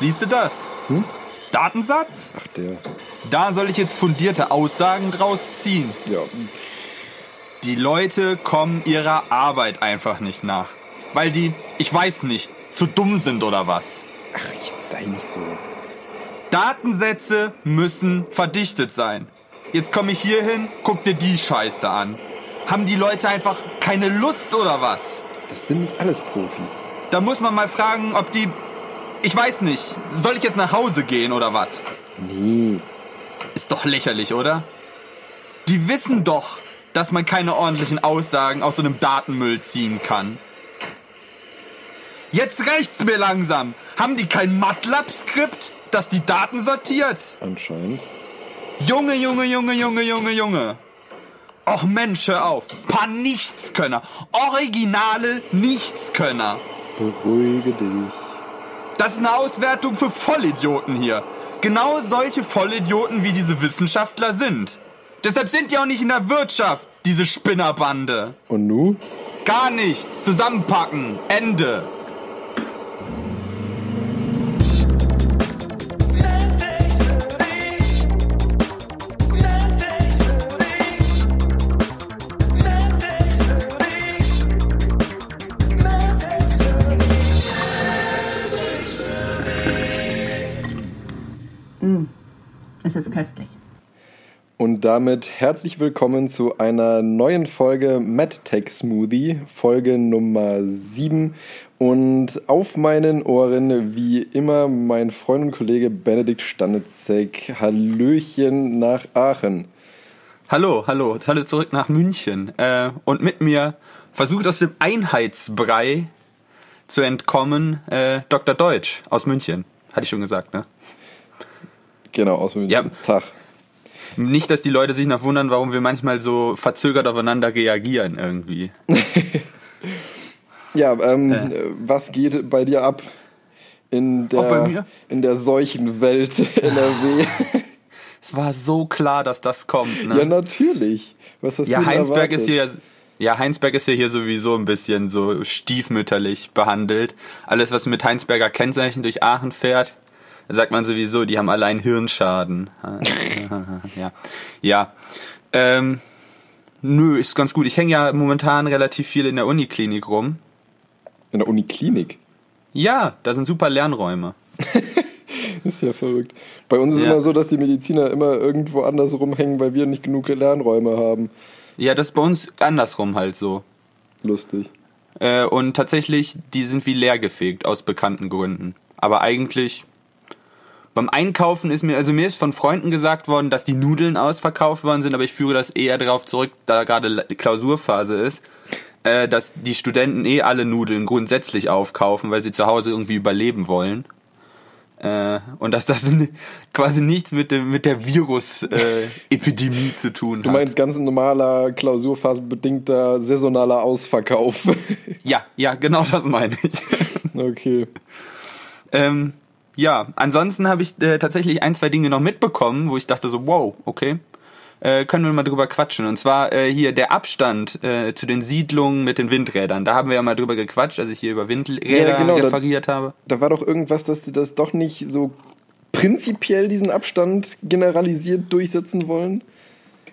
Siehst du das? Hm? Datensatz? Ach, der. Da soll ich jetzt fundierte Aussagen draus ziehen. Ja. Die Leute kommen ihrer Arbeit einfach nicht nach. Weil die, ich weiß nicht, zu dumm sind oder was. Ach, jetzt sei nicht so. Datensätze müssen verdichtet sein. Jetzt komme ich hier hin, guck dir die Scheiße an. Haben die Leute einfach keine Lust oder was? Das sind nicht alles Profis. Da muss man mal fragen, ob die. Ich weiß nicht. Soll ich jetzt nach Hause gehen oder was? Nee. Ist doch lächerlich, oder? Die wissen doch, dass man keine ordentlichen Aussagen aus so einem Datenmüll ziehen kann. Jetzt reicht's mir langsam. Haben die kein MATLAB-Skript, das die Daten sortiert? Anscheinend. Junge, Junge, Junge, Junge, Junge, Junge. Och Mensch, hör auf. Paar Nichtskönner. Originale Nichtskönner. Beruhige dich. Das ist eine Auswertung für Vollidioten hier. Genau solche Vollidioten wie diese Wissenschaftler sind. Deshalb sind die auch nicht in der Wirtschaft, diese Spinnerbande. Und nu? Gar nichts. Zusammenpacken. Ende. Es ist köstlich. Und damit herzlich willkommen zu einer neuen Folge MadTech Smoothie, Folge Nummer 7. Und auf meinen Ohren, wie immer, mein Freund und Kollege Benedikt Stanitzek. Hallöchen nach Aachen. Hallo, hallo. Hallo zurück nach München. Äh, und mit mir versucht aus dem Einheitsbrei zu entkommen äh, Dr. Deutsch aus München. Hatte ich schon gesagt, ne? Genau, aus München. Ja. Tag. Nicht, dass die Leute sich noch wundern, warum wir manchmal so verzögert aufeinander reagieren irgendwie. Ja, ähm, Äh. was geht bei dir ab in der, Auch bei mir? in der Seuchenwelt NRW? Es war so klar, dass das kommt. Ne? ja, natürlich. Was hast Ja, du Heinsberg erwartet? ist hier ja Heinsberg ist ja hier sowieso ein bisschen so stiefmütterlich behandelt. Alles, was mit Heinsberger Kennzeichen durch Aachen fährt, da sagt man sowieso, die haben alle einen Hirnschaden. ja, ja. Ähm, nö, ist ganz gut. Ich hänge ja momentan relativ viel in der Uniklinik rum. In der Uniklinik. Ja, da sind super Lernräume. Ist ja verrückt. Bei uns ist Ja. immer so, dass die Mediziner immer irgendwo anders rumhängen, weil wir nicht genug Lernräume haben. Ja, das ist bei uns andersrum halt so. Lustig. Äh, und tatsächlich, die sind wie leergefegt aus bekannten Gründen. Aber eigentlich beim Einkaufen ist mir, also mir ist von Freunden gesagt worden, dass die Nudeln ausverkauft worden sind, aber ich führe das eher darauf zurück, da gerade La- Klausurphase ist, äh, dass die Studenten eh alle Nudeln grundsätzlich aufkaufen, weil sie zu Hause irgendwie überleben wollen. Äh, und dass das quasi nichts mit, dem, mit der Virus-Epidemie äh, zu tun Du hat. meinst ganz normaler, klausurphasenbedingter, saisonaler Ausverkauf. ja, ja, genau das meine ich. okay. Ähm, ja, ansonsten habe ich äh, tatsächlich ein, zwei Dinge noch mitbekommen, wo ich dachte so, wow, okay, äh, können wir mal drüber quatschen. Und zwar äh, hier der Abstand äh, zu den Siedlungen mit den Windrädern. Da haben wir ja mal drüber gequatscht, als ich hier über Windräder Ja, genau, da- referiert habe. Da war doch irgendwas, dass sie das doch nicht so prinzipiell diesen Abstand generalisiert durchsetzen wollen.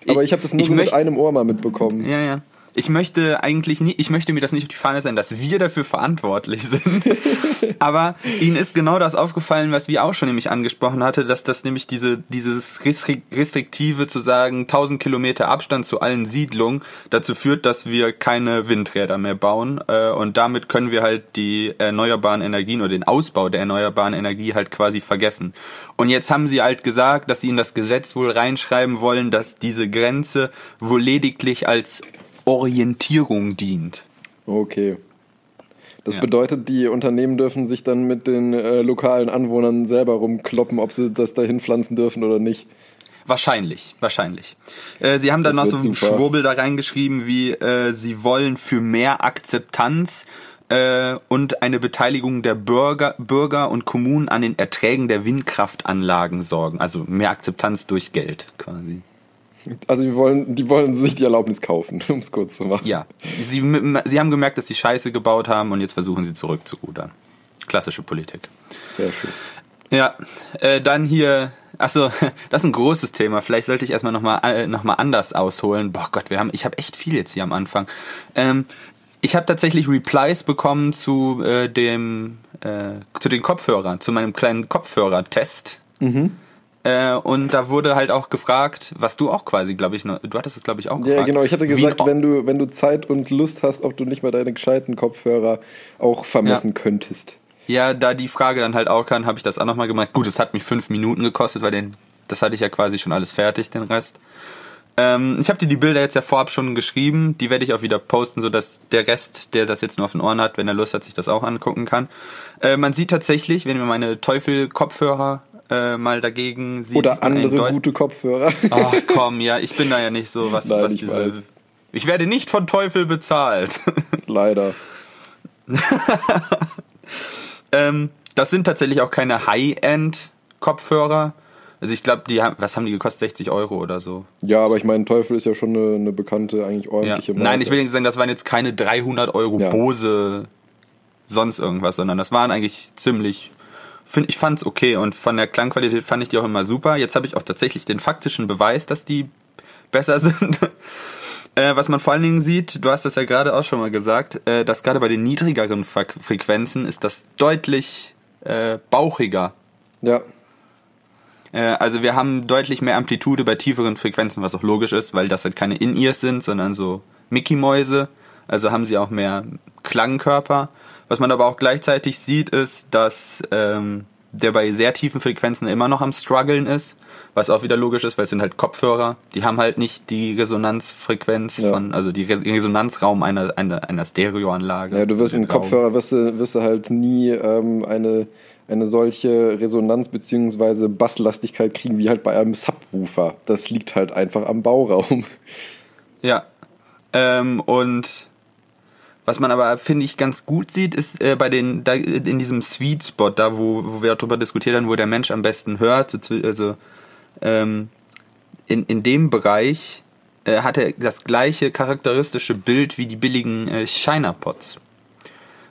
Aber Ich- ich habe das nur so mit einem Ohr mal mitbekommen. Ja, ja. Ich möchte eigentlich nie, ich möchte mir das nicht auf die Fahne sein, dass wir dafür verantwortlich sind. Aber ihnen ist genau das aufgefallen, was wir auch schon nämlich angesprochen hatte, dass das nämlich diese, dieses restri- restriktive zu sagen, 1000 Kilometer Abstand zu allen Siedlungen dazu führt, dass wir keine Windräder mehr bauen. Äh, Und damit können wir halt die erneuerbaren Energien oder den Ausbau der erneuerbaren Energie halt quasi vergessen. Und jetzt haben sie halt gesagt, dass sie in das Gesetz wohl reinschreiben wollen, dass diese Grenze wohl lediglich als Orientierung dient. Okay. Das Ja. bedeutet, die Unternehmen dürfen sich dann mit den äh, lokalen Anwohnern selber rumkloppen, ob sie das dahin pflanzen dürfen oder nicht. Wahrscheinlich, wahrscheinlich. Äh, sie haben dann noch Das so wird einen super. Schwurbel da reingeschrieben, wie äh, sie wollen für mehr Akzeptanz äh, und eine Beteiligung der Bürger, Bürger und Kommunen an den Erträgen der Windkraftanlagen sorgen. Also mehr Akzeptanz durch Geld quasi. Also die wollen, die wollen sich die Erlaubnis kaufen, um es kurz zu machen. Ja, sie, sie haben gemerkt, dass sie Scheiße gebaut haben und jetzt versuchen sie zurückzurudern. Klassische Politik. Sehr schön. Ja, äh, dann hier, achso, das ist ein großes Thema. Vielleicht sollte ich erstmal nochmal äh, noch mal anders ausholen. Boah Gott, wir haben, ich habe echt viel jetzt hier am Anfang. Ähm, ich habe tatsächlich Replies bekommen zu äh, dem, äh, zu den Kopfhörern, zu meinem kleinen Kopfhörertest. Mhm. Äh, und da wurde halt auch gefragt, was du auch quasi, glaube ich, noch, du hattest es, glaube ich, auch gefragt. Ja, genau. Ich hatte gesagt, wie, wenn du, wenn du Zeit und Lust hast, ob du nicht mal deine gescheiten Kopfhörer auch vermessen Ja. könntest. Ja, da die Frage dann halt auch kann, habe ich das auch nochmal gemacht. Gut, es hat mich fünf Minuten gekostet, weil den, das hatte ich ja quasi schon alles fertig, den Rest. Ähm, ich habe dir die Bilder jetzt ja vorab schon geschrieben. Die werde ich auch wieder posten, sodass der Rest, der das jetzt nur auf den Ohren hat, wenn er Lust hat, sich das auch angucken kann. Äh, man sieht tatsächlich, wenn man meine Teufel-Kopfhörer äh, mal dagegen sieht. Oder andere gute Kopfhörer. Ach komm, ja, ich bin da ja nicht so, was, Nein, was ich diese. weiß. Ich werde nicht von Teufel bezahlt. Leider. Ähm, das sind tatsächlich auch keine High-End-Kopfhörer. Also ich glaube, die haben, was haben die gekostet? 60 Euro oder so. Ja, aber ich meine, Teufel ist ja schon eine, eine bekannte, eigentlich Ja. ordentliche Nein, ich will nicht sagen, das waren jetzt keine 300 Euro Ja. Bose sonst irgendwas, sondern das waren eigentlich ziemlich, find, ich fand's okay und von der Klangqualität fand ich die auch immer super. Jetzt habe ich auch tatsächlich den faktischen Beweis, dass die besser sind. Äh, was man vor allen Dingen sieht, du hast das ja gerade auch schon mal gesagt, äh, dass gerade bei den niedrigeren Fre Frequenzen ist das deutlich äh, bauchiger. Ja, Äh, also wir haben deutlich mehr Amplitude bei tieferen Frequenzen, was auch logisch ist, weil das halt keine In-Ears sind, sondern so Mickey-Mäuse. Also haben sie auch mehr Klangkörper. Was man aber auch gleichzeitig sieht, ist, dass ähm, der bei sehr tiefen Frequenzen immer noch am struggeln ist. Was auch wieder logisch ist, weil es sind halt Kopfhörer. Die haben halt nicht die Resonanzfrequenz Ja. von, also die Re Resonanzraum einer, einer, einer Stereoanlage. ja du wirst Raum. Kopfhörer wirst du, wirst du halt nie ähm, eine, eine solche Resonanz bzw. Basslastigkeit kriegen wie halt bei einem Subwoofer. Das liegt halt einfach am Bauraum. Ja. Ähm, und was man aber, finde ich, ganz gut sieht, ist äh, bei den, da, in diesem Sweet Spot, da wo, wo wir auch drüber diskutiert haben, wo der Mensch am besten hört, so zu- also ähm, in, in dem Bereich äh, hat er das gleiche charakteristische Bild wie die billigen äh, Shiner Pots.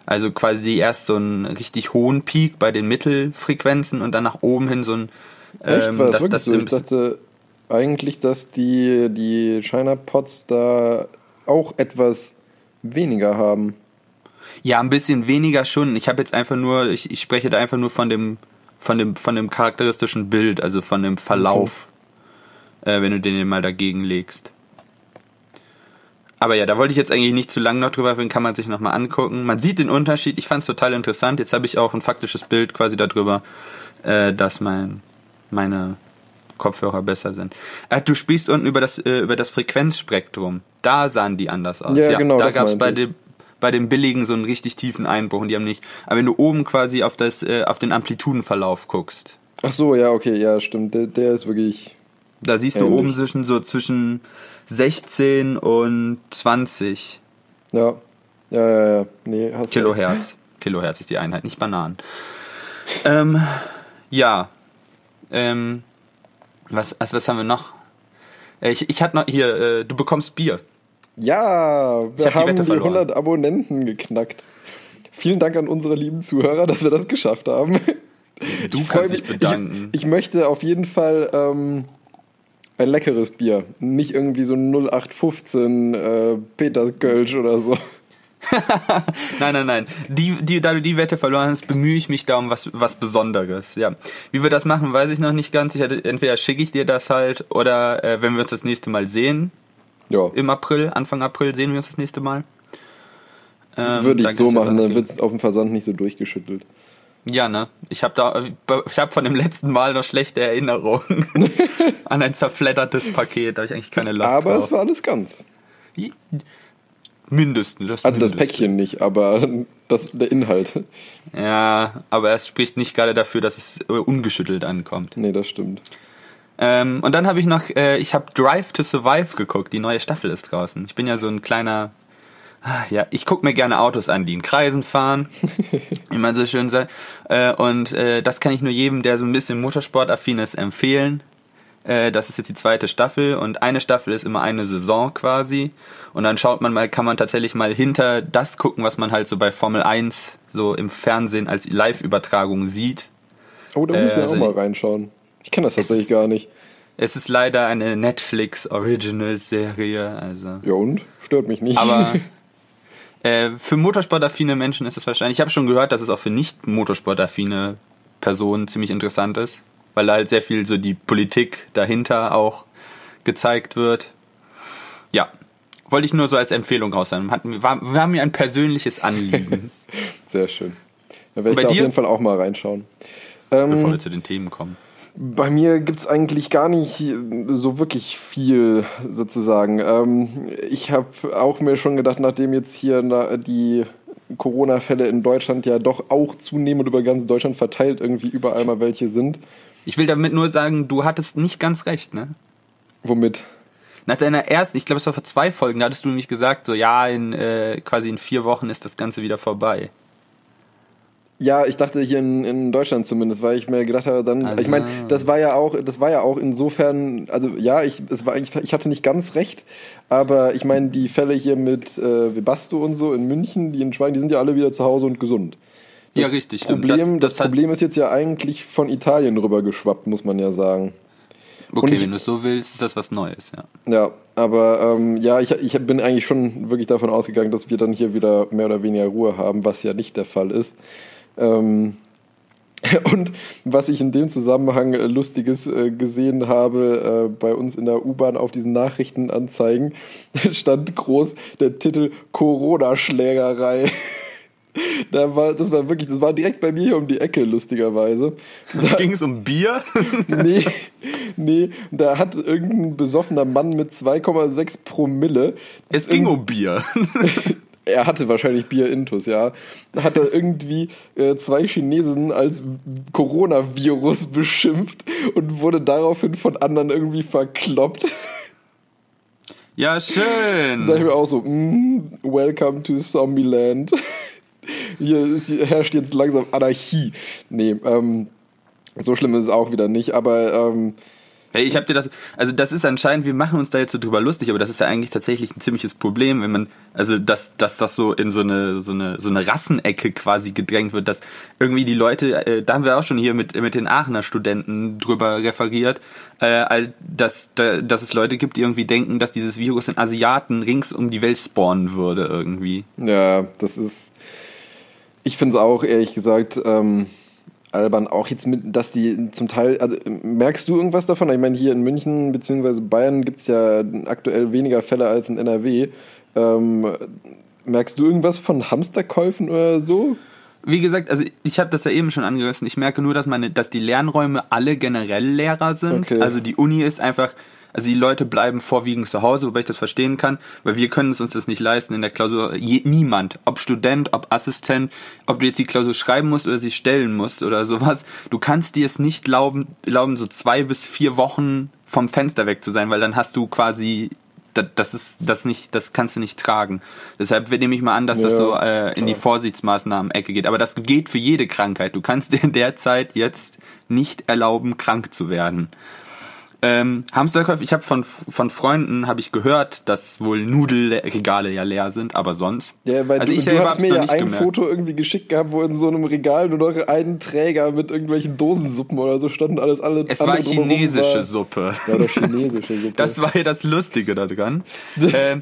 Also quasi erst so einen richtig hohen Peak bei den Mittelfrequenzen und dann nach oben hin so ein Echt? ähm, War das das- so? Ich dachte eigentlich, dass die, die China Pots da auch etwas weniger haben. Ja, ein bisschen weniger schon. Ich habe jetzt einfach nur, ich, ich spreche da einfach nur von dem, von dem, von dem charakteristischen Bild, also von dem Verlauf, äh, wenn du den mal dagegen legst. Aber ja, da wollte ich jetzt eigentlich nicht zu lang noch drüber reden, kann man sich nochmal angucken. Man sieht den Unterschied, ich fand es total interessant. Jetzt habe ich auch ein faktisches Bild quasi darüber, äh, dass mein, meine Kopfhörer besser sind. Äh, du sprichst unten über das, äh, über das Frequenzspektrum. Da sahen die anders aus. Ja, genau, Da gab es bei dem, bei dem billigen so einen richtig tiefen Einbruch und die haben nicht. Aber wenn du oben quasi auf das, äh, auf den Amplitudenverlauf guckst, Ach so, ja, okay, ja, stimmt. Der, der ist wirklich. da siehst du Ähnlich. oben zwischen so zwischen 16 und 20 Ja. Ja, ja, ja. Nee, hast. Kilohertz. Kilohertz ist die Einheit, nicht Bananen. Ähm, ja. Ähm, was, was, was haben wir noch? Äh, Ich, ich hatte noch hier, äh, du bekommst Bier. Ja, wir hab die haben die verloren. 100 Abonnenten geknackt. Vielen Dank an unsere lieben Zuhörer, dass wir das geschafft haben. Du Ich kannst dich bedanken. Ich, ich möchte auf jeden Fall ähm, ein leckeres Bier. Nicht irgendwie so ein 0815 äh, Peterskölsch oder so. Nein, nein, nein. Die, die, da du die Wette verloren hast, bemühe ich mich da um was, was Besonderes. Ja. Wie wir das machen, weiß ich noch nicht ganz. Ich hatte, entweder schicke ich dir das halt oder äh, wenn wir uns das nächste Mal sehen, Ja, im April, Anfang April sehen wir uns das nächste Mal. Ähm, würde ich so machen, dann wird es auf dem Versand nicht so durchgeschüttelt. Ja, ne? Ich habe da, ich habe von dem letzten Mal noch schlechte Erinnerungen an ein zerfleddertes Paket. Da habe ich eigentlich keine Lust Aber drauf. es war alles ganz. Mindestens. Das Also das Mindeste. Päckchen nicht, aber das, der Inhalt. Ja, aber es spricht nicht gerade dafür, dass es äh, ungeschüttelt ankommt. Nee, das stimmt. Ähm, und dann habe ich noch, äh, ich habe Drive to Survive geguckt. Die neue Staffel ist draußen. Ich bin ja so ein kleiner, ah, ja, ich guck mir gerne Autos an, die in Kreisen fahren, wie man so schön sagt. Äh, und äh, das kann ich nur jedem, der so ein bisschen Motorsportaffin ist, empfehlen. Äh, das ist jetzt die zweite Staffel und eine Staffel ist immer eine Saison quasi. Und dann schaut man mal, kann man tatsächlich mal hinter das gucken, was man halt so bei Formel 1 so im Fernsehen als Live-Übertragung sieht. Oh, da muss ich Äh, ja also auch mal reinschauen. Ich kenne das tatsächlich gar nicht. Es ist leider eine Netflix-Original-Serie, also. Ja und? Stört mich nicht. Aber äh, für motorsportaffine Menschen ist es wahrscheinlich. Ich habe schon gehört, dass es auch für nicht motorsportaffine Personen ziemlich interessant ist, weil da halt sehr viel so die Politik dahinter auch gezeigt wird. Ja, wollte ich nur so als Empfehlung raushauen. Hat, war, war mir ein persönliches Anliegen, Sehr schön. Da werde ich Bei da auf jeden Fall auch mal reinschauen. Ähm, bevor wir zu den Themen kommen. Bei mir gibt's eigentlich gar nicht so wirklich viel sozusagen. Ähm, ich habe auch mir schon gedacht, nachdem jetzt hier die Corona-Fälle in Deutschland ja doch auch zunehmend über ganz Deutschland verteilt irgendwie überall mal welche sind. Ich will damit nur sagen, du hattest nicht ganz recht, ne? Womit? Nach deiner ersten, ich glaube, es war vor zwei Folgen, da hattest du nämlich gesagt, so ja, in äh, quasi in vier Wochen ist das Ganze wieder vorbei. Ja, ich dachte hier in, in Deutschland zumindest, weil ich mir gedacht habe, dann, Also. ich meine, das war ja auch, das war ja auch insofern, also ja, ich, es war, ich, ich hatte nicht ganz recht, aber ich meine, die Fälle hier mit äh, Webasto und so in München, die in Schwein, die sind ja alle wieder zu Hause und gesund. Ja, richtig. Problem, das, hat- Problem ist jetzt ja eigentlich von Italien rüber geschwappt, muss man ja sagen. Okay, ich- wenn du es so willst, ist das was Neues, ja. Ja, aber ähm, ja, ich, ich bin eigentlich schon wirklich davon ausgegangen, dass wir dann hier wieder mehr oder weniger Ruhe haben, was ja nicht der Fall ist. Ähm, und was ich in dem Zusammenhang äh, Lustiges äh, gesehen habe, äh, bei uns in der U-Bahn auf diesen Nachrichtenanzeigen, stand groß der Titel Corona-Schlägerei. Da war, das war wirklich, das war direkt bei mir hier um die Ecke, lustigerweise. Da, Ging es um Bier? nee, nee, da hat irgendein besoffener Mann mit 2,6 Promille. es ging um Bier. Er hatte wahrscheinlich Bier intus, ja. Da hat er irgendwie äh, zwei Chinesen als Coronavirus beschimpft und wurde daraufhin von anderen irgendwie verkloppt. ja, schön. Da dachte ich mir auch so, mm, welcome to Zombieland. Hier, ist, hier herrscht jetzt langsam Anarchie. Nee, ähm, so schlimm ist es auch wieder nicht, aber ähm, Hey, ich hab dir das, also das ist anscheinend, wir machen uns da jetzt so drüber lustig, aber das ist ja eigentlich tatsächlich ein ziemliches Problem, wenn man, also dass, dass das so in so eine, so eine, so eine Rassenecke quasi gedrängt wird, dass irgendwie die Leute, äh, da haben wir auch schon hier mit, mit den Aachener Studenten drüber referiert, äh, dass, da, dass es Leute gibt, die irgendwie denken, dass dieses Virus in Asiaten rings um die Welt spawnen würde irgendwie. Ja, das ist. Ich finde es auch, ehrlich gesagt, ähm, albern. Auch jetzt mit, dass die zum Teil. Also, merkst du irgendwas davon? Ich meine, hier in München bzw. Bayern gibt es ja aktuell weniger Fälle als in NRW. Ähm, merkst du irgendwas von Hamsterkäufen oder so? Wie gesagt, also ich habe das ja eben schon angerissen. Ich merke nur, dass meine, dass die Lernräume alle generell leerer sind. Okay. Also die Uni ist einfach, also die Leute bleiben vorwiegend zu Hause, wobei ich das verstehen kann, weil wir können es uns das nicht leisten in der Klausur. Je, niemand, ob Student, ob Assistent, ob du jetzt die Klausur schreiben musst oder sie stellen musst oder sowas, du kannst dir es nicht glauben, glauben so zwei bis vier Wochen vom Fenster weg zu sein, weil dann hast du quasi das, das ist das nicht, das kannst du nicht tragen. Deshalb nehme ich mal an, dass das Ja, so äh, in die. Vorsichtsmaßnahmen-Ecke geht. Aber das geht für jede Krankheit. Du kannst dir in der Zeit jetzt nicht erlauben, krank zu werden. Ähm, Hamsterkäufe, ich habe von, von Freunden habe ich gehört, dass wohl Nudelregale ja leer sind, aber sonst. Ja, weil also du, ich du hast mir ja nicht ein gemerkt. Foto irgendwie geschickt gehabt, wo in so einem Regal nur noch ein Träger mit irgendwelchen Dosensuppen oder so standen. Alles, alle Es war chinesische war- Suppe. Ja, chinesische Suppe. Das war ja das Lustige daran. ähm,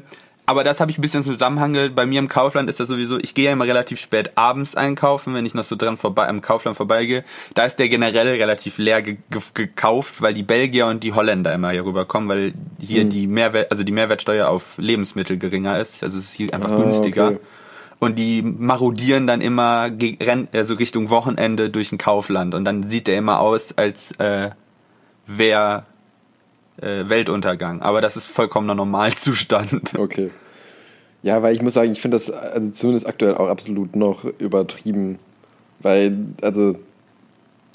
aber das habe ich ein bisschen zusammenhangelt. Bei mir im Kaufland ist das sowieso, ich gehe ja immer relativ spät abends einkaufen, wenn ich noch so dran vorbei, am Kaufland vorbeigehe. Da ist der generell relativ leer ge ge gekauft, weil die Belgier und die Holländer immer hier rüberkommen, weil hier Hm. die Mehrwert, also die Mehrwertsteuer auf Lebensmittel geringer ist. Also es ist hier einfach Ah, günstiger. okay. Und die marodieren dann immer also Richtung Wochenende durch ein Kaufland. Und dann sieht der immer aus, als äh, wäre äh, Weltuntergang. Aber das ist vollkommener Normalzustand. Okay. Ja, weil ich muss sagen, ich finde das also zumindest aktuell auch absolut noch übertrieben. Weil, also,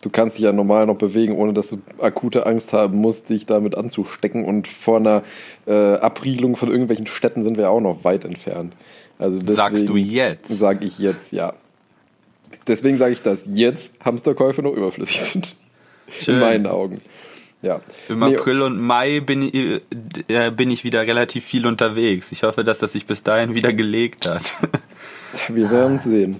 du kannst dich ja normal noch bewegen, ohne dass du akute Angst haben musst, dich damit anzustecken. Und vor einer äh, Abriegelung von irgendwelchen Städten sind wir auch noch weit entfernt. Also Sagst du jetzt? Sag ich jetzt, ja. Deswegen sage ich, dass jetzt Hamsterkäufe noch überflüssig sind. Schön. In meinen Augen. Ja. Im April und Mai bin ich, äh, bin ich wieder relativ viel unterwegs. Ich hoffe, dass das sich bis dahin wieder gelegt hat. wir werden sehen.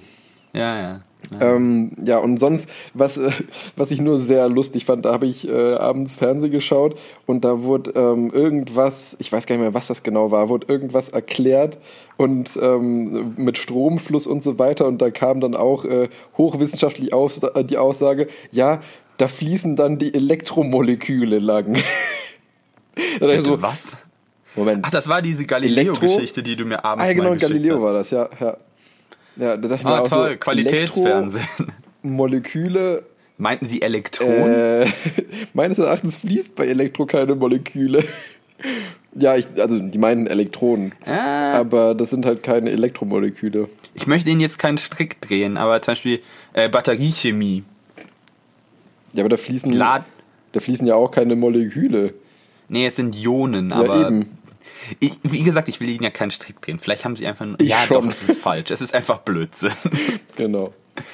ja, ja. Ähm, ja, und sonst, was, äh, was ich nur sehr lustig fand, da habe ich äh, abends Fernsehen geschaut und da wurde ähm, irgendwas, ich weiß gar nicht mehr, was das genau war, wurde irgendwas erklärt und ähm, mit Stromfluss und so weiter und da kam dann auch äh, hochwissenschaftlich aus, äh, die Aussage, ja, da fließen dann die Elektromoleküle lang. Bitte, so, was? Moment. Ach, das war diese Galileo-Geschichte, die du mir abends Ah, ja, genau, mal Galileo hast. war das, ja. Ja, ja da dachte ich mir Ah, auch toll, so, Qualitätsfernsehen. Moleküle Meinten sie Elektronen? Äh, meines Erachtens fließt bei Elektro keine Moleküle. Ja, ich, also die meinen Elektronen. Ah. Aber das sind halt keine Elektromoleküle. Ich möchte Ihnen jetzt keinen Strick drehen, aber zum Beispiel äh, Batteriechemie. Ja, aber da fließen, Lad da fließen ja auch keine Moleküle. nee, es sind Ionen, Ja, aber eben. Ich, wie gesagt, ich will Ihnen ja keinen Strick drehen. Vielleicht haben Sie einfach nur. Ich ja, schon. doch, es ist falsch. Es ist einfach Blödsinn. Genau.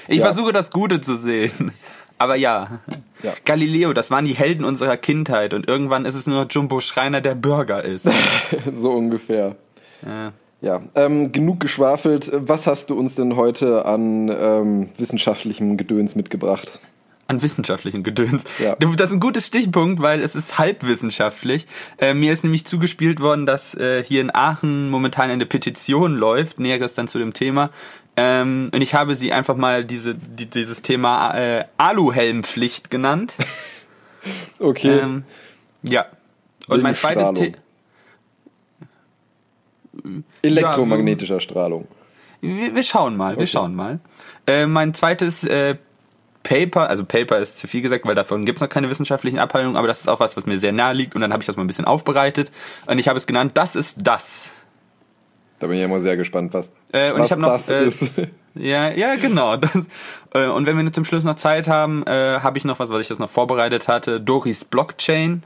Ich Ja. versuche das Gute zu sehen. Aber ja. Ja. Galileo, das waren die Helden unserer Kindheit und irgendwann ist es nur Jumbo Schreiner, der Bürger ist. so ungefähr. Ja. Ja, ähm, genug geschwafelt. Was hast du uns denn heute an ähm, wissenschaftlichem Gedöns mitgebracht? An wissenschaftlichen Gedöns. Ja. Das ist ein gutes Stichpunkt, weil es ist halbwissenschaftlich. Äh, mir ist nämlich zugespielt worden, dass äh, hier in Aachen momentan eine Petition läuft, näheres dann zu dem Thema. Ähm, und ich habe sie einfach mal diese, die, dieses Thema äh, Aluhelmpflicht genannt. Okay. Ähm, ja. Und Wegen mein zweites. Thema. Elektromagnetischer Strahlung. Wir, wir schauen mal, wir schauen mal. Äh, mein zweites äh, Paper, also Paper ist zu viel gesagt, weil davon gibt es noch keine wissenschaftlichen Abhandlungen, aber das ist auch was, was mir sehr nahe liegt und dann habe ich das mal ein bisschen aufbereitet und ich habe es genannt, das ist das. Da bin ich ja mal sehr gespannt, was, Äh, und was ich habe noch das äh, ist. Ja, ja, genau. Das, äh, und wenn wir jetzt zum Schluss noch Zeit haben, äh, habe ich noch was, was ich das noch vorbereitet hatte. Doris Blockchain.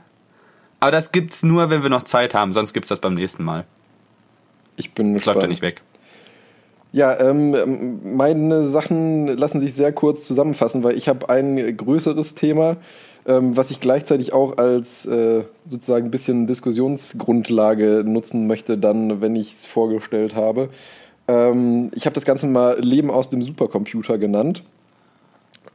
Aber das gibt's nur, wenn wir noch Zeit haben, sonst gibt's das beim nächsten Mal. Ich bin Das läuft gespannt. ja nicht weg. Ja, ähm, meine Sachen lassen sich sehr kurz zusammenfassen, weil ich habe ein größeres Thema, ähm, was ich gleichzeitig auch als äh, sozusagen ein bisschen Diskussionsgrundlage nutzen möchte, dann, wenn ich es vorgestellt habe. Ähm, ich habe das Ganze mal Leben aus dem Supercomputer genannt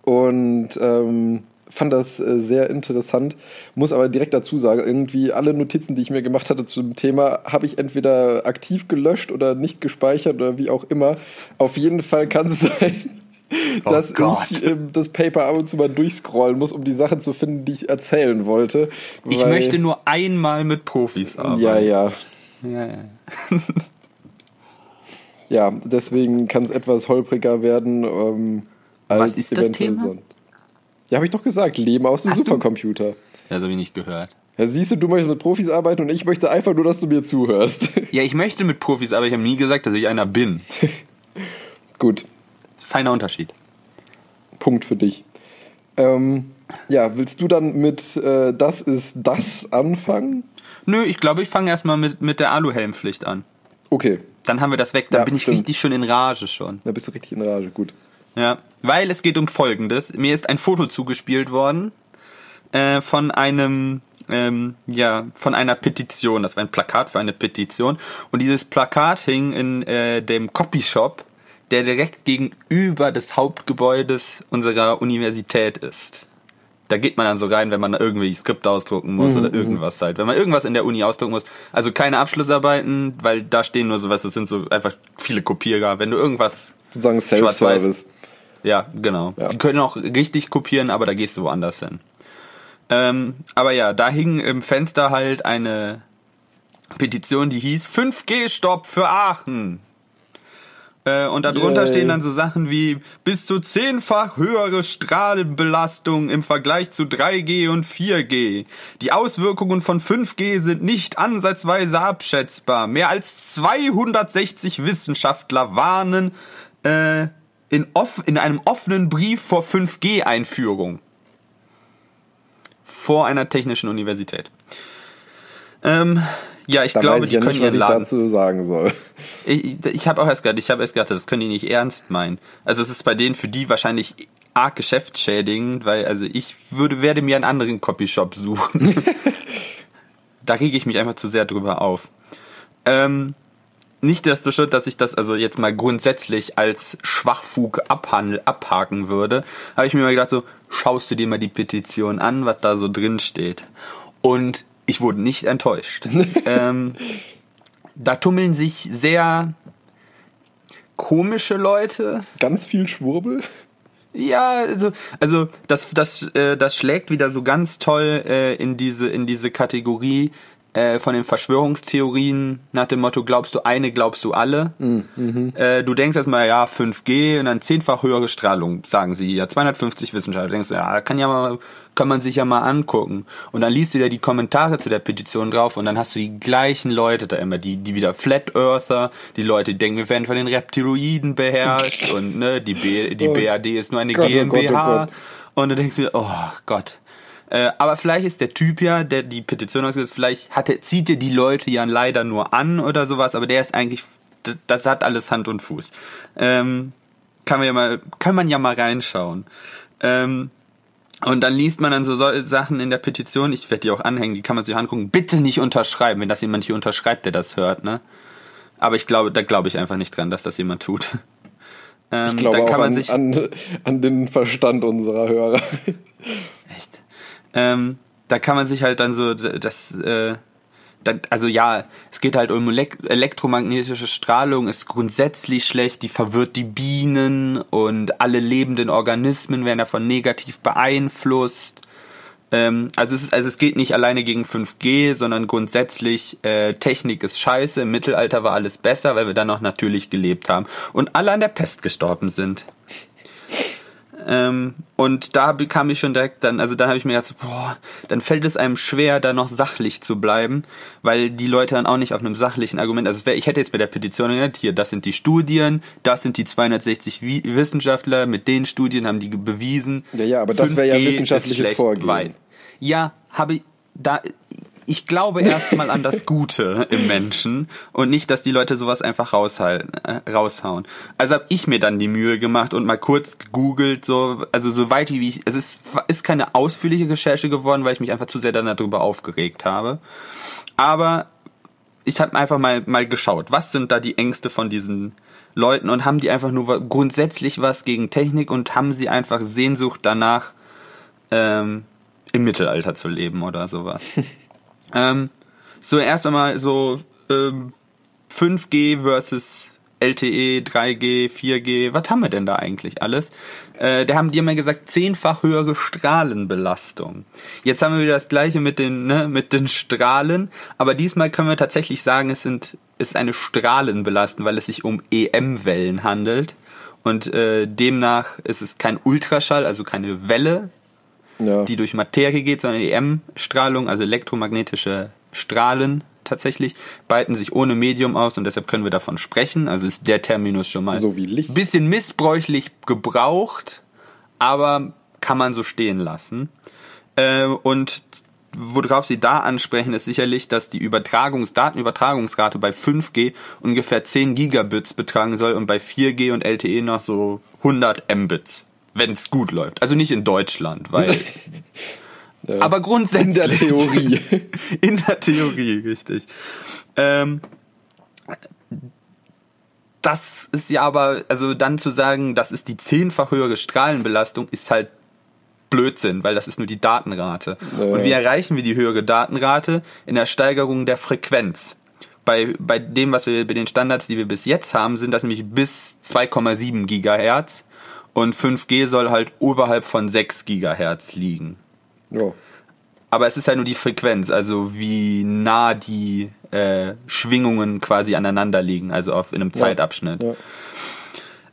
und ähm, fand das äh, sehr interessant. Muss aber direkt dazu sagen, irgendwie alle Notizen, die ich mir gemacht hatte zu dem Thema, habe ich entweder aktiv gelöscht oder nicht gespeichert oder wie auch immer. Auf jeden Fall kann es sein, dass Oh Gott. ich ähm, das Paper ab und zu mal durchscrollen muss, um die Sachen zu finden, die ich erzählen wollte. Ich möchte nur einmal mit Profis arbeiten. Ja, ja. ja, ja. Ja, deswegen kann es etwas holpriger werden. Ähm, als Was ist das Thema? sonst. Ja, habe ich doch gesagt, Leben aus dem Hast du- Supercomputer. Das habe ich nicht gehört. Ja, siehst du, du möchtest mit Profis arbeiten und ich möchte einfach nur, dass du mir zuhörst. Ja, ich möchte mit Profis, aber ich habe nie gesagt, dass ich einer bin. Gut, Feiner Unterschied. Punkt für dich. Ähm, ja, willst du dann mit äh, Das ist das anfangen? Nö, ich glaube, ich fange erstmal mit, mit der Aluhelmpflicht an. Okay, Dann haben wir das weg. Dann Ja, bin ich stimmt. richtig schon in Rage schon. da bist du richtig in Rage. Gut. Ja, weil es geht um Folgendes. Mir ist ein Foto zugespielt worden äh, von einem, ähm, ja, von einer Petition. Das war ein Plakat für eine Petition. Und dieses Plakat hing in äh, dem Copyshop, der direkt gegenüber des Hauptgebäudes unserer Universität ist. Da geht man dann so rein, wenn man irgendwie Skript ausdrucken muss oder irgendwas halt. Wenn man irgendwas in der Uni ausdrucken muss. Also keine Abschlussarbeiten, weil da stehen nur sowas, das sind so einfach viele Kopierer. Wenn du irgendwas Sozusagen. Self-Service. Ja, genau. Ja. Die können auch richtig kopieren, aber da gehst du woanders hin. Ähm, aber ja, da hing im Fenster halt eine Petition, die hieß 5G-Stopp für Aachen. Äh, und darunter Yay. stehen dann so Sachen wie bis zu zehnfach höhere Strahlbelastung im Vergleich zu 3G und 4G. Die Auswirkungen von 5G sind nicht ansatzweise abschätzbar. Mehr als 260 Wissenschaftler warnen äh, in, off in einem offenen Brief vor 5G-Einführung. Vor einer technischen Universität. Ähm, ja, ich Da glaube, ich die ja können nicht, was ihren ich Laden. dazu sagen soll. Ich, ich habe auch erst gedacht, ich habe erst gedacht, das können die nicht ernst meinen. Also es ist bei denen für die wahrscheinlich arg geschäftsschädigend, weil also ich würde werde mir einen anderen Copyshop suchen. da rege ich mich einfach zu sehr drüber auf. Ähm, nicht desto schön, dass ich das also jetzt mal grundsätzlich als Schwachfug abhandel, abhaken würde, habe ich mir mal gedacht, so, schaust du dir mal die Petition an, was da so drin steht. Und ich wurde nicht enttäuscht. ähm, da tummeln sich sehr komische Leute. Ganz viel Schwurbel. Ja, also, also das, das, äh, das schlägt wieder so ganz toll äh, in diese in diese Kategorie äh, von den Verschwörungstheorien nach dem Motto, glaubst du eine, glaubst du alle. Mhm. Äh, du denkst erstmal, ja, 5G und dann zehnfach höhere Strahlung, sagen sie ja, 250 Wissenschaftler. Du denkst du, ja, kann ja mal, kann man sich ja mal angucken. Und dann liest du dir die Kommentare zu der Petition drauf und dann hast du die gleichen Leute da immer, die, die wieder Flat Earther, die Leute, die denken, wir werden von den Reptiloiden beherrscht und ne, die, B, die BAD ist nur eine oh GmbH. Oh Gott. Und du denkst dir, oh Gott. Äh, aber vielleicht ist der Typ ja, der die Petition ausgesetzt, vielleicht hat er, zieht er die Leute ja leider nur an oder sowas, aber der ist eigentlich, das, das hat alles Hand und Fuß. Ähm, kann man ja mal, kann man ja mal reinschauen. Ähm, und dann liest man dann so Sachen in der Petition, ich werde die auch anhängen, die kann man sich angucken. Bitte nicht unterschreiben, wenn das jemand hier unterschreibt, der das hört, ne? Aber ich glaube, da glaube ich einfach nicht dran, dass das jemand tut. Ähm, Ich glaube dann auch kann man an, sich an, an den Verstand unserer Hörer. Echt? Ähm, da kann man sich halt dann so das, äh, also ja, es geht halt um elek elektromagnetische Strahlung, ist grundsätzlich schlecht, die verwirrt die Bienen und alle lebenden Organismen werden davon negativ beeinflusst. Ähm, also, es ist, also es geht nicht alleine gegen 5G, sondern grundsätzlich äh, Technik ist scheiße. Im Mittelalter war alles besser, weil wir dann noch natürlich gelebt haben und alle an der Pest gestorben sind. Ähm, und da bekam ich schon direkt dann, also dann habe ich mir gedacht, boah, dann fällt es einem schwer, da noch sachlich zu bleiben, weil die Leute dann auch nicht auf einem sachlichen Argument, also wär, ich hätte jetzt bei der Petition genannt, hier, das sind die Studien, das sind die 260 Wi- Wissenschaftler, mit den Studien haben die bewiesen. Ja, ja, aber das wäre ja 5G ist wissenschaftliches Vorgehen. weil- Ja, habe ich, da, ich glaube erstmal an das Gute im Menschen und nicht, dass die Leute sowas einfach raushalten, äh, raushauen. Also habe ich mir dann die Mühe gemacht und mal kurz gegoogelt, so, also so weit wie ich, es ist, ist keine ausführliche Recherche geworden, weil ich mich einfach zu sehr dann darüber aufgeregt habe. Aber ich habe einfach mal, mal geschaut, was sind da die Ängste von diesen Leuten und haben die einfach nur grundsätzlich was gegen Technik und haben sie einfach Sehnsucht danach, ähm, im Mittelalter zu leben oder sowas. ähm, so erst einmal so ähm, 5G versus LTE, 3G, 4G, was haben wir denn da eigentlich alles? Äh, da haben die immer gesagt, zehnfach höhere Strahlenbelastung. Jetzt haben wir wieder das gleiche mit den, ne, mit den Strahlen, aber diesmal können wir tatsächlich sagen, es sind, ist eine Strahlenbelastung, weil es sich um EM-Wellen handelt. Und äh, demnach ist es kein Ultraschall, also keine Welle, Ja. die durch Materie geht, sondern EM-Strahlung, also elektromagnetische Strahlen tatsächlich, breiten sich ohne Medium aus und deshalb können wir davon sprechen. Also ist der Terminus schon mal So ein bisschen missbräuchlich gebraucht, aber kann man so stehen lassen. Äh, und worauf Sie da ansprechen, ist sicherlich, dass die Übertragungs Datenübertragungsrate bei 5G ungefähr 10 Gigabits betragen soll und bei 4G und LTE noch so 100 Mbits, wenn es gut läuft. Also nicht in Deutschland, weil Ja. aber grundsätzlich. In der Theorie. In der Theorie, richtig. Ähm, das ist ja aber, also dann zu sagen, das ist die zehnfach höhere Strahlenbelastung, ist halt Blödsinn, weil das ist nur die Datenrate. Ja. Und wie erreichen wir die höhere Datenrate? In der Steigerung der Frequenz. Bei, bei dem, was wir, bei den Standards, die wir bis jetzt haben, sind das nämlich bis 2,7 Gigahertz. Und 5G soll halt oberhalb von 6 Gigahertz liegen. ja. Aber es ist halt nur die Frequenz, also wie nah die äh, Schwingungen quasi aneinander liegen, also auf in einem Zeitabschnitt. Ja.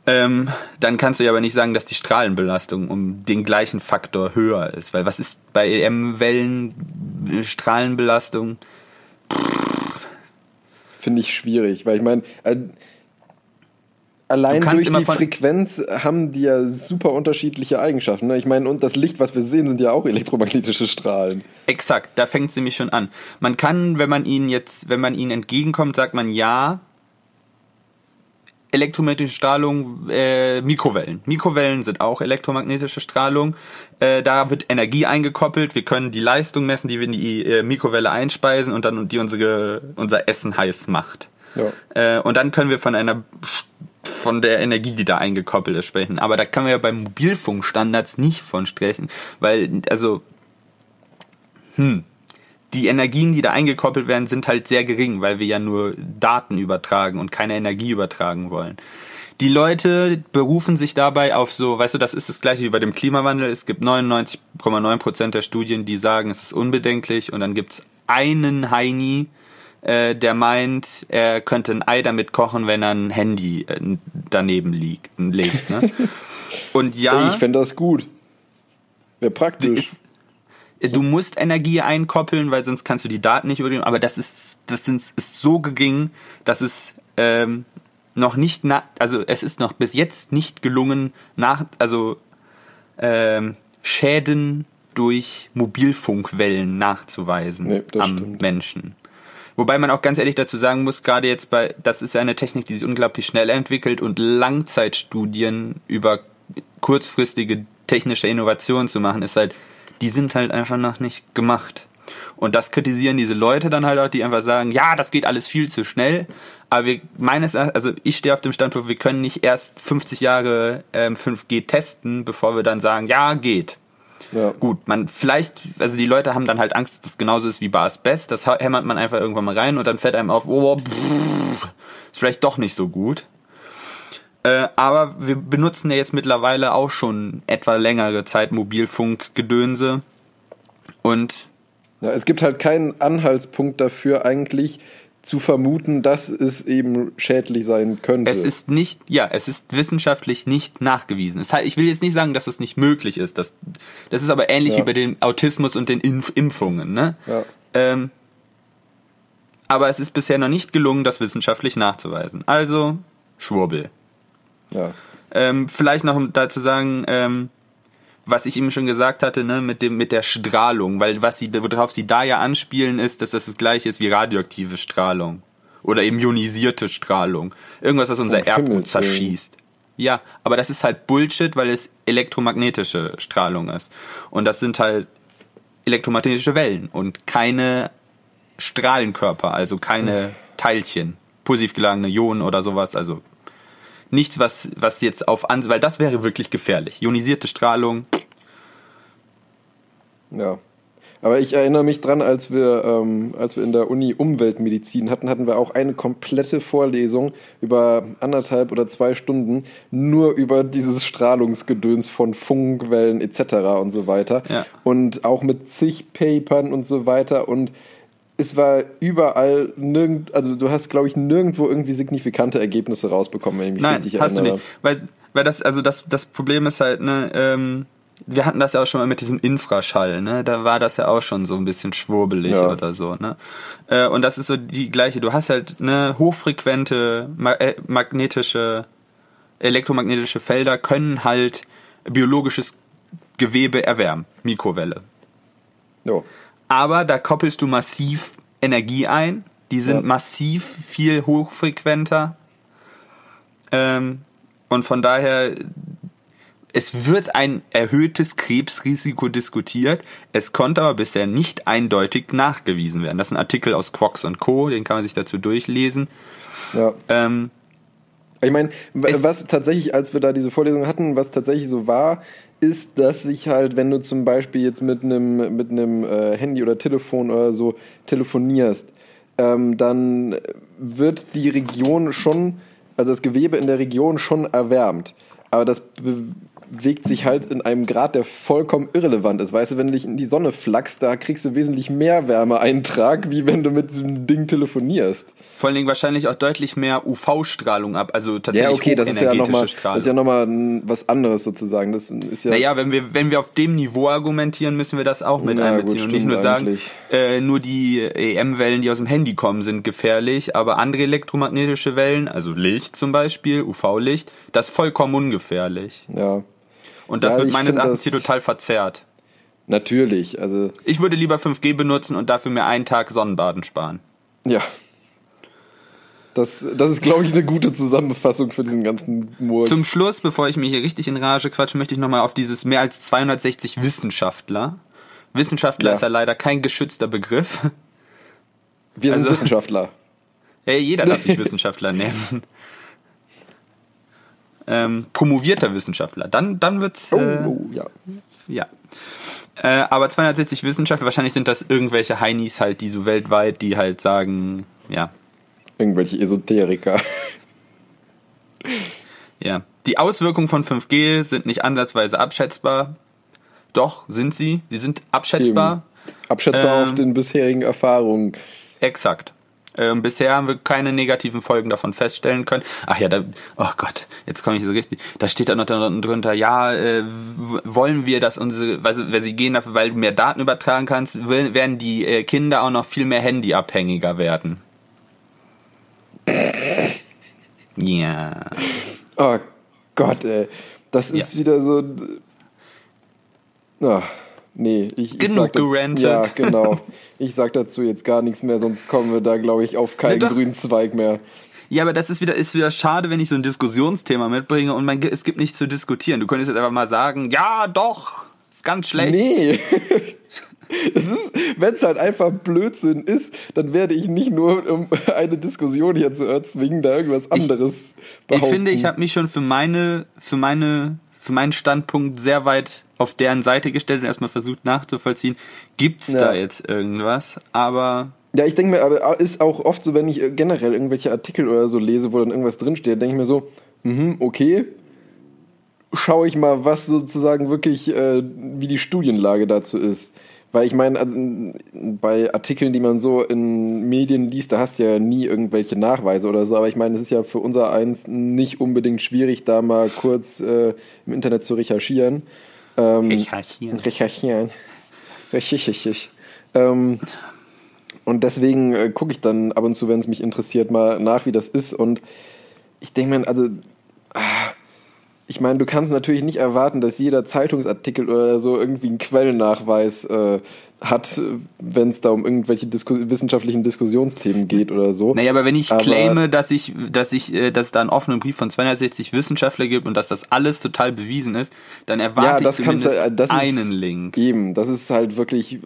Ähm, dann kannst du ja aber nicht sagen, dass die Strahlenbelastung um den gleichen Faktor höher ist, weil was ist bei EM-Wellen äh, Strahlenbelastung? Finde ich schwierig, weil ich meine, äh, allein durch die Frequenz haben die ja super unterschiedliche Eigenschaften. Ne? Ich meine, und das Licht, was wir sehen, sind ja auch elektromagnetische Strahlen. Exakt, da fängt es nämlich schon an. Man kann, wenn man ihnen jetzt, wenn man ihnen entgegenkommt, sagt man ja, elektromagnetische Strahlung, äh, Mikrowellen. Mikrowellen sind auch elektromagnetische Strahlung. Äh, da wird Energie eingekoppelt. Wir können die Leistung messen, die wir in die äh, Mikrowelle einspeisen und dann die unsere, unser Essen heiß macht. Ja. Äh, und dann können wir von einer von der Energie, die da eingekoppelt ist, sprechen. Aber da können wir ja bei Mobilfunkstandards nicht von sprechen, weil, also, hm, die Energien, die da eingekoppelt werden, sind halt sehr gering, weil wir ja nur Daten übertragen und keine Energie übertragen wollen. Die Leute berufen sich dabei auf so, weißt du, das ist das gleiche wie bei dem Klimawandel. Es gibt 99,9 Prozent der Studien, die sagen, es ist unbedenklich und dann gibt's einen Heini, äh, der meint, er könnte ein Ei damit kochen, wenn er ein Handy äh, daneben liegt, legt. Ne? Und ja, Ich fände das gut. Wäre praktisch. ist, du musst Energie einkoppeln, weil sonst kannst du die Daten nicht übernehmen. Aber das ist, das sind, ist so gering, dass es ähm, noch nicht, na, also es ist noch bis jetzt nicht gelungen, nach, also ähm, Schäden durch Mobilfunkwellen nachzuweisen Nee, am stimmt. Menschen. Wobei man auch ganz ehrlich dazu sagen muss, gerade jetzt bei, das ist ja eine Technik, die sich unglaublich schnell entwickelt und Langzeitstudien über kurzfristige technische Innovationen zu machen, ist halt, die sind halt einfach noch nicht gemacht. Und das kritisieren diese Leute dann halt auch, die einfach sagen, ja, das geht alles viel zu schnell. Aber wir, meines Erachtens, also ich stehe auf dem Standpunkt, wir können nicht erst 50 Jahre ähm, 5G testen, bevor wir dann sagen, ja, geht. Ja. Gut, man vielleicht, also die Leute haben dann halt Angst, dass das genauso ist wie bei Asbest. Das hämmert man einfach irgendwann mal rein und dann fällt einem auf, oh, pff, ist vielleicht doch nicht so gut. Äh, aber wir benutzen ja jetzt mittlerweile auch schon etwa längere Zeit Mobilfunkgedönse. Und Ja, es gibt halt keinen Anhaltspunkt dafür, eigentlich zu vermuten, dass es eben schädlich sein könnte. es ist nicht, ja, es ist wissenschaftlich nicht nachgewiesen. Es, ich will jetzt nicht sagen, dass es nicht möglich ist. Das, das ist aber ähnlich Ja. wie bei den Autismus und den Impf Impfungen. Ne? Ja. Ähm, aber es ist bisher noch nicht gelungen, das wissenschaftlich nachzuweisen. Also Schwurbel. ja. Ähm, vielleicht noch um dazu sagen, ähm, was ich eben schon gesagt hatte, ne, mit dem mit der Strahlung, weil was sie worauf sie da ja anspielen ist, dass das das gleiche ist wie radioaktive Strahlung. Oder eben ionisierte Strahlung, irgendwas was unser Erbgut zerschießt. Ja, aber das ist halt Bullshit, weil es elektromagnetische Strahlung ist. Und das sind halt elektromagnetische Wellen und keine Strahlenkörper, also keine Teilchen, positiv geladene Ionen oder sowas, also nichts, was, was jetzt auf an, weil das wäre wirklich gefährlich. Ionisierte Strahlung, Ja. Aber ich erinnere mich dran, als wir, ähm, als wir in der Uni Umweltmedizin hatten, hatten wir auch eine komplette Vorlesung über anderthalb oder zwei Stunden nur über dieses Strahlungsgedöns von Funkwellen etc. und so weiter. Ja. Und auch mit zig Papern und so weiter. Und es war überall nirgend, also du hast, glaube ich, nirgendwo irgendwie signifikante Ergebnisse rausbekommen, wenn ich mich Nein, richtig hast du erinnere. nicht. Weil, weil das, also das, das Problem ist halt, ne, ähm, wir hatten das ja auch schon mal mit diesem Infraschall, ne? Da war das ja auch schon so ein bisschen schwurbelig Ja. oder so, ne? Äh, und das ist so die gleiche. Du hast halt ne hochfrequente ma äh, magnetische, elektromagnetische Felder können halt biologisches Gewebe erwärmen, Mikrowelle. Jo. Aber da koppelst du massiv Energie ein. Die sind Ja. massiv viel hochfrequenter. Ähm, und von daher, es wird ein erhöhtes Krebsrisiko diskutiert. Es konnte aber bisher nicht eindeutig nachgewiesen werden. Das ist ein Artikel aus Quox und Co., den kann man sich dazu durchlesen. Ja. Ähm, Ich meine, was tatsächlich, als wir da diese Vorlesung hatten, was tatsächlich so war, ist, dass sich halt, wenn du zum Beispiel jetzt mit einem mit äh, Handy oder Telefon oder so telefonierst, ähm, dann wird die Region schon, also das Gewebe in der Region schon erwärmt. Aber das bewegt sich halt in einem Grad, der vollkommen irrelevant ist. Weißt du, wenn du dich in die Sonne flackst, da kriegst du wesentlich mehr Wärmeeintrag, wie wenn du mit diesem Ding telefonierst. vor allen Dingen wahrscheinlich auch deutlich mehr UV-Strahlung ab, also tatsächlich Ja, okay, das ist ja hochenergetische nochmal Strahlung. das ist ja noch mal ein- was anderes sozusagen. Das ist ja, Naja, wenn wir, wenn wir auf dem Niveau argumentieren, müssen wir das auch mit Ja, einbeziehen gut, und nicht nur sagen, äh, nur die EM-Wellen, die aus dem Handy kommen, sind gefährlich, aber andere elektromagnetische Wellen, also Licht zum Beispiel, UV-Licht, das ist vollkommen ungefährlich. ja, Und das Ja, wird meines Erachtens hier total verzerrt. natürlich. Also, Ich würde lieber 5G benutzen und dafür mir einen Tag Sonnenbaden sparen. ja. Das, das ist, glaube ich, eine gute Zusammenfassung für diesen ganzen Murks. Zum Schluss, bevor ich mich hier richtig in Rage quatsche, möchte ich nochmal auf dieses mehr als 260 Wissenschaftler. Wissenschaftler Ja. ist ja leider kein geschützter Begriff. Wir sind also- Wissenschaftler. Ja, jeder darf sich Wissenschaftler nennen. Ähm, promovierter Wissenschaftler. Dann, dann wird's. Oh, Äh, oh ja. Ja. Äh, aber 260 Wissenschaftler, wahrscheinlich sind das irgendwelche Heinis halt, die so weltweit, die halt sagen, ja, Irgendwelche Esoteriker. ja. Die Auswirkungen von 5G sind nicht ansatzweise abschätzbar. Doch, sind sie. Sie sind abschätzbar. Abschätzbar Ähm. auf den bisherigen Erfahrungen. Exakt. Ähm, bisher haben wir keine negativen Folgen davon feststellen können. Ach ja, da, oh Gott, jetzt komme ich so richtig. Da steht da noch drunter, ja, äh, wollen wir, dass unsere, weil, weil sie gehen dafür, weil du mehr Daten übertragen kannst, werden die äh, Kinder auch noch viel mehr handyabhängiger werden. Ja. Oh Gott, ey. Das ist wieder so. Ah, nee, ich. ich Genug dazu- gerantet. Ja, genau. Ich sag dazu jetzt gar nichts mehr, sonst kommen wir da, glaube ich, auf keinen doch. grünen Zweig mehr. Ja, aber das ist wieder, ist wieder schade, wenn ich so ein Diskussionsthema mitbringe und man, es gibt nichts zu diskutieren. Du könntest jetzt einfach mal sagen, ja, doch, ist ganz schlecht. Nee. Wenn es halt einfach Blödsinn ist, dann werde ich nicht nur, um eine Diskussion hier zu erzwingen, da irgendwas anderes Ich behaupten. finde, ich habe mich schon für meine, für meine, für meinen Standpunkt sehr weit auf deren Seite gestellt und erstmal versucht nachzuvollziehen, gibt's Ja. da jetzt irgendwas? Aber Ja, ich denke mir, aber ist auch oft so, wenn ich äh, generell irgendwelche Artikel oder so lese, wo dann irgendwas drinsteht, denke ich mir so, mhm, okay, schaue ich mal, was sozusagen wirklich, äh, wie die Studienlage dazu ist. Weil ich meine, also, bei Artikeln, die man so in Medien liest, da hast du ja nie irgendwelche Nachweise oder so, aber ich meine, es ist ja für unser eins nicht unbedingt schwierig, da mal kurz äh, im Internet zu recherchieren. Ähm, recherchieren. Recherchieren. Recherchieren. Ähm, und deswegen äh, gucke ich dann ab und zu, wenn es mich interessiert, mal nach, wie das ist. Und ich denke mir, also, ah, ich meine, du kannst natürlich nicht erwarten, dass jeder Zeitungsartikel oder so irgendwie einen Quellennachweis äh, hat, wenn es da um irgendwelche Disku wissenschaftlichen Diskussionsthemen geht oder so. Naja, aber wenn ich Aber- claime, dass ich, dass ich, äh, dass es da einen offenen Brief von 260 Wissenschaftler gibt und dass das alles total bewiesen ist, dann erwarte ich kannst zumindest du- das ist einen Link. Eben, das ist halt wirklich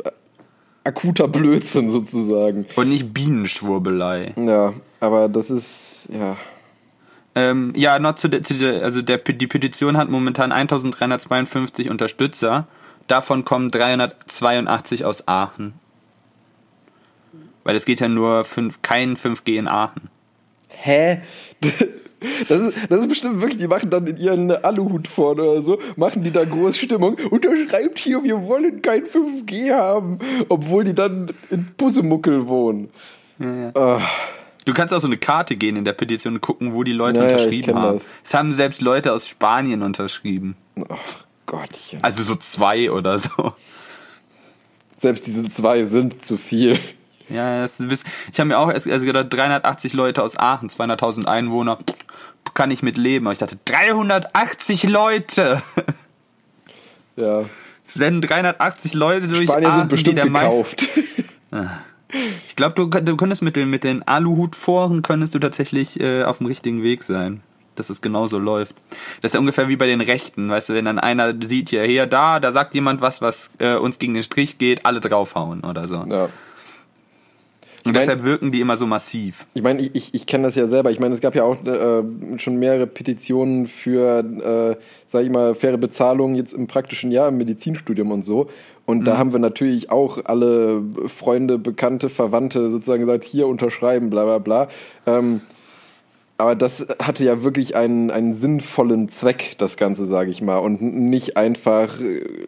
akuter Blödsinn sozusagen. Und nicht Bienenschwurbelei. Ja, aber das ist, ja. Ähm, ja, noch zu der, zu der also der, die Petition hat momentan 1352 Unterstützer. Davon kommen 382 aus Aachen. Weil es geht ja nur fünf, kein 5G in Aachen. Hä? Das ist, das ist bestimmt wirklich, die machen dann in ihren Aluhut vorne oder so, machen die da groß Stimmung, unterschreibt hier, wir wollen kein 5G haben, obwohl die dann in Pusemuckel wohnen. Ah, Du kannst auch so eine Karte gehen in der Petition und gucken, wo die Leute Ja, ja, ich unterschrieben haben. das. Es haben selbst Leute aus Spanien unterschrieben. Ach Gottchen. Also so zwei oder so. Selbst diese zwei sind zu viel. Ja, das ist, ich habe mir auch erst also gedacht, 380 Leute aus Aachen, 200.000 Einwohner, kann ich mit leben. Aber ich dachte, 380 Leute! Ja. Es rennen 380 Leute durch Spanier Aachen, sind bestimmt die der gekauft. Ich glaube, du, du könntest mit den, mit den Aluhut-Foren könntest du tatsächlich äh, auf dem richtigen Weg sein. Dass es genauso läuft. Das ist ja ungefähr wie bei den Rechten, weißt du, wenn dann einer sieht, hier, hier, da, da sagt jemand was, was äh, uns gegen den Strich geht, alle draufhauen oder so. Ja. Und mein- deshalb wirken die immer so massiv. Ich meine, ich, ich, ich kenne das ja selber. Ich meine, es gab ja auch äh, schon mehrere Petitionen für, äh, sag ich mal, faire Bezahlung jetzt im praktischen Jahr im Medizinstudium und so. Und da haben wir natürlich auch alle Freunde, Bekannte, Verwandte sozusagen gesagt, hier unterschreiben, bla bla bla. Ähm, aber das hatte ja wirklich einen, einen sinnvollen Zweck, das Ganze, sage ich mal. Und nicht einfach äh,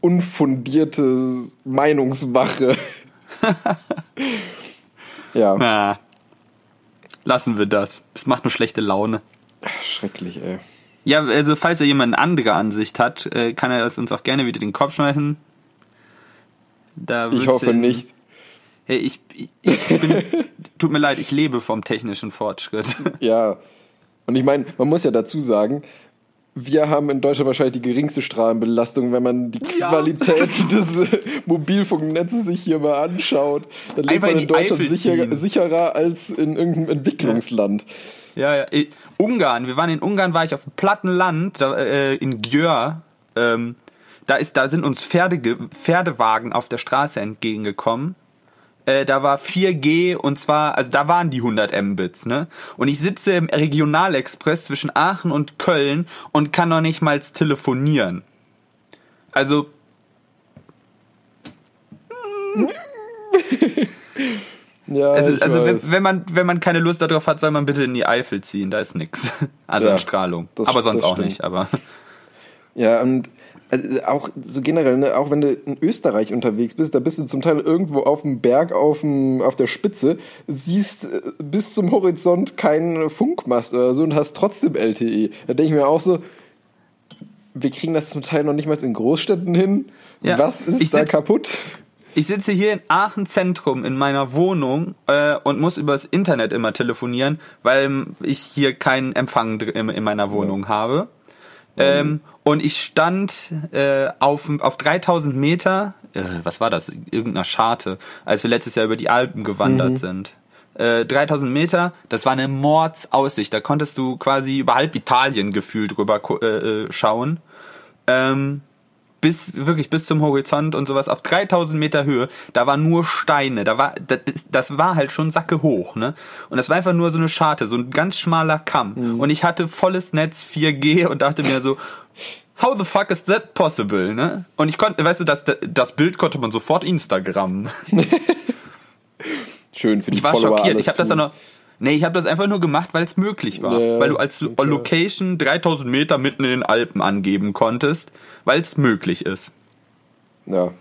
unfundierte Meinungsmache. ja. Na, lassen wir das. Es macht nur schlechte Laune. Ach, schrecklich, ey. Ja, also falls er jemand eine andere Ansicht hat, äh, kann er das uns auch gerne wieder den Kopf schmeißen. Da Ich hoffe in- nicht. Hey, ich, ich, ich bin, tut mir leid, ich lebe vom technischen Fortschritt. Ja. Und ich meine, man muss ja dazu sagen, wir haben in Deutschland wahrscheinlich die geringste Strahlenbelastung, wenn man die Ja. Qualität des äh, Mobilfunknetzes sich hier mal anschaut. Dann lebt Einfach man in in Deutschland sicher, sicherer als in irgendeinem Entwicklungsland. Ja, ja. äh, Ungarn, wir waren in Ungarn, war ich auf dem platten Land, da, äh, in Gjör. Ähm, da ist, da sind uns Pferde, Pferdewagen auf der Straße entgegengekommen. äh, da war 4G und zwar, also da waren die 100 Mbits, ne? Und ich sitze im Regionalexpress zwischen Aachen und Köln und kann noch nicht mal telefonieren. Also Ja, Also, also wenn, wenn man wenn man keine Lust darauf hat, soll man bitte in die Eifel ziehen. Da ist nix. Also Ja, an Strahlung. das- aber sonst auch stimmt. nicht. Aber Ja, und also auch so generell, ne, auch wenn du in Österreich unterwegs bist, da bist du zum Teil irgendwo auf dem Berg, auf, dem, auf der Spitze, siehst äh, bis zum Horizont keinen Funkmast oder so und hast trotzdem LTE. Da denke ich mir auch so, wir kriegen das zum Teil noch nicht mal in Großstädten hin. Ja, Was ist da kaputt? Ich sitze hier in Aachen Zentrum in meiner Wohnung äh, und muss übers Internet immer telefonieren, weil ich hier keinen Empfang in, in meiner Wohnung habe. Ähm, und ich stand äh, auf, auf 3000 Meter, äh, was war das, irgendeiner Scharte, als wir letztes Jahr über die Alpen gewandert sind. Äh, 3000 Meter, das war eine Mordsaussicht. Da konntest du quasi über halb Italien gefühlt drüber ko- äh, äh, schauen. Ähm, bis wirklich bis zum Horizont und sowas auf 3000 Meter Höhe, da war nur Steine, da war das, das war halt schon Sacke hoch, ne? Und das war einfach nur so eine Scharte, so ein ganz schmaler Kamm und ich hatte volles Netz 4G und dachte mir so How the fuck is that possible, ne? Und ich konnte, weißt du, das, das Bild konnte man sofort Instagram. Schön für die Ich war Follower schockiert. Ich habe das dann noch. Nee, ich habe das einfach nur gemacht, weil es möglich war. Ja, weil du als okay. Location 3000 Meter mitten in den Alpen angeben konntest, weil es möglich ist. Ja,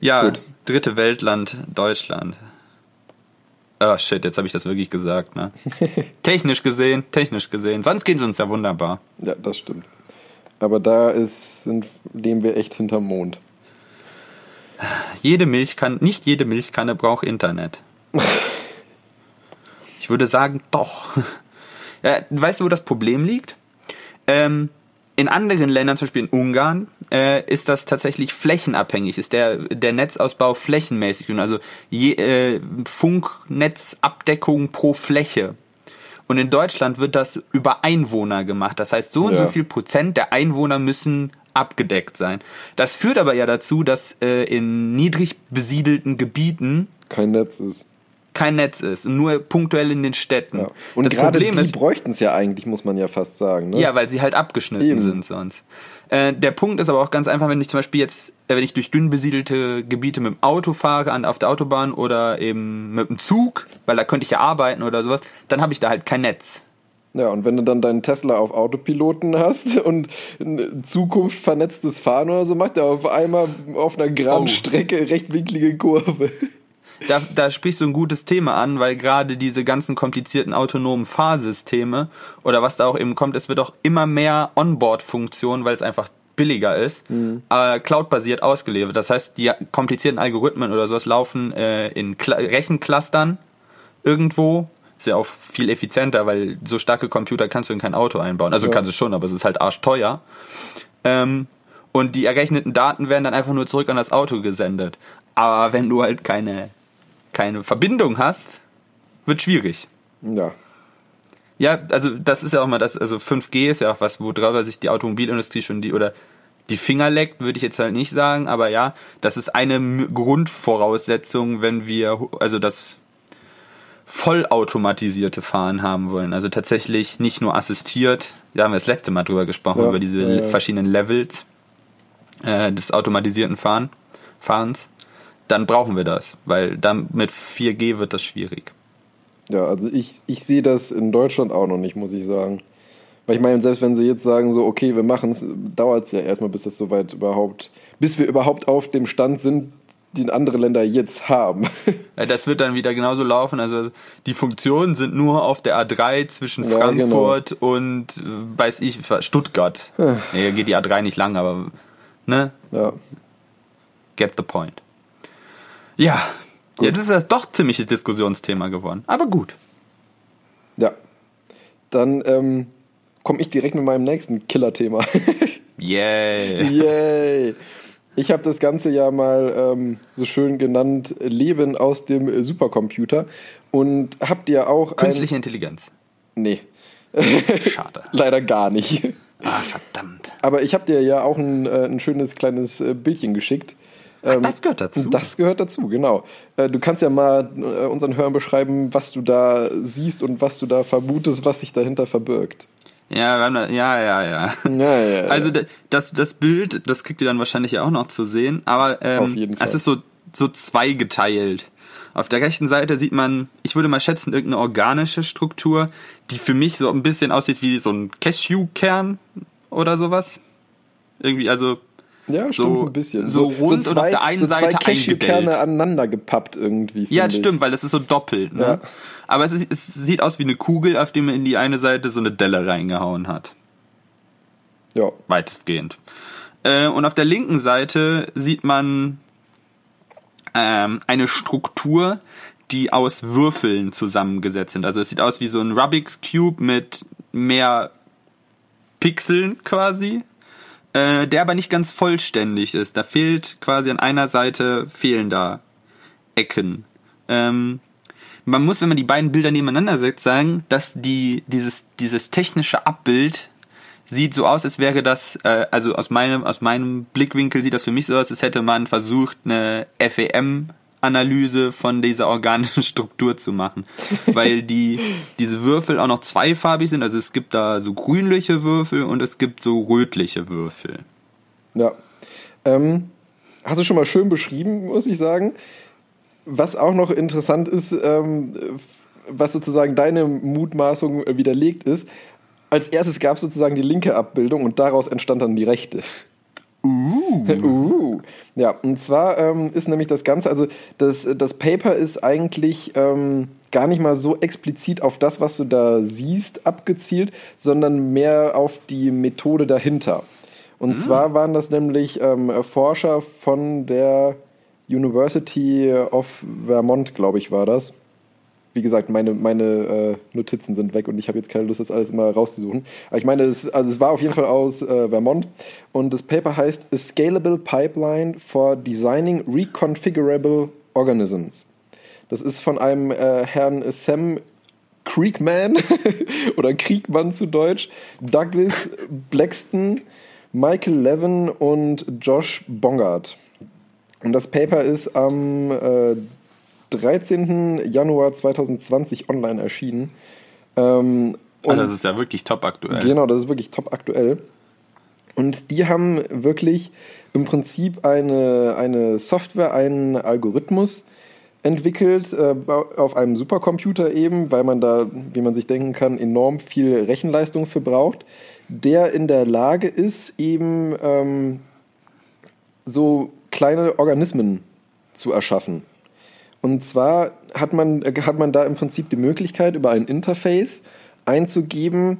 Ja, Gut. dritte Weltland, Deutschland. Oh shit, jetzt habe ich das wirklich gesagt, ne? technisch gesehen, technisch gesehen. Sonst geht's uns ja wunderbar. ja, das stimmt. Aber da ist, sind, leben wir echt hinterm Mond. Jede Milchkanne, nicht jede Milchkanne braucht Internet. Ich würde sagen, doch. Ja, weißt du, wo das Problem liegt? Ähm, in anderen Ländern, zum Beispiel in Ungarn, äh, ist das tatsächlich flächenabhängig, ist der, der Netzausbau flächenmäßig und also je, äh, Funknetzabdeckung pro Fläche. Und in Deutschland wird das über Einwohner gemacht. Das heißt, so und Ja. so viel Prozent der Einwohner müssen abgedeckt sein. Das führt aber ja dazu, dass äh, in niedrig besiedelten Gebieten Kein Netz ist. Kein Netz ist, nur punktuell in den Städten. Ja. Und das gerade Problem die bräuchten es ja eigentlich, muss man ja fast sagen. Ne? ja, weil sie halt abgeschnitten Eben. sind sonst. Äh, der Punkt ist aber auch ganz einfach, wenn ich zum Beispiel jetzt, äh, wenn ich durch dünn besiedelte Gebiete mit dem Auto fahre, an, auf der Autobahn oder eben mit dem Zug, weil da könnte ich ja arbeiten oder sowas, dann habe ich da halt kein Netz. Ja, und wenn du dann deinen Tesla auf Autopiloten hast und in Zukunft vernetztes Fahren oder so, macht er auf einmal auf einer geraden Oh. Strecke rechtwinklige Kurve. Da, da sprichst du ein gutes Thema an, weil gerade diese ganzen komplizierten autonomen Fahrsysteme oder was da auch eben kommt, es wird auch immer mehr Onboard-Funktionen, weil es einfach billiger ist, äh, cloud-basiert ausgeliefert. Das heißt, die komplizierten Algorithmen oder sowas laufen äh, in Kla Rechenclustern irgendwo. Ist ja auch viel effizienter, weil so starke Computer kannst du in kein Auto einbauen. Also Ja. kannst du schon, aber es ist halt arschteuer. Ähm, und die errechneten Daten werden dann einfach nur zurück an das Auto gesendet. Aber wenn du halt keine, keine Verbindung hast, wird schwierig. Ja, Ja, also das ist ja auch mal das, also 5G ist ja auch was, worauf sich die Automobilindustrie schon die oder die Finger leckt, würde ich jetzt halt nicht sagen, aber ja, das ist eine Grundvoraussetzung, wenn wir also das vollautomatisierte Fahren haben wollen. Also tatsächlich nicht nur assistiert, da haben wir das letzte Mal drüber gesprochen, Ja, über diese ja, ja. verschiedenen Levels äh, des automatisierten Fahren, Fahrens. Dann brauchen wir das, weil dann mit 4G wird das schwierig. ja, also ich, ich sehe das in Deutschland auch noch nicht, muss ich sagen. Weil ich meine, selbst wenn sie jetzt sagen, so, okay, wir machen es, dauert es ja erstmal, bis das soweit überhaupt, bis wir überhaupt auf dem Stand sind, den andere Länder jetzt haben. Ja, Das wird dann wieder genauso laufen. Also die Funktionen sind nur auf der A3 zwischen Ja, Frankfurt und äh, weiß ich, Stuttgart. nee, geht die A3 nicht lang, aber ne? ja. Get the point. Ja, jetzt ist das doch ziemliches Diskussionsthema geworden. Aber gut. Ja. Dann ähm, komme ich direkt mit meinem nächsten Killer-Thema. Yeah. Yay! Ich habe das Ganze ja mal ähm, so schön genannt Leben aus dem Supercomputer und habt ihr auch Künstliche Intelligenz. nee, Schade. leider gar nicht. Ah, verdammt. Aber ich habe dir ja auch ein, äh, ein schönes kleines äh, Bildchen geschickt Ach, das gehört dazu. Das gehört dazu, genau. Äh, du kannst ja mal äh, unseren Hörern beschreiben, was du da siehst und was du da vermutest, was sich dahinter verbirgt. Ja, ja, ja, ja. Ja, ja, ja. Also das, das Bild, das kriegt ihr dann wahrscheinlich ja auch noch zu sehen, aber ähm, es ist so, so zweigeteilt. Auf der rechten Seite sieht man, ich würde mal schätzen, irgendeine organische Struktur, die für mich so ein bisschen aussieht wie so ein Cashewkern oder sowas. Irgendwie, also Ja, stimmt so- ein bisschen. so rund und auf der einen so zwei Seite Cashewkerne aneinander gepappt irgendwie. Ja, ich. stimmt, weil es ist so doppelt. Ne? Ja. Aber es, ist, es sieht aus wie eine Kugel, auf die man in die eine Seite so eine Delle reingehauen hat. Ja, Weitestgehend. Äh, und auf der linken Seite sieht man ähm, eine Struktur, die aus Würfeln zusammengesetzt sind. Also es sieht aus wie so ein Rubik's Cube mit mehr Pixeln quasi, äh, der aber nicht ganz vollständig ist. Da fehlt quasi an einer Seite fehlen da Ecken. Ähm, man muss, wenn man die beiden Bilder nebeneinander setzt, sagen, dass die, dieses, dieses technische Abbild sieht so aus, als wäre das, äh, also aus meinem, aus meinem Blickwinkel sieht das für mich so aus, als hätte man versucht, eine FEM-Analyse von dieser organischen Struktur zu machen. Weil die, diese Würfel auch noch zweifarbig sind, also es gibt da so grünliche Würfel und es gibt so rötliche Würfel. ja. Ähm, hast du schon mal schön beschrieben, muss ich sagen. Was auch noch interessant ist, ähm, was sozusagen deine Mutmaßung widerlegt ist, als erstes gab es sozusagen die linke Abbildung und daraus entstand dann die rechte. Uh. Uh. Ja, und zwar ähm, ist nämlich das Ganze, also das, das Paper ist eigentlich ähm, gar nicht mal so explizit auf das, was du da siehst, abgezielt, sondern mehr auf die Methode dahinter. Und zwar waren das nämlich ähm, Forscher von der University of Vermont, glaube ich, war das. Wie gesagt, meine, meine äh, Notizen sind weg und ich habe jetzt keine Lust, das alles immer rauszusuchen. Aber ich meine, es, also es war auf jeden Fall aus äh, Vermont und das Paper heißt A Scalable Pipeline for Designing Reconfigurable Organisms. Das ist von einem äh, Herrn Sam Creekman oder Kriegmann zu Deutsch, Douglas Blackston, Michael Levin und Josh Bongard. Und das Paper ist am äh, 13. Januar 2020 online erschienen. Ähm, Ah, und das ist ja wirklich top aktuell. Genau, das ist wirklich top aktuell. Und die haben wirklich im Prinzip eine, eine Software, einen Algorithmus entwickelt äh, auf einem Supercomputer eben, weil man da, wie man sich denken kann, enorm viel Rechenleistung für braucht, der in der Lage ist, eben ähm, so kleine Organismen zu erschaffen. Und zwar hat man, hat man da im Prinzip die Möglichkeit, über ein Interface einzugeben,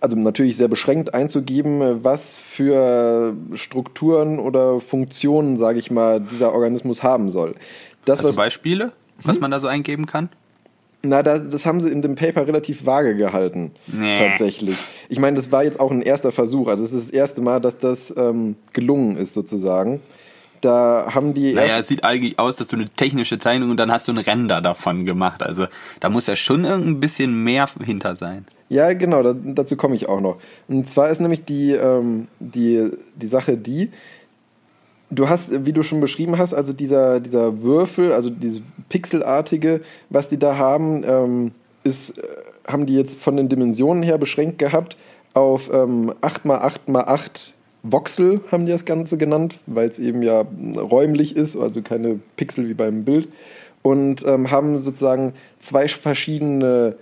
also natürlich sehr beschränkt einzugeben, was für Strukturen oder Funktionen, sage ich mal, dieser Organismus haben soll. Das, du was, Beispiele, was man da so eingeben kann? na, das, das haben sie in dem Paper relativ vage gehalten, Nee. tatsächlich. Ich meine, das war jetzt auch ein erster Versuch, also es ist das erste Mal, dass das ähm, gelungen ist, sozusagen. Da haben die Naja, es sieht eigentlich aus, dass du eine technische Zeichnung und dann hast du ein Render davon gemacht. Also da muss ja schon irgendein bisschen mehr hinter sein. Ja, genau, da, dazu komme ich auch noch. Und zwar ist nämlich die, ähm, die, die Sache die, du hast, wie du schon beschrieben hast, also dieser, dieser Würfel, also dieses Pixelartige, was die da haben, ähm, ist, äh, haben die jetzt von den Dimensionen her beschränkt gehabt auf ähm, 8x8x8 Voxel, haben die das Ganze genannt, weil es eben ja räumlich ist, also keine Pixel wie beim Bild. Und ähm, haben sozusagen zwei verschiedene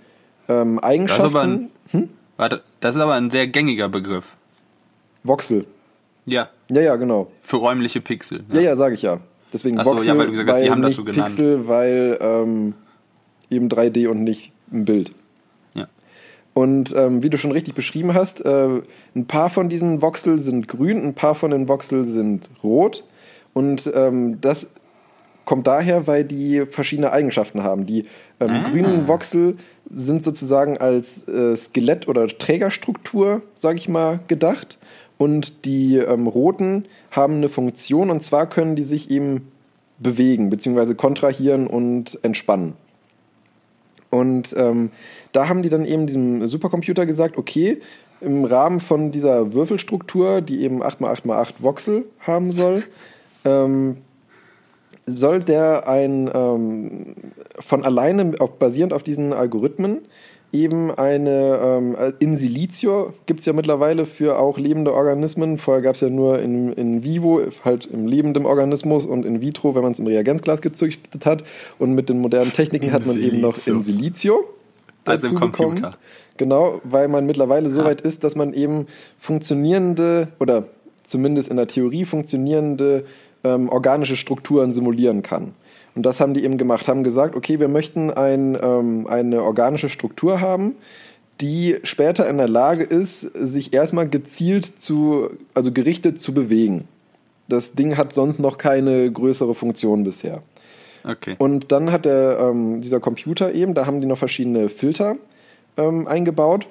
ähm, Das Eigenschaften. ein, warte, das ist aber ein sehr gängiger Begriff. Voxel. Ja, Ja, ja, genau. für räumliche Pixel. Ja, ja, sage ich ja. Deswegen Ach so, Voxel, ja, weil du gesagt hast, die haben das so genannt. Pixel, weil ähm, eben 3D und nicht ein Bild. Und ähm, wie du schon richtig beschrieben hast, äh, ein paar von diesen Voxel sind grün, ein paar von den Voxel sind rot. Und ähm, das kommt daher, weil die verschiedene Eigenschaften haben. Die ähm, Ah. grünen Voxel sind sozusagen als äh, Skelett- oder Trägerstruktur, sage ich mal, gedacht. Und die ähm, roten haben eine Funktion und zwar können die sich eben bewegen, beziehungsweise kontrahieren und entspannen. Und ähm, da haben die dann eben diesem Supercomputer gesagt, okay, im Rahmen von dieser Würfelstruktur, die eben 8x8x8 Voxel haben soll, ähm, soll der ein ähm, von alleine auf, basierend auf diesen Algorithmen eben eine ähm, in Silicio gibt es ja mittlerweile für auch lebende Organismen. Vorher gab es ja nur in, in vivo, halt im lebenden Organismus und in vitro, wenn man es im Reagenzglas gezüchtet hat. Und mit den modernen Techniken In hat man eben noch Silicio. in Silicio. Also im bekommen. Computer. Genau, weil man mittlerweile so Ah. weit ist, dass man eben funktionierende oder zumindest in der Theorie funktionierende ähm, organische Strukturen simulieren kann. Und das haben die eben gemacht, haben gesagt, okay, wir möchten ein, ähm, eine organische Struktur haben, die später in der Lage ist, sich erstmal gezielt zu, also gerichtet zu bewegen. Das Ding hat sonst noch keine größere Funktion bisher. Okay. Und dann hat der, ähm, dieser Computer eben, da haben die noch verschiedene Filter ähm, eingebaut,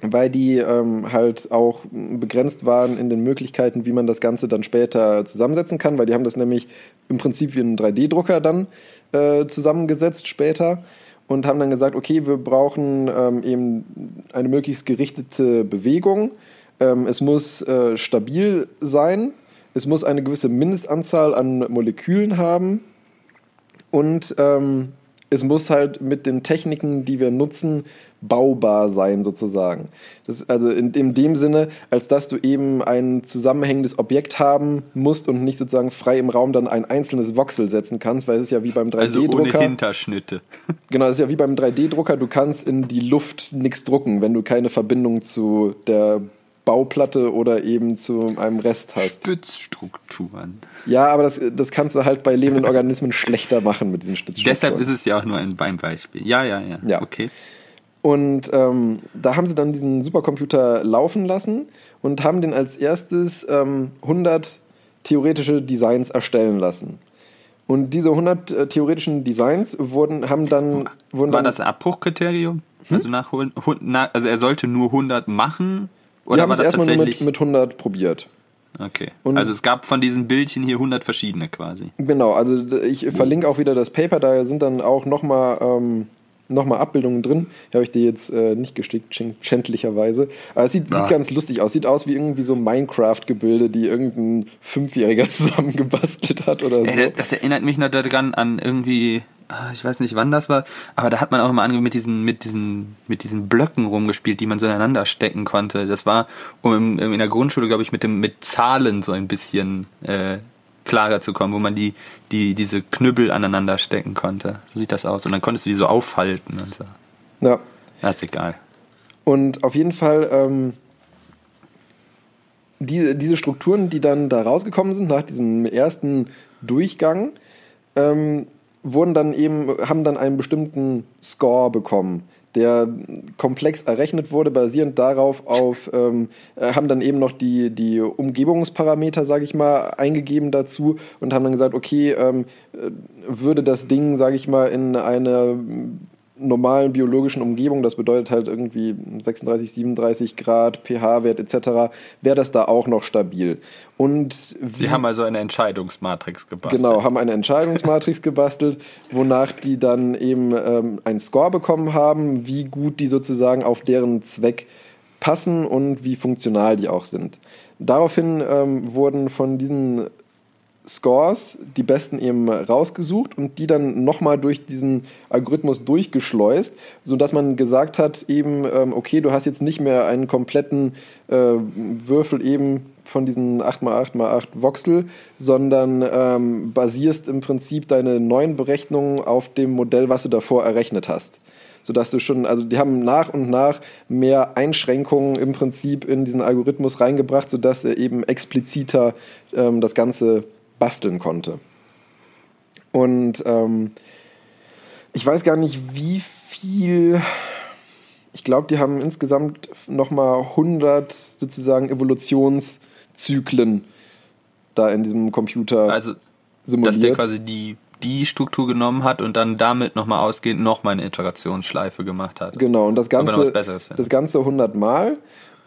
weil die ähm, halt auch begrenzt waren in den Möglichkeiten, wie man das Ganze dann später zusammensetzen kann, weil die haben das nämlich im Prinzip wie einen 3D-Drucker dann äh, zusammengesetzt später und haben dann gesagt, okay, wir brauchen ähm, eben eine möglichst gerichtete Bewegung. Ähm, es muss äh, stabil sein, es muss eine gewisse Mindestanzahl an Molekülen haben und ähm, es muss halt mit den Techniken, die wir nutzen, baubar sein sozusagen. Das ist also in, in dem Sinne, als dass du eben ein zusammenhängendes Objekt haben musst und nicht sozusagen frei im Raum dann ein einzelnes Voxel setzen kannst, weil es ist ja wie beim Also ohne 3D-Drucker. Hinterschnitte. genau, es ist ja wie beim 3D-Drucker, du kannst in die Luft nichts drucken, wenn du keine Verbindung zu der Bauplatte oder eben zu einem Rest hast. Stützstrukturen. Ja, aber das, das kannst du halt bei lebenden Organismen schlechter machen mit diesen Stützstrukturen. Deshalb ist es ja auch nur ein Beinbeispiel. Ja, ja, ja. Ja. Okay. Und ähm, da haben sie dann diesen Supercomputer laufen lassen und haben den als erstes ähm, 100 theoretische Designs erstellen lassen. Und diese 100 äh, theoretischen Designs wurden, haben dann, wurden War dann das ein Abbruchkriterium? Hm? Also nach, na, also er sollte nur 100 machen? Wir Oder haben war es das erstmal nur mit, mit 100 probiert. okay. Und- also es gab von diesen Bildchen hier 100 verschiedene quasi. Genau, also ich verlinke auch wieder das Paper, da sind dann auch nochmal ähm, noch mal Abbildungen drin. Die habe ich dir jetzt äh, nicht gestickt, schändlicherweise. Aber es sieht, Ah. sieht ganz lustig aus. Sieht aus wie irgendwie so Minecraft-Gebilde, die irgendein Fünfjähriger zusammengebastelt hat oder so. Ey, das erinnert mich noch daran an irgendwie, ah, ich weiß nicht wann das war, aber da hat man auch immer ange- mit diesen, mit diesen, mit diesen Blöcken rumgespielt, die man so ineinander stecken konnte. Das war, um in, in der Grundschule, glaube ich, mit dem, mit Zahlen so ein bisschen äh, klarer zu kommen, wo man die, die, diese Knüppel aneinander stecken konnte. So sieht das aus. Und dann konntest du die so aufhalten und so. Ja. Das ist egal. Und auf jeden Fall ähm, die, diese Strukturen, die dann da rausgekommen sind nach diesem ersten Durchgang, ähm, wurden dann eben, haben dann einen bestimmten Score bekommen, der komplex errechnet wurde, basierend darauf auf, ähm, äh, haben dann eben noch die, die Umgebungsparameter, sage ich mal, eingegeben dazu und haben dann gesagt, okay, ähm, äh, würde das Ding, sage ich mal, in einer normalen biologischen Umgebung, das bedeutet halt irgendwie 36, 37 Grad, pH-Wert etc., wäre das da auch noch stabil. Und Sie haben also eine Entscheidungsmatrix gebastelt. genau, haben eine Entscheidungsmatrix gebastelt, wonach die dann eben ähm, einen Score bekommen haben, wie gut die sozusagen auf deren Zweck passen und wie funktional die auch sind. Daraufhin ähm, wurden von diesen Scores die besten eben rausgesucht und die dann nochmal durch diesen Algorithmus durchgeschleust, sodass man gesagt hat, eben, ähm, okay, du hast jetzt nicht mehr einen kompletten äh, Würfel eben von diesen 8x8x8 Voxel, sondern ähm, basierst im Prinzip deine neuen Berechnungen auf dem Modell, was du davor errechnet hast. Sodass du schon, also die haben nach und nach mehr Einschränkungen im Prinzip in diesen Algorithmus reingebracht, sodass er eben expliziter ähm, das Ganze basteln konnte. Und ähm, ich weiß gar nicht, wie viel. Ich glaube, die haben insgesamt nochmal 100 sozusagen Evolutionszyklen da in diesem Computer Also, dass simuliert. der quasi die, die Struktur genommen hat und dann damit nochmal ausgehend nochmal eine Iterationsschleife gemacht hat. Genau, und das Ganze, das Ganze 100 Mal.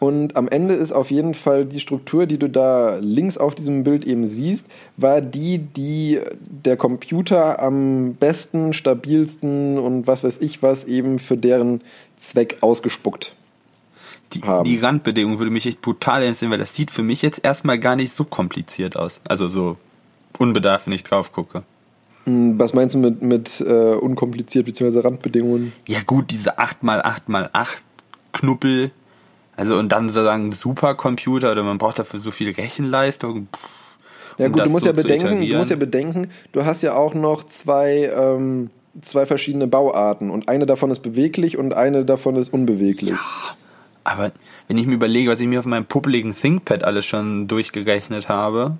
Und am Ende ist auf jeden Fall die Struktur, die du da links auf diesem Bild eben siehst, war die, die der Computer am besten, stabilsten und was weiß ich was eben für deren Zweck ausgespuckt. Die, haben. die Randbedingung würde mich echt brutal interessieren, weil das sieht für mich jetzt erstmal gar nicht so kompliziert aus. Also so unbedarft, wenn ich drauf gucke. Hm, Was meinst du mit, mit äh, unkompliziert bzw. Randbedingungen? Ja gut, diese 8x8x8 Knuppel, also und dann sozusagen ein Supercomputer oder man braucht dafür so viel Rechenleistung. pff, Ja um gut, du musst so ja bedenken, du musst ja bedenken, du hast ja auch noch zwei, ähm, zwei verschiedene Bauarten und eine davon ist beweglich und eine davon ist unbeweglich. Aber wenn ich mir überlege, was ich mir auf meinem puppeligen ThinkPad alles schon durchgerechnet habe.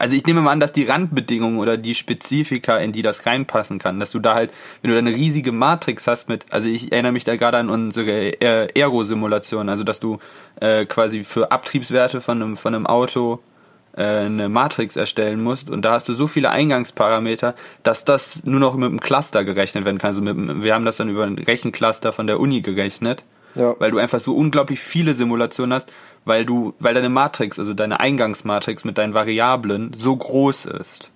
Also ich nehme mal an, dass die Randbedingungen oder die Spezifika, in die das reinpassen kann, dass du da halt, wenn du da eine riesige Matrix hast mit, also ich erinnere mich da gerade an unsere äh, Aero-Simulation, also dass du äh, quasi für Abtriebswerte von einem, von einem Auto äh, eine Matrix erstellen musst und da hast du so viele Eingangsparameter, dass das nur noch mit einem Cluster gerechnet werden kann. Also mit, einem- wir haben das dann über ein Rechencluster von der Uni gerechnet, Ja. weil du einfach so unglaublich viele Simulationen hast, weil du, weil deine Matrix, also deine Eingangsmatrix mit deinen Variablen so groß ist.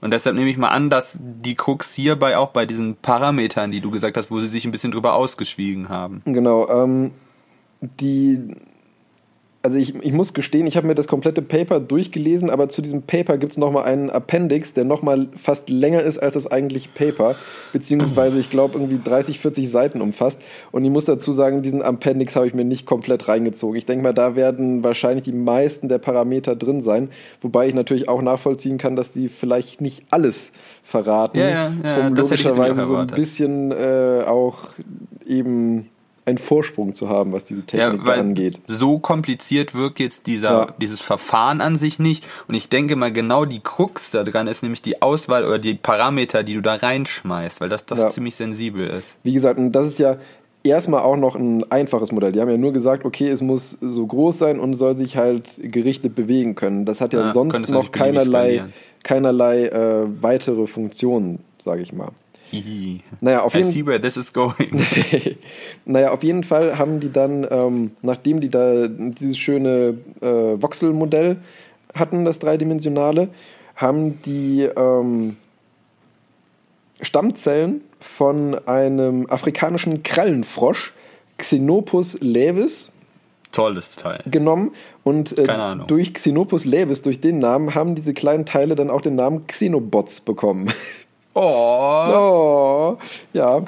Und deshalb nehme ich mal an, dass die Krux hierbei auch bei diesen Parametern, die du gesagt hast, wo sie sich ein bisschen drüber ausgeschwiegen haben. Genau, ähm, die, also ich, ich muss gestehen, ich habe mir das komplette Paper durchgelesen, aber zu diesem Paper gibt es nochmal einen Appendix, der nochmal fast länger ist als das eigentliche Paper, beziehungsweise ich glaube irgendwie 30, 40 Seiten umfasst. Und ich muss dazu sagen, diesen Appendix habe ich mir nicht komplett reingezogen. Ich denke mal, da werden wahrscheinlich die meisten der Parameter drin sein, wobei ich natürlich auch nachvollziehen kann, dass die vielleicht nicht alles verraten, Ja, ja, ja, um logischerweise so ein bisschen äh, auch eben einen Vorsprung zu haben, was diese Ja, Technik weil angeht. so kompliziert wirkt jetzt dieser, Ja. dieses Verfahren an sich nicht. Und ich denke mal, genau die Krux da dran ist nämlich die Auswahl oder die Parameter, die du da reinschmeißt, weil das doch Ja. ziemlich sensibel ist. Wie gesagt, und das ist ja erstmal auch noch ein einfaches Modell. Die haben ja nur gesagt, okay, es muss so groß sein und soll sich halt gerichtet bewegen können. Das hat ja, Ja, sonst noch keinerlei, keinerlei äh, weitere Funktionen, sage ich mal. Hihi. Naja, auf I jeden see where this is going. naja, auf jeden Fall haben die dann, ähm, nachdem die da dieses schöne äh, Voxel-Modell hatten, das dreidimensionale, haben die ähm, Stammzellen von einem afrikanischen Krallenfrosch, Xenopus laevis, Tolles Teil. genommen und äh, durch Xenopus laevis, durch den Namen, haben diese kleinen Teile dann auch den Namen Xenobots bekommen. Oh, oh, ja,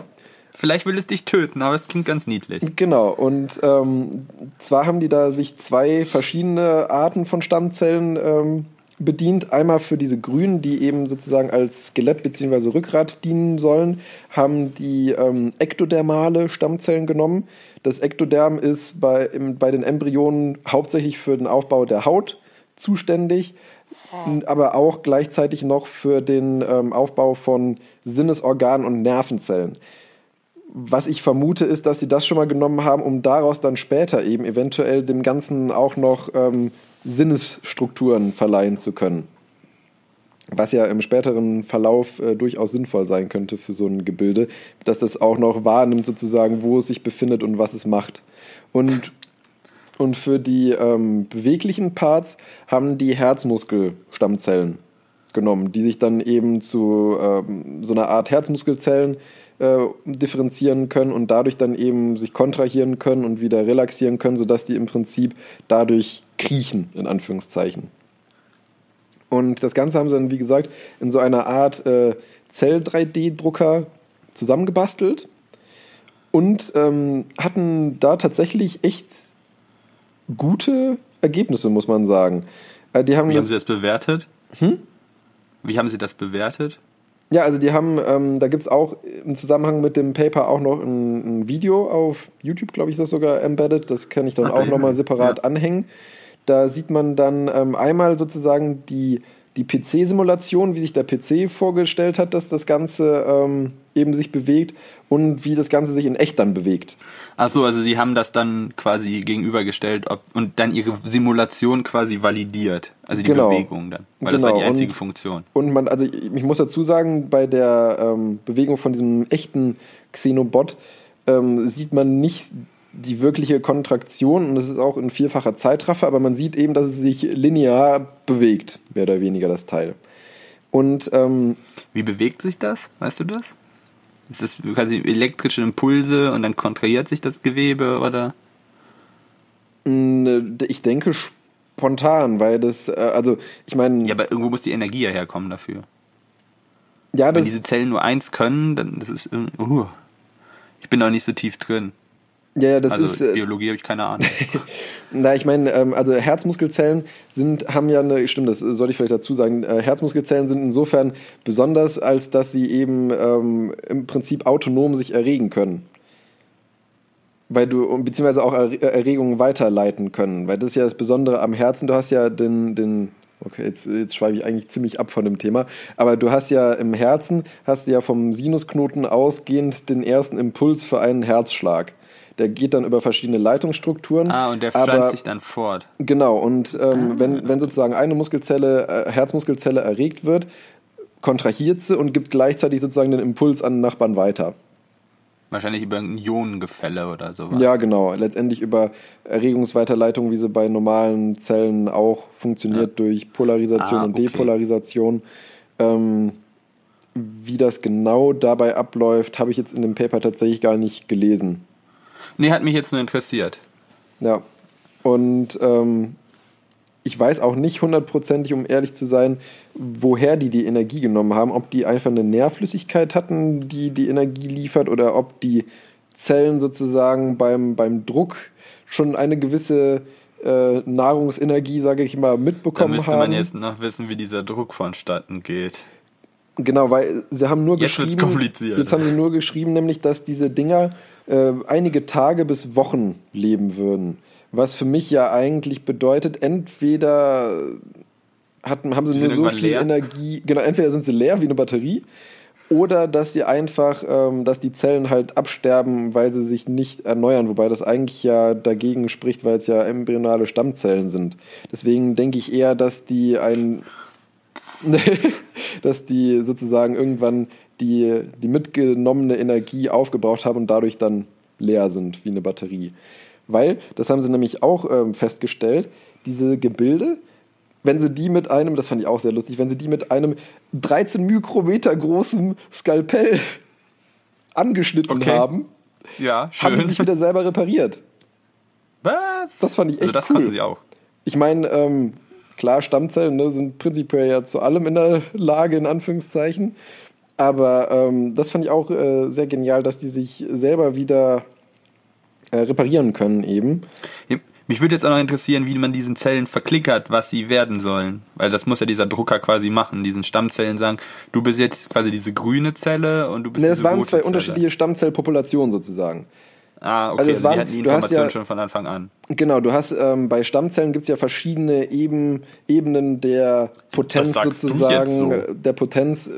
vielleicht will es dich töten, aber es klingt ganz niedlich. Genau, und ähm, zwar haben die da sich zwei verschiedene Arten von Stammzellen ähm, bedient. Einmal für diese grünen, die eben sozusagen als Skelett bzw. Rückgrat dienen sollen, haben die ähm, ektodermale Stammzellen genommen. Das Ektoderm ist bei, im, bei den Embryonen hauptsächlich für den Aufbau der Haut zuständig, aber auch gleichzeitig noch für den ähm, Aufbau von Sinnesorganen und Nervenzellen. Was ich vermute, ist, dass sie das schon mal genommen haben, um daraus dann später eben eventuell dem Ganzen auch noch ähm, Sinnesstrukturen verleihen zu können. Was ja im späteren Verlauf äh, durchaus sinnvoll sein könnte für so ein Gebilde, dass es auch noch wahrnimmt, sozusagen, wo es sich befindet und was es macht. Und, und für die ähm, beweglichen Parts haben die Herzmuskelstammzellen genommen, die sich dann eben zu ähm, so einer Art Herzmuskelzellen äh, differenzieren können und dadurch dann eben sich kontrahieren können und wieder relaxieren können, sodass die im Prinzip dadurch kriechen, in Anführungszeichen. Und das Ganze haben sie dann, wie gesagt, in so einer Art äh, Zell-3D-Drucker zusammengebastelt und ähm, hatten da tatsächlich echt gute Ergebnisse, muss man sagen. Äh, die haben Wie haben Sie das bewertet? Hm? Wie haben Sie das bewertet? Ja, also die haben, ähm, da gibt es auch im Zusammenhang mit dem Paper auch noch ein, ein Video auf YouTube, glaube ich, ist das sogar embedded. Das kann ich dann Ach, auch ja. nochmal separat Ja. anhängen. Da sieht man dann ähm, einmal sozusagen die, die PC-Simulation, wie sich der PC vorgestellt hat, dass das Ganze ähm, eben sich bewegt und wie das Ganze sich in echt dann bewegt. Ach so, also Sie haben das dann quasi gegenübergestellt ob, und dann Ihre Simulation quasi validiert. Also die Genau. Bewegung dann. Weil das war Genau, die einzige und- Funktion. Und man, also ich ich muss dazu sagen, bei der ähm, Bewegung von diesem echten Xenobot ähm, sieht man nicht die wirkliche Kontraktion und es ist auch ein vierfacher Zeitraffer, aber man sieht eben, dass es sich linear bewegt, mehr oder weniger das Teil. Und ähm, Wie bewegt sich das? Weißt du das? Ist das quasi elektrische Impulse und dann kontrahiert sich das Gewebe oder? mh, ich denke spontan, weil das, äh, also ich meine, Ja, aber irgendwo muss die Energie ja herkommen dafür. ja, Wenn das, diese Zellen nur eins können, dann das ist irgendwie. Uh, ich bin noch nicht so tief drin. Ja, ja, das also ist, äh, Biologie habe ich keine Ahnung. Na, ich meine, ähm, also Herzmuskelzellen sind, haben ja eine, stimmt, das sollte ich vielleicht dazu sagen, äh, Herzmuskelzellen sind insofern besonders, als dass sie eben ähm, im Prinzip autonom sich erregen können. Weil du, beziehungsweise auch Er- Erregungen weiterleiten können. Weil das ist ja das Besondere am Herzen. Du hast ja den, den okay, jetzt, jetzt schweife ich eigentlich ziemlich ab von dem Thema, aber du hast ja im Herzen, hast du ja vom Sinusknoten ausgehend den ersten Impuls für einen Herzschlag. Der geht dann über verschiedene Leitungsstrukturen. ah, und der aber- pflanzt sich dann fort. Genau, und ähm, wenn, wenn sozusagen eine Muskelzelle, äh, Herzmuskelzelle erregt wird, kontrahiert sie und gibt gleichzeitig sozusagen den Impuls an den Nachbarn weiter. Wahrscheinlich über ein Ionengefälle oder sowas. Ja, genau. Letztendlich über Erregungsweiterleitung, wie sie bei normalen Zellen auch funktioniert, durch Polarisation Ah, und okay. Depolarisation. Ähm, wie das genau dabei abläuft, habe ich jetzt in dem Paper tatsächlich gar nicht gelesen. Nee, hat mich jetzt nur interessiert. Ja. Und ähm, ich weiß auch nicht hundertprozentig, um ehrlich zu sein, woher die die Energie genommen haben. Ob die einfach eine Nährflüssigkeit hatten, die die Energie liefert, oder ob die Zellen sozusagen beim, beim Druck schon eine gewisse äh, Nahrungsenergie, sage ich mal, Da mitbekommen müsste haben. man jetzt noch wissen, wie dieser Druck vonstatten geht. Genau, weil sie haben nur Jetzt geschrieben. kompliziert. Jetzt haben sie nur geschrieben, nämlich, dass diese Dinger äh, einige Tage bis Wochen leben würden. Was für mich ja eigentlich bedeutet, entweder hatten, haben sie nur so viel leer. Energie, genau, entweder sind sie leer wie eine Batterie, oder dass sie einfach, ähm, dass die Zellen halt absterben, weil sie sich nicht erneuern, wobei das eigentlich ja dagegen spricht, weil es ja embryonale Stammzellen sind. Deswegen denke ich eher, dass die ein dass die sozusagen irgendwann die, die mitgenommene Energie aufgebraucht haben und dadurch dann leer sind wie eine Batterie. Weil, das haben sie nämlich auch ähm, festgestellt, diese Gebilde, wenn sie die mit einem, das fand ich auch sehr lustig, wenn sie die mit einem 13 Mikrometer großen Skalpell angeschnitten Okay. haben, Ja, haben sie schön. sich wieder selber repariert. Was? Das fand ich echt Also das cool. konnten sie auch. Ich meine, ähm, klar, Stammzellen ne, sind prinzipiell ja zu allem in der Lage, in Anführungszeichen. Aber ähm, das fand ich auch äh, sehr genial, dass die sich selber wieder äh, reparieren können eben. Mich würde jetzt auch noch interessieren, wie man diesen Zellen verklickert, was sie werden sollen. Weil das muss ja dieser Drucker quasi machen. Diesen Stammzellen sagen, du bist jetzt quasi diese grüne Zelle und du bist Ne, diese es waren rote zwei Zelle. unterschiedliche Stammzellpopulationen sozusagen. Ah, okay, Also also, waren- die hatten die Information ja- schon von Anfang an. Genau, du hast ähm, bei Stammzellen gibt es ja verschiedene Eben, Ebenen der Potenz sozusagen, so. der Potenz,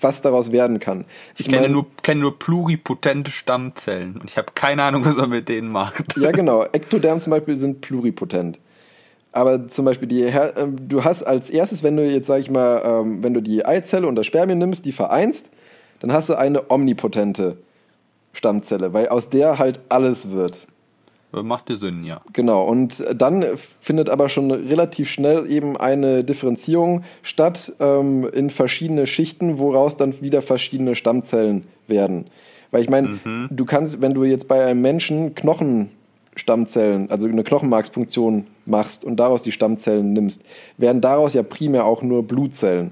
was daraus werden kann. Ich, kenne, mein- nur, kenne nur pluripotente Stammzellen und ich habe keine Ahnung, was man mit denen macht. Ja, genau. Ektoderm zum Beispiel sind pluripotent. Aber zum Beispiel, die, ähm, du hast als erstes, wenn du jetzt, sag ich mal, ähm, wenn du die Eizelle und das Spermien nimmst, die vereinst, dann hast du eine omnipotente Stammzelle, weil aus der halt alles wird. Macht ja Sinn, ja. Genau, und dann findet aber schon relativ schnell eben eine Differenzierung statt ähm, in verschiedene Schichten, woraus dann wieder verschiedene Stammzellen werden. Weil ich meine, du kannst, wenn du jetzt bei einem Menschen Knochenstammzellen, also eine Knochenmarkspunktion machst und daraus die Stammzellen nimmst, werden daraus ja primär auch nur Blutzellen.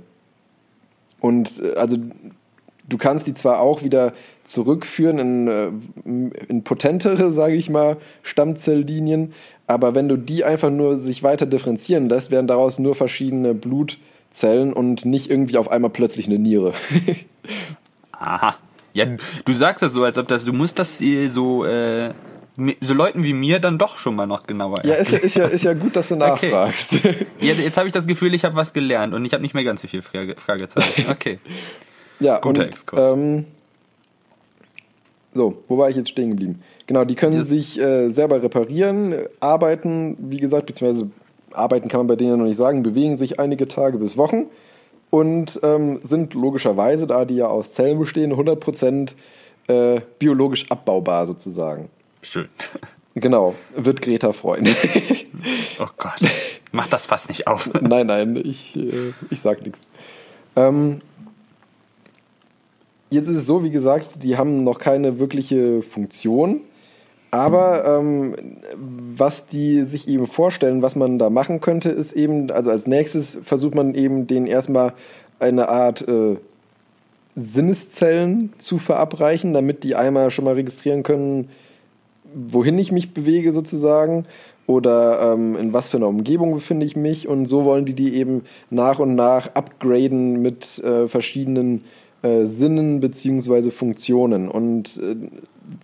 Und äh, also du kannst die zwar auch wieder zurückführen in, äh, in potentere, sage ich mal, Stammzelllinien, aber wenn du die einfach nur sich weiter differenzieren lässt, werden daraus nur verschiedene Blutzellen und nicht irgendwie auf einmal plötzlich eine Niere. Aha. Ja, du sagst das so, als ob das, du musst das äh, so, äh, so Leuten wie mir dann doch schon mal noch genauer ja, ist ja, ist ja, ist ja gut, dass du Okay. nachfragst. Jetzt, jetzt habe ich das Gefühl, ich habe was gelernt und ich habe nicht mehr ganz so viel Frage, Fragezeichen. Okay. Ja, Guter und, Exkurs. Ähm, so, wo war ich jetzt stehen geblieben? Genau, die können Yes. sich äh, selber reparieren, arbeiten, wie gesagt, beziehungsweise arbeiten kann man bei denen ja noch nicht sagen, bewegen sich einige Tage bis Wochen und ähm, sind logischerweise, da die ja aus Zellen bestehen, 100% äh, biologisch abbaubar sozusagen. Schön. Genau, wird Greta freuen. Oh Gott. Mach das fast nicht auf. nein, nein, ich, äh, ich sag nichts. Ähm, jetzt ist es so, wie gesagt, die haben noch keine wirkliche Funktion, Aber ähm, was die sich eben vorstellen, was man da machen könnte, ist eben, also als nächstes versucht man eben den erstmal eine Art äh, Sinneszellen zu verabreichen, damit die einmal schon mal registrieren können, wohin ich mich bewege sozusagen oder ähm, in was für einer Umgebung befinde ich mich. Und so wollen die die eben nach und nach upgraden mit äh, verschiedenen äh, Sinnen beziehungsweise Funktionen. Und äh,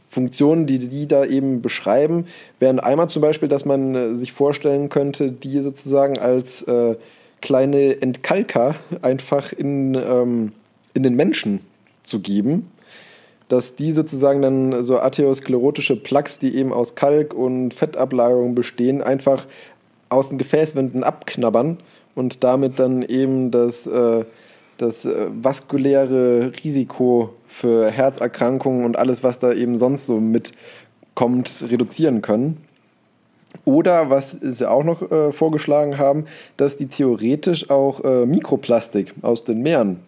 Funktionen, die die da eben beschreiben, wären einmal zum Beispiel, dass man äh, sich vorstellen könnte, die sozusagen als äh, kleine Entkalker einfach in, ähm, in den Menschen zu geben. Dass die sozusagen dann so atherosklerotische Plaques, die eben aus Kalk und Fettablagerung bestehen, einfach aus den Gefäßwänden abknabbern und damit dann eben das, äh, das äh, vaskuläre Risiko für Herzerkrankungen und alles, was da eben sonst so mitkommt, reduzieren können. Oder was sie auch noch äh, vorgeschlagen haben, dass die theoretisch auch äh, Mikroplastik aus den Meeren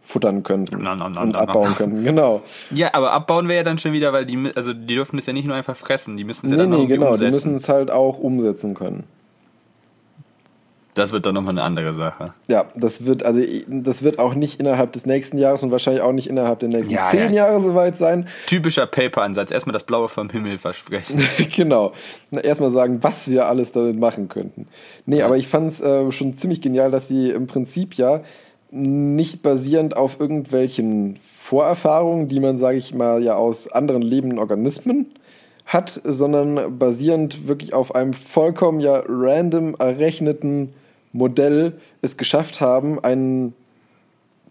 futtern könnten Na, na, na, und abbauen könnten. Genau. Ja, aber abbauen wäre ja dann schon wieder, weil die, also die dürfen das ja nicht nur einfach fressen, die müssen es ja Nee, dann auch nee, irgendwie genau. Die umsetzen. müssen es halt auch umsetzen können. Das wird dann nochmal eine andere Sache. Ja, das wird also das wird auch nicht innerhalb des nächsten Jahres und wahrscheinlich auch nicht innerhalb der nächsten Ja, zehn ja. Jahre soweit sein. Typischer Paper-Ansatz. Erstmal das Blaue vom Himmel versprechen. genau. Na, Erstmal sagen, was wir alles damit machen könnten. Nee, aber ich fand es äh, schon ziemlich genial, dass sie im Prinzip ja nicht basierend auf irgendwelchen Vorerfahrungen, die man, sage ich mal, ja aus anderen lebenden Organismen hat, sondern basierend wirklich auf einem vollkommen ja random errechneten Modell es geschafft haben, einen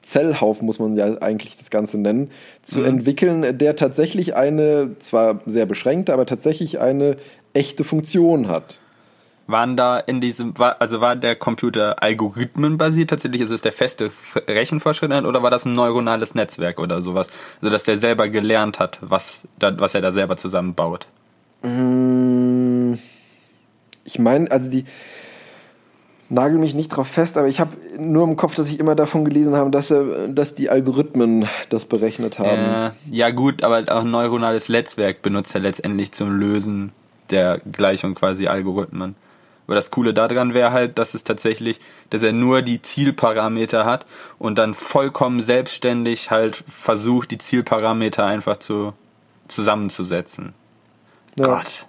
Zellhaufen, muss man ja eigentlich das Ganze nennen, zu entwickeln, der tatsächlich eine, zwar sehr beschränkte, aber tatsächlich eine echte Funktion hat. Waren da in diesem, war, also war der Computer algorithmenbasiert tatsächlich, also ist der feste Rechenfortschritt oder war das ein neuronales Netzwerk oder sowas? Also dass der selber gelernt hat, was, da, was er da selber zusammenbaut. Ich meine, also die nagel mich nicht drauf fest, aber ich habe nur im Kopf, dass ich immer davon gelesen habe, dass, er, dass die Algorithmen das berechnet haben. Äh, ja gut, aber auch ein neuronales Netzwerk benutzt er letztendlich zum Lösen der Gleichung quasi Algorithmen. Aber das Coole daran wäre halt, dass es tatsächlich, dass er nur die Zielparameter hat und dann vollkommen selbstständig halt versucht, die Zielparameter einfach zu zusammenzusetzen. Ja. Gott.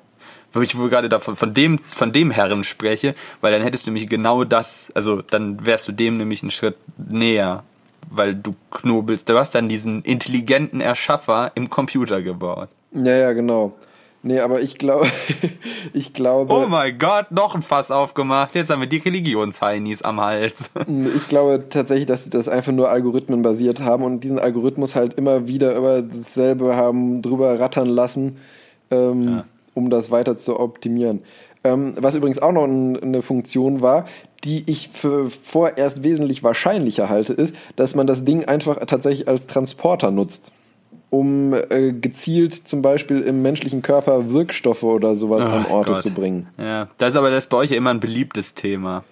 Wo ich wohl gerade davon, von dem, von dem Herren spreche, weil dann hättest du nämlich genau das, also dann wärst du dem nämlich einen Schritt näher, weil du knobelst. Du hast dann diesen intelligenten Erschaffer im Computer gebaut. Ja, ja, genau. Nee, aber ich glaube, ich glaube, Oh mein Gott, noch ein Fass aufgemacht. Jetzt haben wir die Religionsheinis am Hals. ich glaube tatsächlich, dass sie das einfach nur Algorithmen basiert haben und diesen Algorithmus halt immer wieder über dasselbe haben drüber rattern lassen, ähm, Ja. Um das weiter zu optimieren. Ähm, was übrigens auch noch ein, eine Funktion war, die ich für vorerst wesentlich wahrscheinlicher halte, ist, dass man das Ding einfach tatsächlich als Transporter nutzt. Um äh, gezielt zum Beispiel im menschlichen Körper Wirkstoffe oder sowas Ach an Orte Gott. zu bringen. Ja, das ist aber das bei euch ja immer ein beliebtes Thema.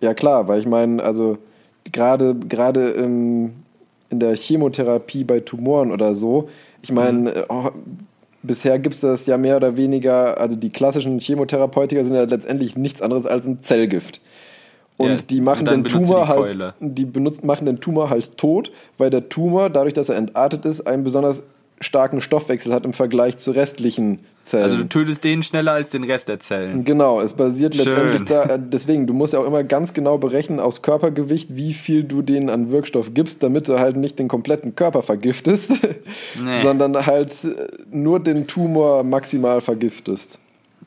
Ja klar, weil ich meine, also gerade gerade im, in der Chemotherapie bei Tumoren oder so, ich meine, äh, oh, bisher gibt es das ja mehr oder weniger, also die klassischen Chemotherapeutika sind ja letztendlich nichts anderes als ein Zellgift. Und Ja, die machen und den Tumor die halt, die benutzen, machen den Tumor halt tot, weil der Tumor, dadurch, dass er entartet ist, einen besonders starken Stoffwechsel hat im Vergleich zu restlichen Zellen. Also du tötest den schneller als den Rest der Zellen. Genau, es basiert Schön. letztendlich da, äh, deswegen, du musst ja auch immer ganz genau berechnen aufs Körpergewicht, wie viel du denen an Wirkstoff gibst, damit du halt nicht den kompletten Körper vergiftest, Nee. sondern halt nur den Tumor maximal vergiftest.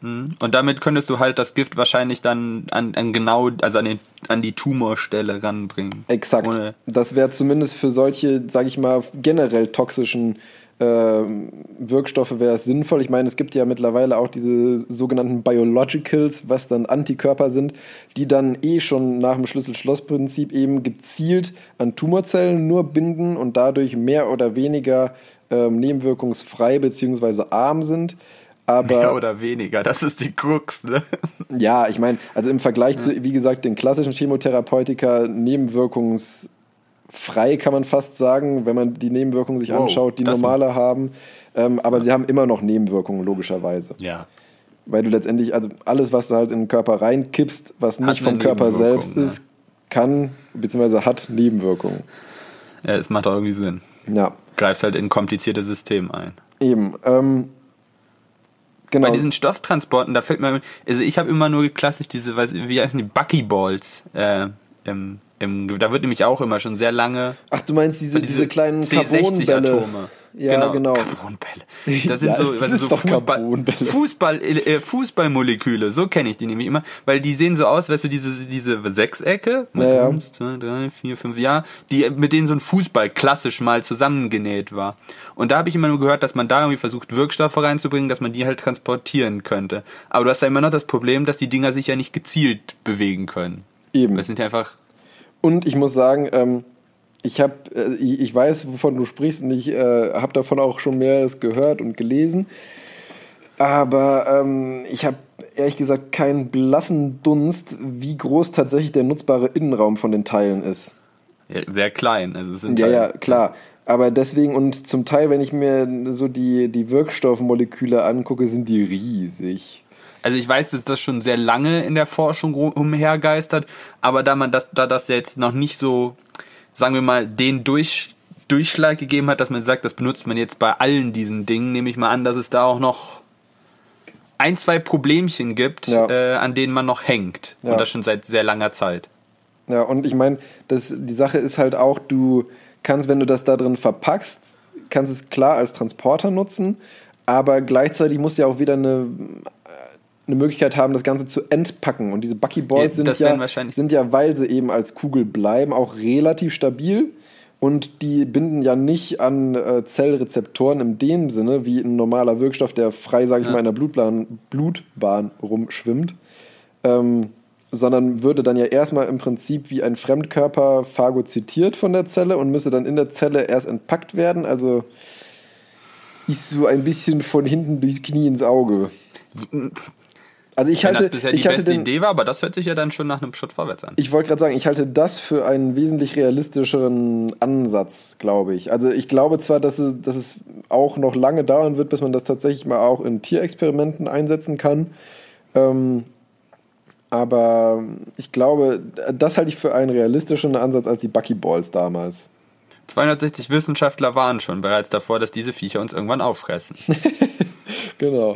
Und damit könntest du halt das Gift wahrscheinlich dann an, an genau, also an, den, an die Tumorstelle ranbringen. Exakt. Ohne, Das wäre zumindest für solche, sage ich mal, generell toxischen Wirkstoffe wäre es sinnvoll. Ich meine, es gibt ja mittlerweile auch diese sogenannten Biologicals, was dann Antikörper sind, die dann eh schon nach dem Schlüssel-Schloss-Prinzip eben gezielt an Tumorzellen nur binden und dadurch mehr oder weniger ähm, nebenwirkungsfrei beziehungsweise arm sind. Aber mehr oder weniger, das ist die Krux, ne? ja, ich meine, also im Vergleich zu, wie gesagt, den klassischen Chemotherapeutika nebenwirkungsfrei kann man fast sagen, wenn man die Nebenwirkungen sich Wow, anschaut, die normale haben. Ähm, aber sie haben immer noch Nebenwirkungen, logischerweise. Ja. Weil du letztendlich, also alles, was du halt in den Körper reinkippst, was nicht eine vom Körper selbst ja. ist, kann, beziehungsweise hat Nebenwirkungen. Ja, es macht auch irgendwie Sinn. Ja, Greifst halt in ein kompliziertes System ein. eben. Ähm, genau. Bei diesen Stofftransporten, da fällt mir, also ich habe immer nur klassisch diese, weiß, wie heißen die, Buckyballs, äh, im, im, da wird nämlich auch immer schon sehr lange Ach, du meinst diese, diese, kleinen Carbonbälle. C60-Atome. Ja, genau. Carbonbälle. Das sind Ja, so, also so Fußball. Fußball, äh, Fußballmoleküle, so kenne ich die nämlich immer, weil die sehen so aus, weißt du, diese, diese Sechsecke, Ja, ja. eins, zwei, drei, vier, fünf, ja, die, mit denen so ein Fußball klassisch mal zusammengenäht war. Und da habe ich immer nur gehört, dass man da irgendwie versucht, Wirkstoffe reinzubringen, dass man die halt transportieren könnte. Aber du hast ja immer noch das Problem, dass die Dinger sich ja nicht gezielt bewegen können. Eben. Das sind ja einfach Und ich muss sagen, ähm, ich habe, äh, ich weiß, wovon du sprichst und ich äh, habe davon auch schon mehreres gehört und gelesen. Aber ähm, ich habe ehrlich gesagt keinen blassen Dunst, wie groß tatsächlich der nutzbare Innenraum von den Teilen ist. ja, sehr klein. Also es sind Ja, halt, ja, klar. Aber deswegen und zum Teil, wenn ich mir so die, die Wirkstoffmoleküle angucke, sind die riesig. Also ich weiß, dass das schon sehr lange in der Forschung umhergeistert, aber da man das, da das jetzt noch nicht so, sagen wir mal, den Durch, Durchschlag gegeben hat, dass man sagt, das benutzt man jetzt bei allen diesen Dingen, nehme ich mal an, dass es da auch noch ein, zwei Problemchen gibt, Ja. äh, an denen man noch hängt. Ja. Und das schon seit sehr langer Zeit. Ja, und ich meine, die Sache ist halt auch, du kannst, wenn du das da drin verpackst, kannst es klar als Transporter nutzen, aber gleichzeitig musst du ja auch wieder eine, eine Möglichkeit haben, das Ganze zu entpacken. Und diese Buckyballs Ja, sind, ja, sind ja, weil sie eben als Kugel bleiben, auch relativ stabil. Und die binden ja nicht an äh, Zellrezeptoren in dem Sinne, wie ein normaler Wirkstoff, der frei, sage ich Ja. mal, in der Blutbahn, Blutbahn rumschwimmt ähm, sondern würde dann ja erstmal im Prinzip wie ein Fremdkörper phagozytiert von der Zelle und müsste dann in der Zelle erst entpackt werden. Also ist so ein bisschen von hinten durchs Knie ins Auge. Also ich Wenn halte, das bisher die beste den, Idee war, aber das hört sich ja dann schon nach einem Schritt vorwärts an. ich wollte gerade sagen, ich halte das für einen wesentlich realistischeren Ansatz, glaube ich. Also ich glaube zwar, dass es, dass es auch noch lange dauern wird, bis man das tatsächlich mal auch in Tierexperimenten einsetzen kann. Ähm, aber ich glaube, das halte ich für einen realistischeren Ansatz als die Buckyballs damals. 260 Wissenschaftler waren schon bereits davor, dass diese Viecher uns irgendwann auffressen. Genau.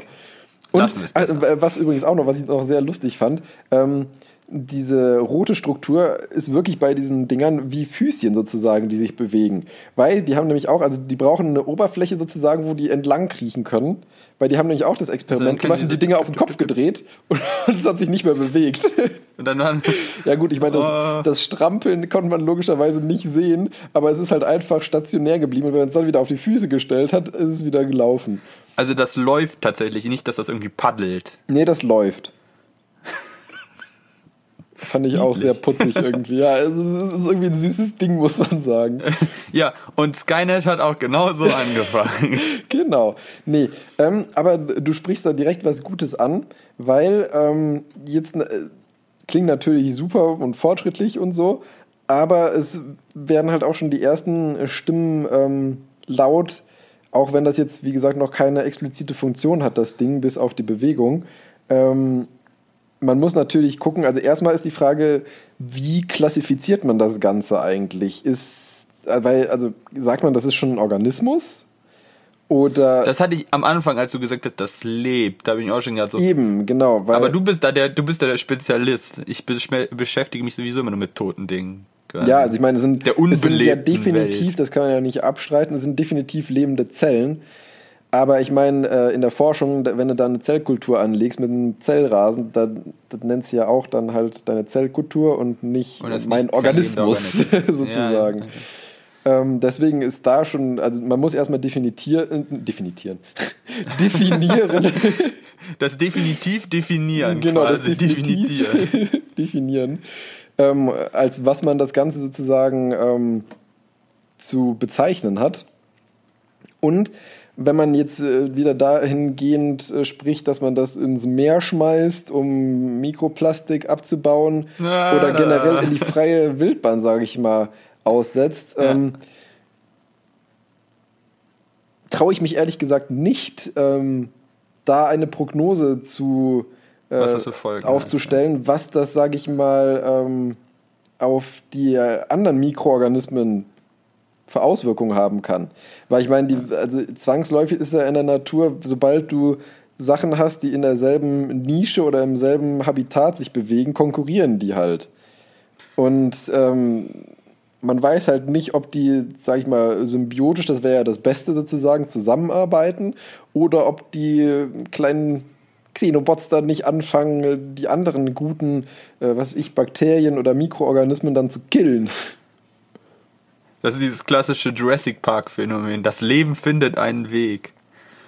Und äh, was übrigens auch noch, was ich noch sehr lustig fand, ähm, diese rote Struktur ist wirklich bei diesen Dingern wie Füßchen sozusagen, die sich bewegen. Weil die haben nämlich auch, also die brauchen eine Oberfläche sozusagen, wo die entlang kriechen können. Weil die haben nämlich auch das Experiment Also dann können gemacht und die Dinger auf den Kopf gedreht und es hat sich nicht mehr bewegt. Und dann waren, Ja gut, ich meine, das, Oh. das Strampeln konnte man logischerweise nicht sehen, aber es ist halt einfach stationär geblieben und wenn man es dann wieder auf die Füße gestellt hat, ist es wieder gelaufen. also das läuft tatsächlich, nicht, dass das irgendwie paddelt. Nee, das läuft. Fand ich auch sehr putzig irgendwie. Ja, es ist irgendwie ein süßes Ding, muss man sagen. Ja, und Skynet hat auch genauso angefangen. Genau. Nee, ähm, aber du sprichst da direkt was Gutes an, weil ähm, jetzt äh, klingt natürlich super und fortschrittlich und so, aber es werden halt auch schon die ersten Stimmen ähm, laut, auch wenn das jetzt, wie gesagt, noch keine explizite Funktion hat, das Ding, bis auf die Bewegung. Ähm, man muss natürlich gucken, also erstmal ist die Frage, wie klassifiziert man das Ganze eigentlich? Ist, äh, weil, also sagt man, das ist schon ein Organismus? Oder Das hatte ich am Anfang, als du gesagt hast, das lebt, da habe ich auch schon gedacht, so. eben, genau. Aber du bist da der, du bist da der Spezialist. Ich besch- beschäftige mich sowieso immer nur mit toten Dingen. ja, also ich meine, es sind, der es sind ja definitiv, Welt. das kann man ja nicht abstreiten, es sind definitiv lebende Zellen. Aber ich meine, äh, in der Forschung, wenn du da eine Zellkultur anlegst mit einem Zellrasen, dann das nennst du ja auch dann halt deine Zellkultur und nicht das mein Organismus sozusagen. Ja, okay. Ähm, deswegen ist da schon, also man muss erstmal definitieren, äh, definieren, definieren, Das definitiv definieren, genau, das quasi definieren. definitiv definieren, ähm, als was man das Ganze sozusagen ähm, zu bezeichnen hat. Und wenn man jetzt äh, wieder dahingehend äh, spricht, dass man das ins Meer schmeißt, um Mikroplastik abzubauen Ah. oder generell in die freie Wildbahn, sage ich mal, aussetzt, Ja. ähm, traue ich mich ehrlich gesagt nicht, ähm, da eine Prognose zu äh, Was Folgen aufzustellen, was das, sage ich mal, ähm, auf die äh, anderen Mikroorganismen für Auswirkungen haben kann. Weil ich meine, die, also zwangsläufig ist ja in der Natur, sobald du Sachen hast, die in derselben Nische oder im selben Habitat sich bewegen, konkurrieren die halt. Und ähm, man weiß halt nicht, ob die, sag ich mal, symbiotisch, das wäre ja das Beste sozusagen, zusammenarbeiten oder ob die kleinen Xenobots dann nicht anfangen, die anderen guten, äh, was ich, Bakterien oder Mikroorganismen dann zu killen. Das ist dieses klassische Jurassic Park-Phänomen. Das Leben findet einen Weg.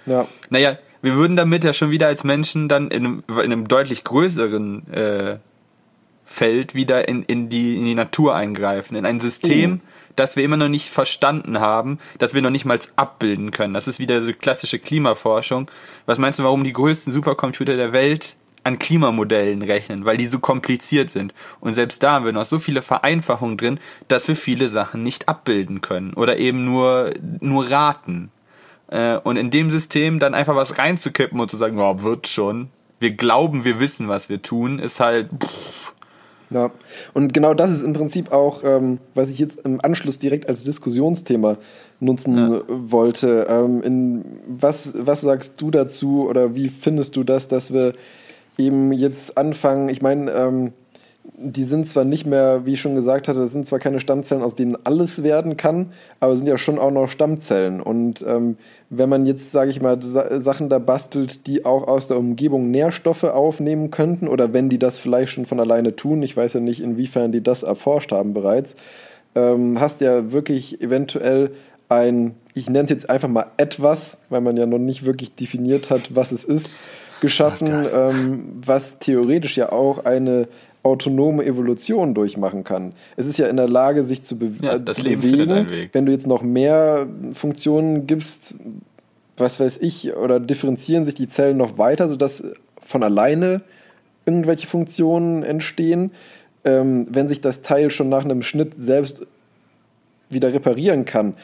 Ja. Naja, wir würden damit ja schon wieder als Menschen dann in einem, in einem deutlich größeren äh, Feld wieder in, in, die, in die Natur eingreifen. In ein System, Mhm. das wir immer noch nicht verstanden haben, das wir noch nicht mal abbilden können. Das ist wieder so klassische Klimaforschung. Was meinst du, warum die größten Supercomputer der Welt an Klimamodellen rechnen? Weil die so kompliziert sind. Und selbst da haben wir noch so viele Vereinfachungen drin, dass wir viele Sachen nicht abbilden können. Oder eben nur, nur raten. Äh, und in dem System dann einfach was reinzukippen und zu sagen, oh, wird schon. Wir glauben, wir wissen, was wir tun, ist halt, pff, Ja, und genau das ist im Prinzip auch, ähm, was ich jetzt im Anschluss direkt als Diskussionsthema nutzen Ja. wollte. Ähm, in, was, was sagst du dazu oder wie findest du das, dass wir eben jetzt anfangen? Ich meine, ähm, die sind zwar nicht mehr, wie ich schon gesagt hatte, das sind zwar keine Stammzellen, aus denen alles werden kann, aber sind ja schon auch noch Stammzellen. Und ähm, wenn man jetzt, sage ich mal, Sa Sachen da bastelt, die auch aus der Umgebung Nährstoffe aufnehmen könnten, oder wenn die das vielleicht schon von alleine tun, ich weiß ja nicht, inwiefern die das erforscht haben bereits, ähm, hast ja wirklich eventuell ein, ich nenne es jetzt einfach mal etwas, weil man ja noch nicht wirklich definiert hat, was es ist, geschaffen, ähm, was theoretisch ja auch eine autonome Evolution durchmachen kann. Es ist ja in der Lage, sich zu, be Ja, äh, das zu Leben bewegen. Wenn du jetzt noch mehr Funktionen gibst, was weiß ich, oder differenzieren sich die Zellen noch weiter, sodass von alleine irgendwelche Funktionen entstehen. Ähm, wenn sich das Teil schon nach einem Schnitt selbst wieder reparieren kann,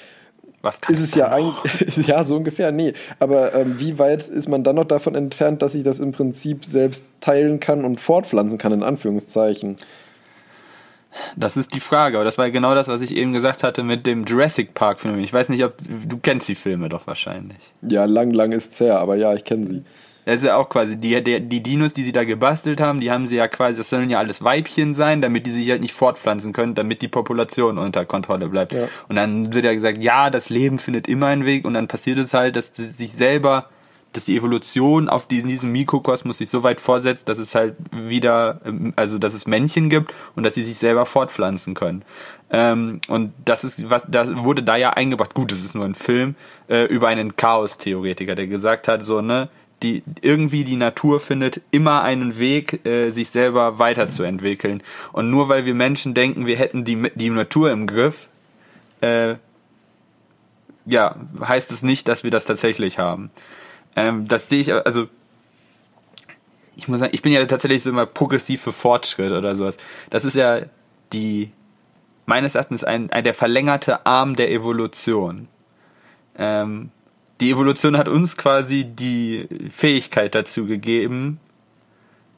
was kann ist es ich ja eigentlich, ja, so ungefähr, nee. Aber ähm, wie weit ist man dann noch davon entfernt, dass sich das im Prinzip selbst teilen kann und fortpflanzen kann, in Anführungszeichen? Das ist die Frage, aber das war genau das, was ich eben gesagt hatte mit dem Jurassic Park Phänomen. Ich weiß nicht, ob du kennst die Filme doch wahrscheinlich. Ja, lang, lang ist's her, aber ja, ich kenne sie. Das ist ja auch quasi die, die, die Dinos, die sie da gebastelt haben, die haben sie ja quasi, das sollen ja alles Weibchen sein, damit die sich halt nicht fortpflanzen können, damit die Population unter Kontrolle bleibt. Ja. Und dann wird ja gesagt, ja, das Leben findet immer einen Weg und dann passiert es halt, dass sie sich selber, dass die Evolution auf diesen, diesem Mikrokosmos sich so weit vorsetzt, dass es halt wieder, ähm, also dass es Männchen gibt und dass sie sich selber fortpflanzen können. Ähm, und das ist, was, das wurde da ja eingebracht. Gut, es ist nur ein Film äh, über einen Chaos-Theoretiker, der gesagt hat, so ne, die irgendwie die Natur findet immer einen Weg, äh, sich selber weiterzuentwickeln. Und nur weil wir Menschen denken, wir hätten die die Natur im Griff, äh, ja, heißt es nicht, dass wir das tatsächlich haben. Ähm, das sehe ich, also ich muss sagen, ich bin ja tatsächlich so immer progressiv für Fortschritt oder sowas. Das ist ja die, meines Erachtens ein, ein der verlängerte Arm der Evolution. Ähm, die Evolution hat uns quasi die Fähigkeit dazu gegeben,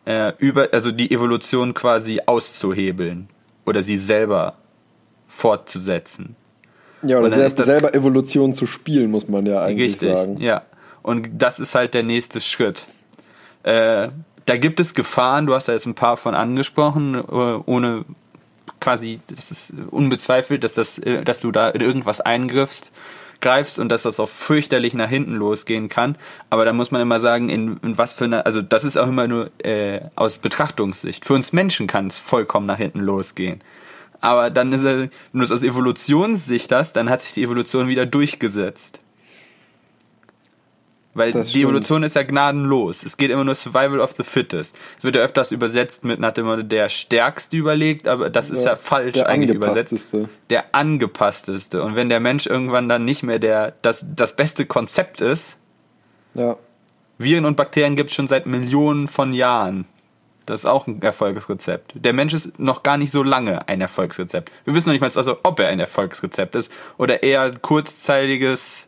äh, über, also die Evolution quasi auszuhebeln oder sie selber fortzusetzen. Ja, oder selbst, selber Evolution zu spielen, muss man ja eigentlich Richtig, sagen. ja. Und das ist halt der nächste Schritt. Äh, da gibt es Gefahren, du hast da jetzt ein paar von angesprochen, äh, ohne quasi, das ist unbezweifelt, dass das, äh, dass du da in irgendwas eingriffst, greifst und dass das auch fürchterlich nach hinten losgehen kann. Aber da muss man immer sagen, in, in was für eine, also das ist auch immer nur äh, aus Betrachtungssicht. Für uns Menschen kann es vollkommen nach hinten losgehen. Aber dann ist er, wenn du es aus Evolutionssicht hast, dann hat sich die Evolution wieder durchgesetzt. Weil Das die stimmt. Evolution ist ja gnadenlos. Es geht immer nur Survival of the Fittest. Es wird ja öfters übersetzt mit nach dem der Stärkste überlegt, aber das ist ja, falsch der eigentlich übersetzt. angepassteste. Der angepassteste. Und wenn der Mensch irgendwann dann nicht mehr der, das, das beste Konzept ist, Ja. Viren und Bakterien gibt es schon seit Millionen von Jahren. Das ist auch ein Erfolgsrezept. Der Mensch ist noch gar nicht so lange ein Erfolgsrezept. Wir wissen noch nicht mal, also, ob er ein Erfolgsrezept ist oder eher kurzzeitiges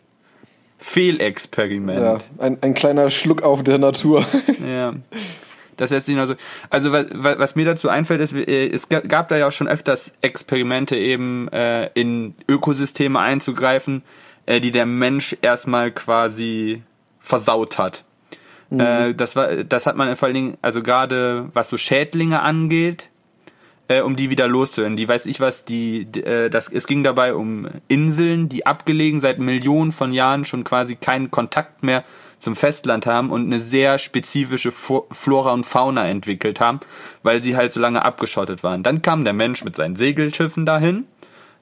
Fehlexperiment. Ja, ein, ein kleiner Schluck auf der Natur. Ja. Das jetzt nicht nur so. Also was, was mir dazu einfällt, ist, äh, es gab da ja auch schon öfters Experimente eben äh, in Ökosysteme einzugreifen, äh, die der Mensch erstmal quasi versaut hat. Äh, das war, das hat man vor allen Dingen, also gerade was so Schädlinge angeht, äh, um die wieder loszuwerden. Die weiß ich was, die, äh, das, es ging dabei um Inseln, die abgelegen seit Millionen von Jahren schon quasi keinen Kontakt mehr zum Festland haben und eine sehr spezifische Flora und Fauna entwickelt haben, weil sie halt so lange abgeschottet waren. Dann kam der Mensch mit seinen Segelschiffen dahin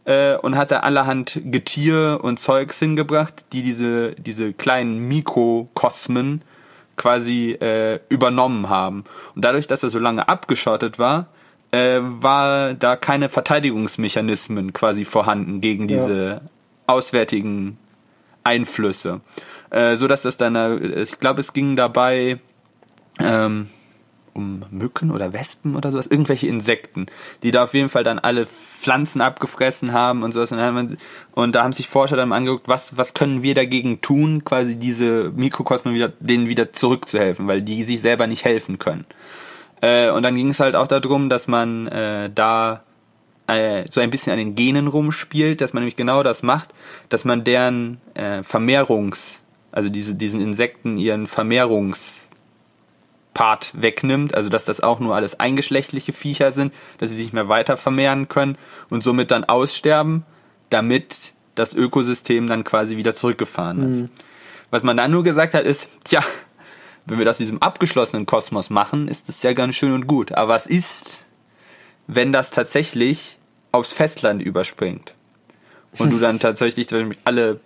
äh, und hat da allerhand Getier und Zeugs hingebracht, die diese, diese kleinen Mikrokosmen quasi äh, übernommen haben. Und dadurch, dass er so lange abgeschottet war, äh, war da keine Verteidigungsmechanismen quasi vorhanden gegen diese auswärtigen Einflüsse. Äh, so dass das dann, äh, ich glaube, es ging dabei ähm, um Mücken oder Wespen oder sowas, irgendwelche Insekten, die da auf jeden Fall dann alle Pflanzen abgefressen haben und sowas. Und, man, und da haben sich Forscher dann angeguckt, was, was können wir dagegen tun, quasi diese Mikrokosmen wieder, denen wieder zurückzuhelfen, weil die sich selber nicht helfen können. Äh, und dann ging es halt auch darum, dass man äh, da äh, so ein bisschen an den Genen rumspielt, dass man nämlich genau das macht, dass man deren äh, Vermehrungs, also diese, diesen Insekten ihren Vermehrungs Part wegnimmt, also dass das auch nur alles eingeschlechtliche Viecher sind, dass sie sich nicht mehr weiter vermehren können und somit dann aussterben, damit das Ökosystem dann quasi wieder zurückgefahren ist. Was man dann nur gesagt hat, ist, tja, wenn wir das in diesem abgeschlossenen Kosmos machen, ist das ja ganz schön und gut. Aber was ist, wenn das tatsächlich aufs Festland überspringt? Und du dann tatsächlich alle,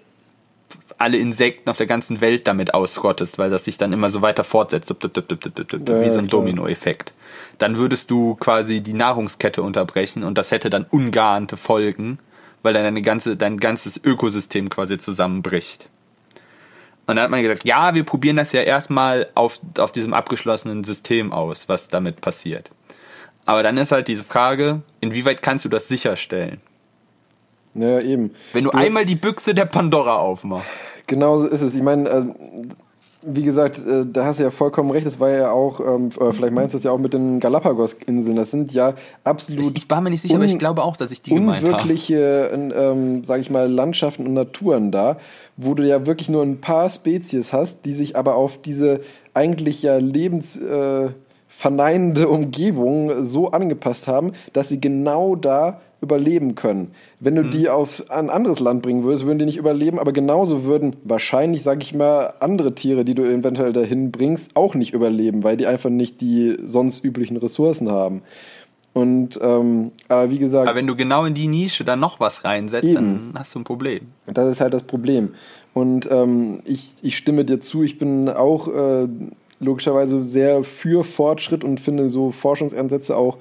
alle Insekten auf der ganzen Welt damit ausrottest, weil das sich dann immer so weiter fortsetzt, wie so ein. Dominoeffekt. Dann würdest du quasi die Nahrungskette unterbrechen und das hätte dann ungeahnte Folgen, weil dann deine ganze, dein ganzes Ökosystem quasi zusammenbricht. Und dann hat man gesagt, ja, wir probieren das ja erstmal auf, auf diesem abgeschlossenen System aus, was damit passiert. Aber dann ist halt diese Frage, inwieweit kannst du das sicherstellen? ja, eben. Wenn du einmal die Büchse der Pandora aufmachst. Genau so ist es. Ich meine, äh, wie gesagt, äh, da hast du ja vollkommen recht. Das war ja auch, ähm, äh, vielleicht meinst du das ja auch mit den Galapagos-Inseln. Das sind ja absolut Ich war mir nicht sicher, aber ich glaube auch, dass ich die gemeint habe. unwirkliche, ähm, sage ich mal, Landschaften und Naturen da, wo du ja wirklich nur ein paar Spezies hast, die sich aber auf diese eigentlich ja lebensverneinende äh, verneinende Umgebung so angepasst haben, dass sie genau da überleben können. Wenn Mhm. du die auf ein anderes Land bringen würdest, würden die nicht überleben, aber genauso würden wahrscheinlich, sage ich mal, andere Tiere, die du eventuell dahin bringst, auch nicht überleben, weil die einfach nicht die sonst üblichen Ressourcen haben. Und ähm, aber wie gesagt, Aber wenn du genau in die Nische dann noch was reinsetzt, dann hast du ein Problem. und das ist halt das Problem. Und ähm, ich, ich stimme dir zu, ich bin auch äh, logischerweise sehr für Fortschritt und finde so Forschungsansätze auch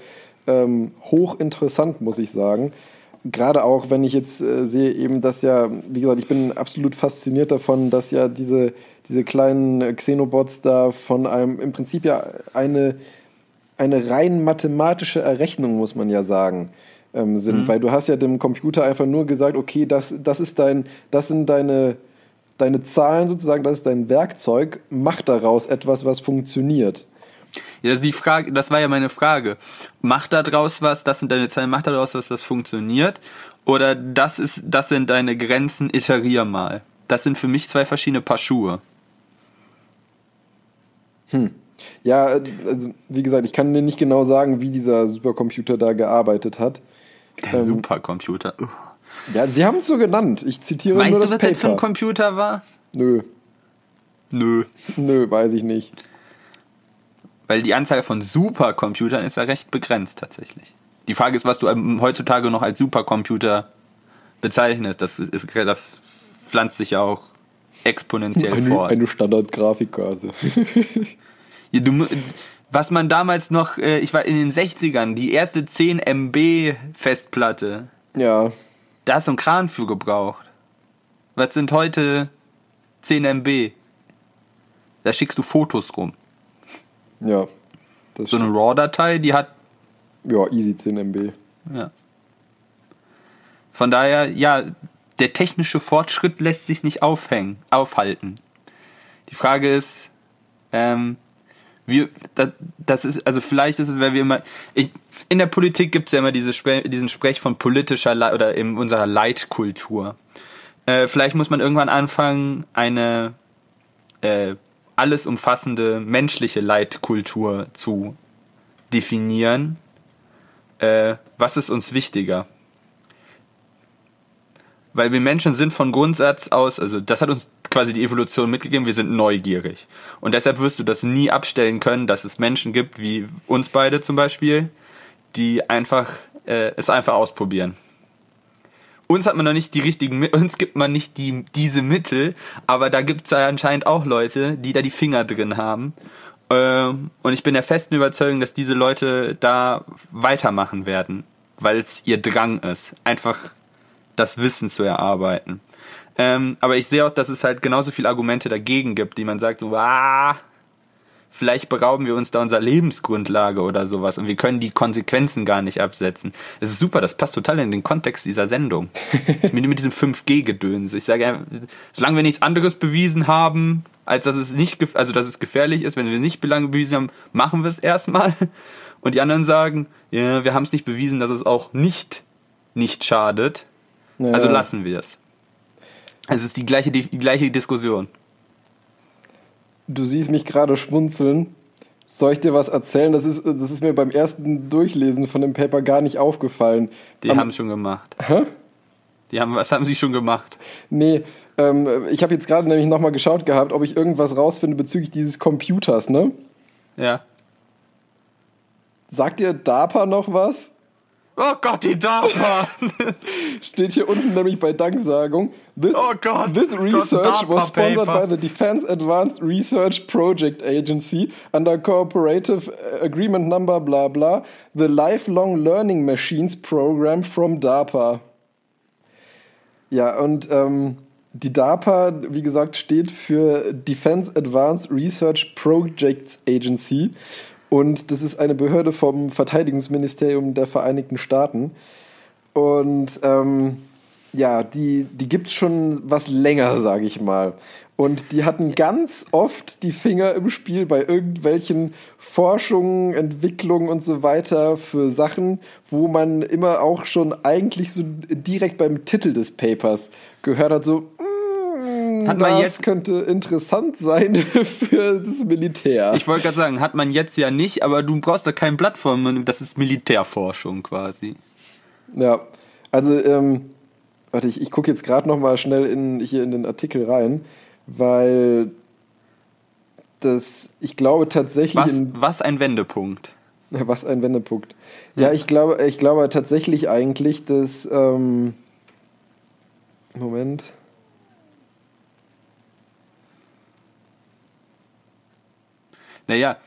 ähm, hochinteressant, muss ich sagen. Gerade auch, wenn ich jetzt äh, sehe, eben, dass ja, wie gesagt, ich bin absolut fasziniert davon, dass ja diese, diese kleinen äh, Xenobots da von einem, im Prinzip ja eine, eine rein mathematische Errechnung, muss man ja sagen, ähm, sind. Weil du hast ja dem Computer einfach nur gesagt, okay, das, das ist dein, das sind deine, deine Zahlen sozusagen, das ist dein Werkzeug, mach daraus etwas, was funktioniert. Ja, das ist die Frage, das war ja meine Frage. Macht da draus was, das sind deine Zahlen, macht da draus was, das funktioniert? Oder das ist, das sind deine Grenzen, iterier mal. Das sind für mich zwei verschiedene Paar Schuhe. Ja, also wie gesagt, ich kann dir nicht genau sagen, wie dieser Supercomputer da gearbeitet hat. Der Supercomputer. Uh. Ja, sie haben es so genannt. Ich zitiere Weißt nur du, das was das für ein Paper. Computer war? Nö, Nö. nö, weiß ich nicht. Weil die Anzahl von Supercomputern ist ja recht begrenzt tatsächlich. Die Frage ist, was du ähm, heutzutage noch als Supercomputer bezeichnest. Das, ist, das pflanzt sich ja auch exponentiell Eine, fort. eine Standard-Grafikkarte. Ja, du, was man damals noch, äh, ich war in den 60ern, die erste 10 MB Festplatte, ja, da hast du einen Kran für gebraucht. Was sind heute 10 MB? Da schickst du Fotos rum. Ja. So eine RAW-Datei, die hat, ja, easy 10 MB. ja. Von daher, ja, der technische Fortschritt lässt sich nicht aufhängen, aufhalten. Die Frage ist, ähm, wir, das, das ist, also vielleicht ist es, weil wir immer, ich, in der Politik gibt es ja immer diese, diesen Sprech von politischer Le oder in unserer Leitkultur. Äh, vielleicht muss man irgendwann anfangen, eine äh, alles umfassende menschliche Leitkultur zu definieren. Äh, was ist uns wichtiger? Weil wir Menschen sind von Grundsatz aus, also das hat uns quasi die Evolution mitgegeben, wir sind neugierig. Und deshalb wirst du das nie abstellen können, dass es Menschen gibt, wie uns beide zum Beispiel, die einfach äh, es einfach ausprobieren. Uns hat man noch nicht die richtigen, uns gibt man nicht die, diese Mittel, aber da gibt es ja anscheinend auch Leute, die da die Finger drin haben. Ähm, und ich bin der festen Überzeugung, dass diese Leute da weitermachen werden, weil es ihr Drang ist, einfach das Wissen zu erarbeiten. Ähm, aber ich sehe auch, dass es halt genauso viele Argumente dagegen gibt, die man sagt, so, ah, vielleicht berauben wir uns da unserer Lebensgrundlage oder sowas und wir können die Konsequenzen gar nicht absetzen. Es ist super, das passt total in den Kontext dieser Sendung. mit, mit diesem 5G-Gedöns. Ich sage, solange wir nichts anderes bewiesen haben, als dass es nicht, also dass es gefährlich ist, wenn wir nicht bewiesen haben, machen wir es erstmal. Und die anderen sagen, ja, wir haben es nicht bewiesen, dass es auch nicht nicht schadet. Ja. Also lassen wir es. Es ist die gleiche, die gleiche Diskussion. Du siehst mich gerade schmunzeln. Soll ich dir was erzählen? Das ist, das ist mir beim ersten Durchlesen von dem Paper gar nicht aufgefallen. Die haben es schon gemacht. Hä? Die haben, was haben sie schon gemacht? Nee, ähm, ich habe jetzt gerade nämlich nochmal geschaut gehabt, ob ich irgendwas rausfinde bezüglich dieses Computers, ne? Ja. Sagt dir DARPA noch was? Oh Gott, die DARPA! Steht hier unten nämlich bei Danksagung. This, oh Gott, this research was sponsored paper. by the Defense Advanced Research Project Agency under cooperative agreement number bla bla, the Lifelong Learning Machines Program from DARPA. Ja, und ähm, die DARPA, wie gesagt, steht für Defense Advanced Research Projects Agency. Und das ist eine Behörde vom Verteidigungsministerium der Vereinigten Staaten. Und ähm, ja, die, die gibt es schon was länger, sage ich mal. Und die hatten ganz oft die Finger im Spiel bei irgendwelchen Forschungen, Entwicklungen und so weiter für Sachen, wo man immer auch schon eigentlich so direkt beim Titel des Papers gehört hat, so, hat jetzt könnte interessant sein für das Militär. Ich wollte gerade sagen, hat man jetzt ja nicht, aber du brauchst da kein Plattform, das ist Militärforschung quasi. Ja, also ähm, warte, ich, ich gucke jetzt gerade noch mal schnell in, hier in den Artikel rein, weil das, ich glaube tatsächlich. Was, was ein Wendepunkt. Was ein Wendepunkt. Ja, ich glaube, ich glaube tatsächlich eigentlich, dass ähm, Moment. Naja.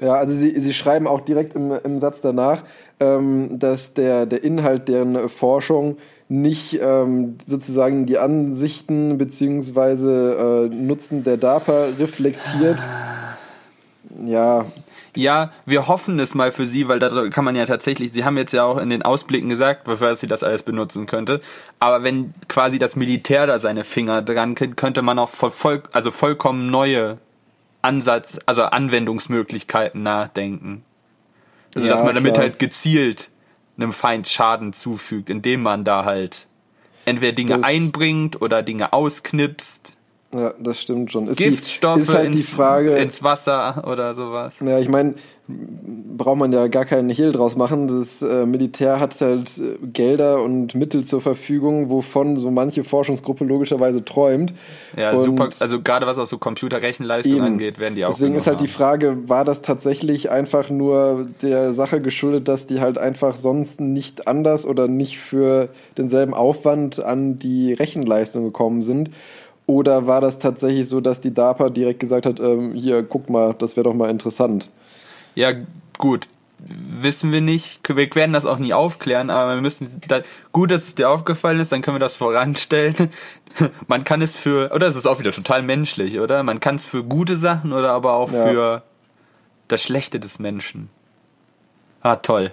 Ja, also sie, sie schreiben auch direkt im, im Satz danach, ähm, dass der, der Inhalt deren Forschung nicht ähm, sozusagen die Ansichten bzw. Äh, Nutzen der DARPA reflektiert. Ja. Ja, wir hoffen es mal für sie, weil da kann man ja tatsächlich, sie haben jetzt ja auch in den Ausblicken gesagt, wofür sie das alles benutzen könnte. Aber wenn quasi das Militär da seine Finger dran kriegt, könnte man auch voll, also vollkommen neue Ansatz, also Anwendungsmöglichkeiten nachdenken. Also, ja, dass man damit klar. halt gezielt einem Feind Schaden zufügt, indem man da halt entweder Dinge das einbringt oder Dinge ausknipst. Ja, das stimmt schon. Ist Giftstoffe die, ist halt ins, die Frage, ins Wasser oder sowas. Ja, ich meine, braucht man ja gar keinen Hehl draus machen. Das äh, Militär hat halt äh, Gelder und Mittel zur Verfügung, wovon so manche Forschungsgruppe logischerweise träumt. Ja, und super. Also gerade was auch so Computerrechenleistung angeht, werden die auch. Deswegen ist halt haben. die Frage, war das tatsächlich einfach nur der Sache geschuldet, dass die halt einfach sonst nicht anders oder nicht für denselben Aufwand an die Rechenleistung gekommen sind? Oder war das tatsächlich so, dass die DARPA direkt gesagt hat, ähm, hier, guck mal, das wäre doch mal interessant? Ja, gut. Wissen wir nicht. Wir werden das auch nie aufklären, aber wir müssen, da, gut, dass es dir aufgefallen ist, dann können wir das voranstellen. Man kann es für, oder es ist auch wieder total menschlich, oder? Man kann es für gute Sachen oder aber auch ja. für das Schlechte des Menschen. Ah, toll.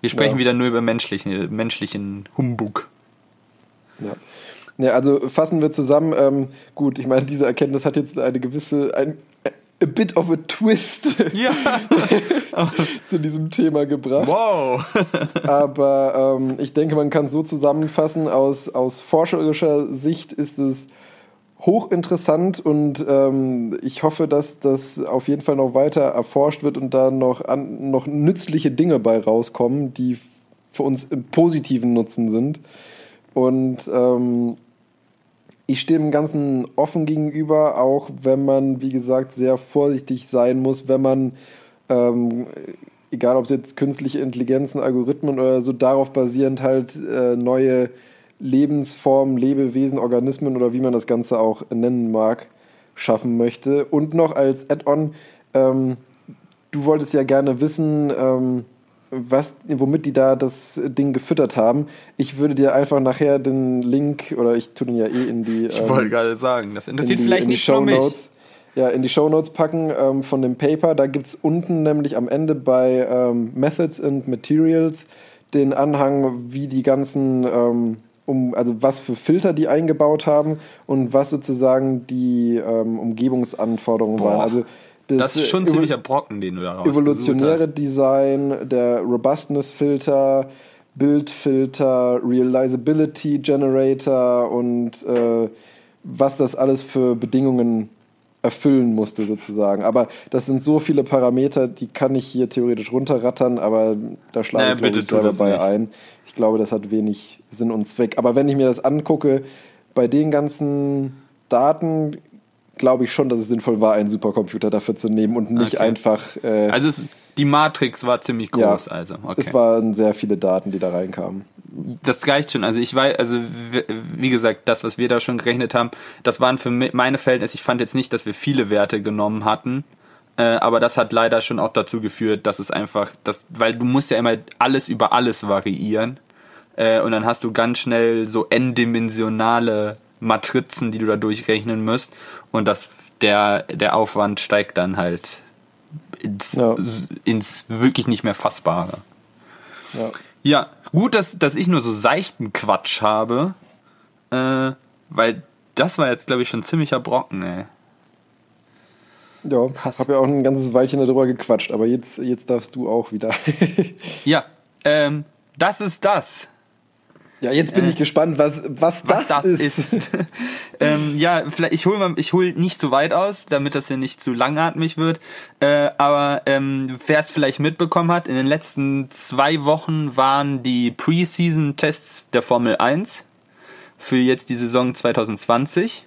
Wir sprechen ja. wieder nur über menschlichen, menschlichen Humbug. Ja. Ja, also fassen wir zusammen. Ähm, gut, ich meine, diese Erkenntnis hat jetzt eine gewisse, ein, a bit of a twist Ja. zu diesem Thema gebracht. Wow. Aber ähm, ich denke, man kann so zusammenfassen, aus, aus forscherischer Sicht ist es hochinteressant und ähm, ich hoffe, dass das auf jeden Fall noch weiter erforscht wird und da noch, an, noch nützliche Dinge bei rauskommen, die für uns im positiven Nutzen sind. Und ähm, ich stehe dem Ganzen offen gegenüber, auch wenn man, wie gesagt, sehr vorsichtig sein muss, wenn man, ähm, egal ob es jetzt künstliche Intelligenzen, Algorithmen oder so, darauf basierend halt äh, neue Lebensformen, Lebewesen, Organismen oder wie man das Ganze auch nennen mag, schaffen möchte. Und noch als Add-on, ähm, du wolltest ja gerne wissen, ähm, was, womit die da das Ding gefüttert haben. Ich würde dir einfach nachher den Link, oder ich tue den ja eh in die, Ich ähm, wollte gerade sagen, das in interessiert die, vielleicht in die nicht nur mich. Shownotes. Ja, in die Shownotes packen ähm, von dem Paper. Da gibt es unten nämlich am Ende bei ähm, Methods and Materials den Anhang, wie die ganzen, ähm, um, also was für Filter die eingebaut haben und was sozusagen die ähm, Umgebungsanforderungen Boah, waren. Also Das ist schon ziemlicher Brocken, den du da rausgesucht evolutionäre. Design, der Robustness-Filter, Bildfilter, Realizability Generator und äh, was das alles für Bedingungen erfüllen musste sozusagen. Aber das sind so viele Parameter, die kann ich hier theoretisch runterrattern, aber da schlage Na, ich bitte ich selber bei ein. Ich glaube, das hat wenig Sinn und Zweck. Aber wenn ich mir das angucke, bei den ganzen Daten glaube ich schon, dass es sinnvoll war, einen Supercomputer dafür zu nehmen und nicht Okay. einfach äh, Also es, die Matrix war ziemlich groß, also. Okay. es waren sehr viele Daten, die da reinkamen. das reicht schon. Also ich weiß, also wie gesagt, das, was wir da schon gerechnet haben, das waren für meine Verhältnisse, ich fand jetzt nicht, dass wir viele Werte genommen hatten. Äh, aber das hat leider schon auch dazu geführt, dass es einfach, das, weil du musst ja immer alles über alles variieren. Äh, und dann hast du ganz schnell so n-dimensionale Matrizen, die du da durchrechnen musst. Und das, der, der Aufwand steigt dann halt ins, Ja. ins wirklich nicht mehr Fassbare. Ja. Ja, gut, dass, dass ich nur so seichten Quatsch habe, äh, weil das war jetzt, glaube ich, schon ziemlicher Brocken, ey. Ja, Krass. habe ja auch ein ganzes Weilchen darüber gequatscht, aber jetzt, jetzt darfst du auch wieder. Ja, ähm, das ist das, ja, jetzt bin ich gespannt, was, was, was das, das, ist. ähm, ja, vielleicht, ich hole mal, ich hol nicht zu weit aus, damit das hier nicht zu langatmig wird, äh, aber ähm, wer es vielleicht mitbekommen hat, in den letzten zwei Wochen waren die Preseason-Tests der Formel 1 für jetzt die Saison 2020.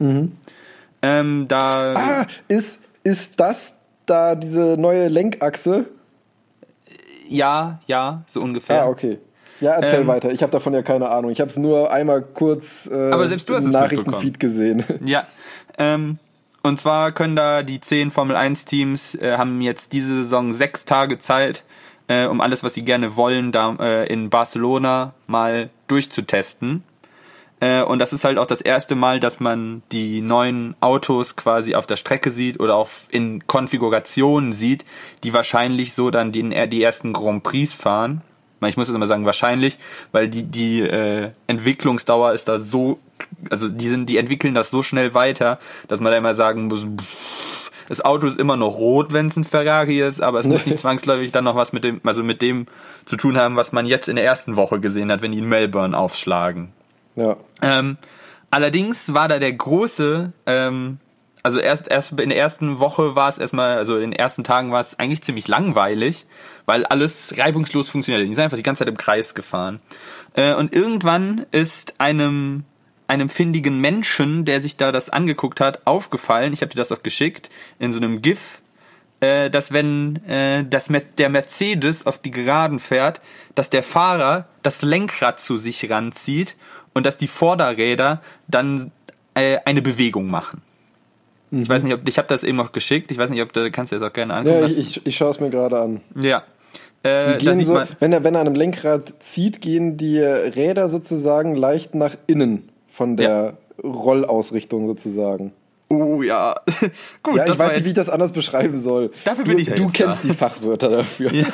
Ähm, da Ah, ist, ist das da diese neue Lenkachse? Ja, ja, so ungefähr. Ah, okay. Ja, erzähl Ähm, weiter. Ich habe davon ja keine Ahnung. Ich habe es nur einmal kurz äh, Aber selbst du hast im Nachrichtenfeed gesehen. Ja. Ähm, und zwar können da die zehn Formel 1 Teams äh, haben jetzt diese Saison sechs Tage Zeit, äh, um alles, was sie gerne wollen, da äh, in Barcelona mal durchzutesten. Äh, und das ist halt auch das erste Mal, dass man die neuen Autos quasi auf der Strecke sieht oder auch in Konfigurationen sieht, die wahrscheinlich so dann die, die ersten Grand Prix fahren. Ich muss jetzt immer sagen wahrscheinlich, weil die die äh, Entwicklungsdauer ist da so, also die sind, die entwickeln das so schnell weiter, dass man da immer sagen muss, pff, das Auto ist immer noch rot, wenn es ein Ferrari ist, aber es muss nicht zwangsläufig dann noch was mit dem, also mit dem zu tun haben, was man jetzt in der ersten Woche gesehen hat, wenn die in Melbourne aufschlagen. Ja. Ähm, allerdings war da der große, ähm, also erst, erst in der ersten Woche war es erstmal, also in den ersten Tagen war es eigentlich ziemlich langweilig, weil alles reibungslos funktioniert. Die sind einfach die ganze Zeit im Kreis gefahren. Äh, und irgendwann ist einem einem findigen Menschen, der sich da das angeguckt hat, aufgefallen, ich habe dir das auch geschickt, in so einem GIF, äh, dass wenn äh, das, Mer- der Mercedes auf die Geraden fährt, dass der Fahrer das Lenkrad zu sich ranzieht und dass die Vorderräder dann äh, eine Bewegung machen. Ich weiß nicht, ob ich habe das eben noch geschickt. Ich weiß nicht, ob du kannst du das auch gerne angucken. Ja, ich, ich, ich schaue es mir gerade an. ja. Äh, Gehen so, wenn, er, wenn er an einem Lenkrad zieht, gehen die Räder sozusagen leicht nach innen von der Rollausrichtung sozusagen. oh ja, gut. Ja, ich weiß nicht, wie ich das anders beschreiben soll. Dafür du, bin ich ja Du kennst da. die Fachwörter dafür. ja.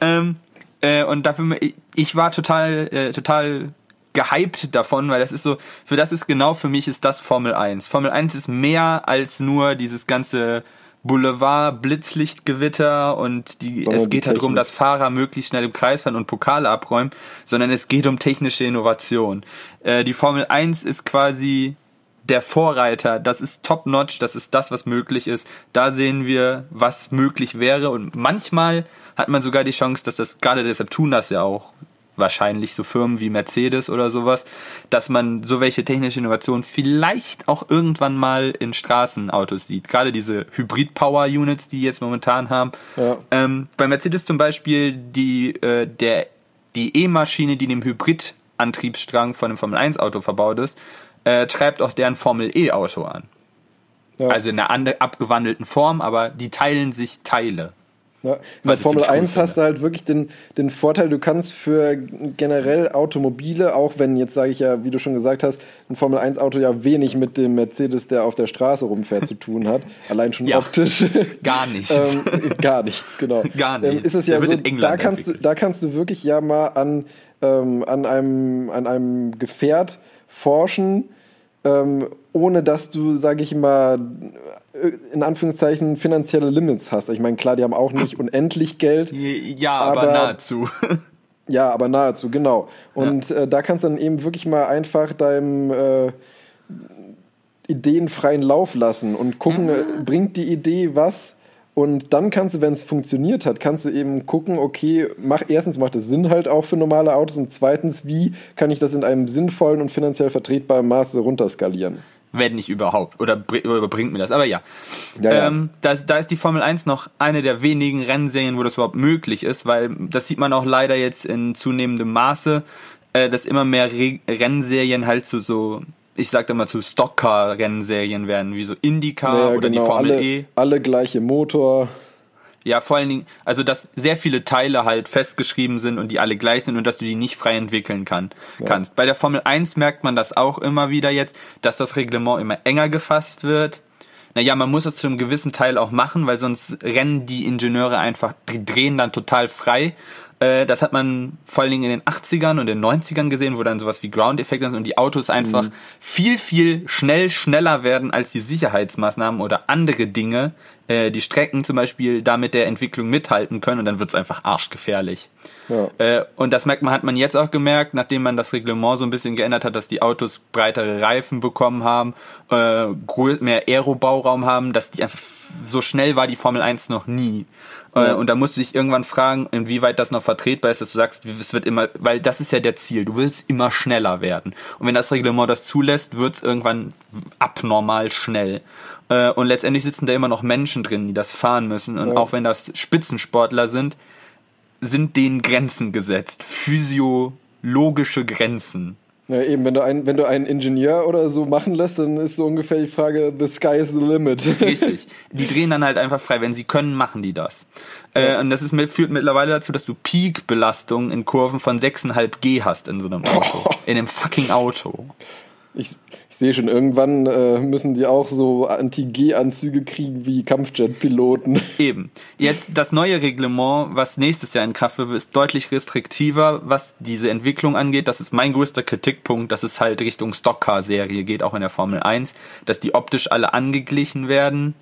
ähm, äh, und dafür, ich war total, äh, total gehypt davon, weil das ist so, für das ist genau für mich ist das Formel 1. Formel 1 ist mehr als nur dieses ganze Boulevard, Blitzlichtgewitter und die, Sondern es geht halt darum, dass Fahrer möglichst schnell im Kreis fahren und Pokale abräumen, sondern es geht um technische Innovation. Äh, die Formel 1 ist quasi der Vorreiter, das ist top-notch, das ist das, was möglich ist. Da sehen wir, was möglich wäre und manchmal hat man sogar die Chance, dass das, gerade deshalb tun das ja auch wahrscheinlich so Firmen wie Mercedes oder sowas, dass man so welche technische Innovationen vielleicht auch irgendwann mal in Straßenautos sieht. Gerade diese Hybrid-Power-Units, die jetzt momentan haben. Ja. Ähm, bei Mercedes zum Beispiel die, äh, der, die E-Maschine, die in dem Hybrid-Antriebsstrang von einem Formel-1-Auto verbaut ist, äh, treibt auch deren Formel-E-Auto an. Ja. Also in einer ande- abgewandelten Form, aber die teilen sich Teile. Ja, bei Formel ziemlich cool 1 hast du halt wirklich den, den Vorteil, du kannst für generell Automobile, auch wenn jetzt sage ich ja, wie du schon gesagt hast, ein Formel 1 Auto ja wenig mit dem Mercedes, der auf der Straße rumfährt, zu tun hat, allein schon Ja. optisch. Gar nichts. ähm, gar nichts, genau. Gar Ähm, nichts. ist es ja so, da kannst, du, da kannst du wirklich ja mal an, ähm, an, einem, an einem Gefährt forschen, ähm, ohne dass du, sage ich mal, in Anführungszeichen finanzielle Limits hast. Ich meine, klar, die haben auch nicht unendlich Geld. Ja, aber, Aber- nahezu. Ja, aber nahezu, genau. Und äh, da kannst du dann eben wirklich mal einfach deinem äh, ideenfreien Lauf lassen und gucken, äh, bringt die Idee was? Und dann kannst du, wenn es funktioniert hat, kannst du eben gucken, okay, mach, erstens macht es Sinn halt auch für normale Autos und zweitens, wie kann ich das in einem sinnvollen und finanziell vertretbaren Maße runterskalieren? Wenn nicht überhaupt. Oder br- oder überbringt mir das. Aber ja. Ja, ja. Ähm, da, ist- da ist die Formel 1 noch eine der wenigen Rennserien, wo das überhaupt möglich ist, weil das sieht man auch leider jetzt in zunehmendem Maße, äh, dass immer mehr Re Rennserien halt zu so, ich sag da mal zu Stockcar-Rennserien werden, wie so IndyCar Ja, oder die genau, Formel alle, E. alle gleiche Motor. Ja, vor allen Dingen, also dass sehr viele Teile halt festgeschrieben sind und die alle gleich sind und dass du die nicht frei entwickeln kann, kannst. Bei der Formel 1 merkt man das auch immer wieder jetzt, dass das Reglement immer enger gefasst wird. Naja, man muss es zu einem gewissen Teil auch machen, weil sonst rennen die Ingenieure einfach, die drehen dann total frei. Äh, Das hat man vor allen Dingen in den 80ern und den 90ern gesehen, wo dann sowas wie Ground-Effekte sind und die Autos einfach viel, viel schnell schneller werden als die Sicherheitsmaßnahmen oder andere Dinge, äh, die Strecken zum Beispiel da mit der Entwicklung mithalten können und dann wird's einfach arschgefährlich. Ja. Äh, und das merkt man, hat man jetzt auch gemerkt, nachdem man das Reglement so ein bisschen geändert hat, dass die Autos breitere Reifen bekommen haben, äh, mehr Aerobauraum haben, dass die einfach so schnell war die Formel 1 noch nie. Äh, und da musst du dich irgendwann fragen, inwieweit das noch vertretbar ist, dass du sagst, es wird immer, weil das ist ja der Ziel, du willst immer schneller werden. Und wenn das Reglement das zulässt, wird's irgendwann abnormal schnell. Äh, und letztendlich sitzen da immer noch Menschen drin, die das fahren müssen. Und Ja. auch wenn das Spitzensportler sind, sind denen Grenzen gesetzt. Physiologische Grenzen. Ja, eben, wenn du, ein, wenn du einen Ingenieur oder so machen lässt, dann ist so ungefähr die Frage, the sky is the limit. Richtig. Die drehen dann halt einfach frei. Wenn sie können, machen die das. Äh, und das ist, führt mittlerweile dazu, dass du Peak-Belastung in Kurven von 6,5 G hast in so einem Auto. In einem fucking Auto. Ich, ich sehe schon, irgendwann äh, müssen die auch so Anti-G-Anzüge kriegen wie Kampfjet-Piloten. Eben. Jetzt das neue Reglement, was nächstes Jahr in Kraft wird, ist deutlich restriktiver, was diese Entwicklung angeht. Das ist mein größter Kritikpunkt, dass es halt Richtung Stockcar-Serie geht, auch in der Formel 1, dass die optisch alle angeglichen werden,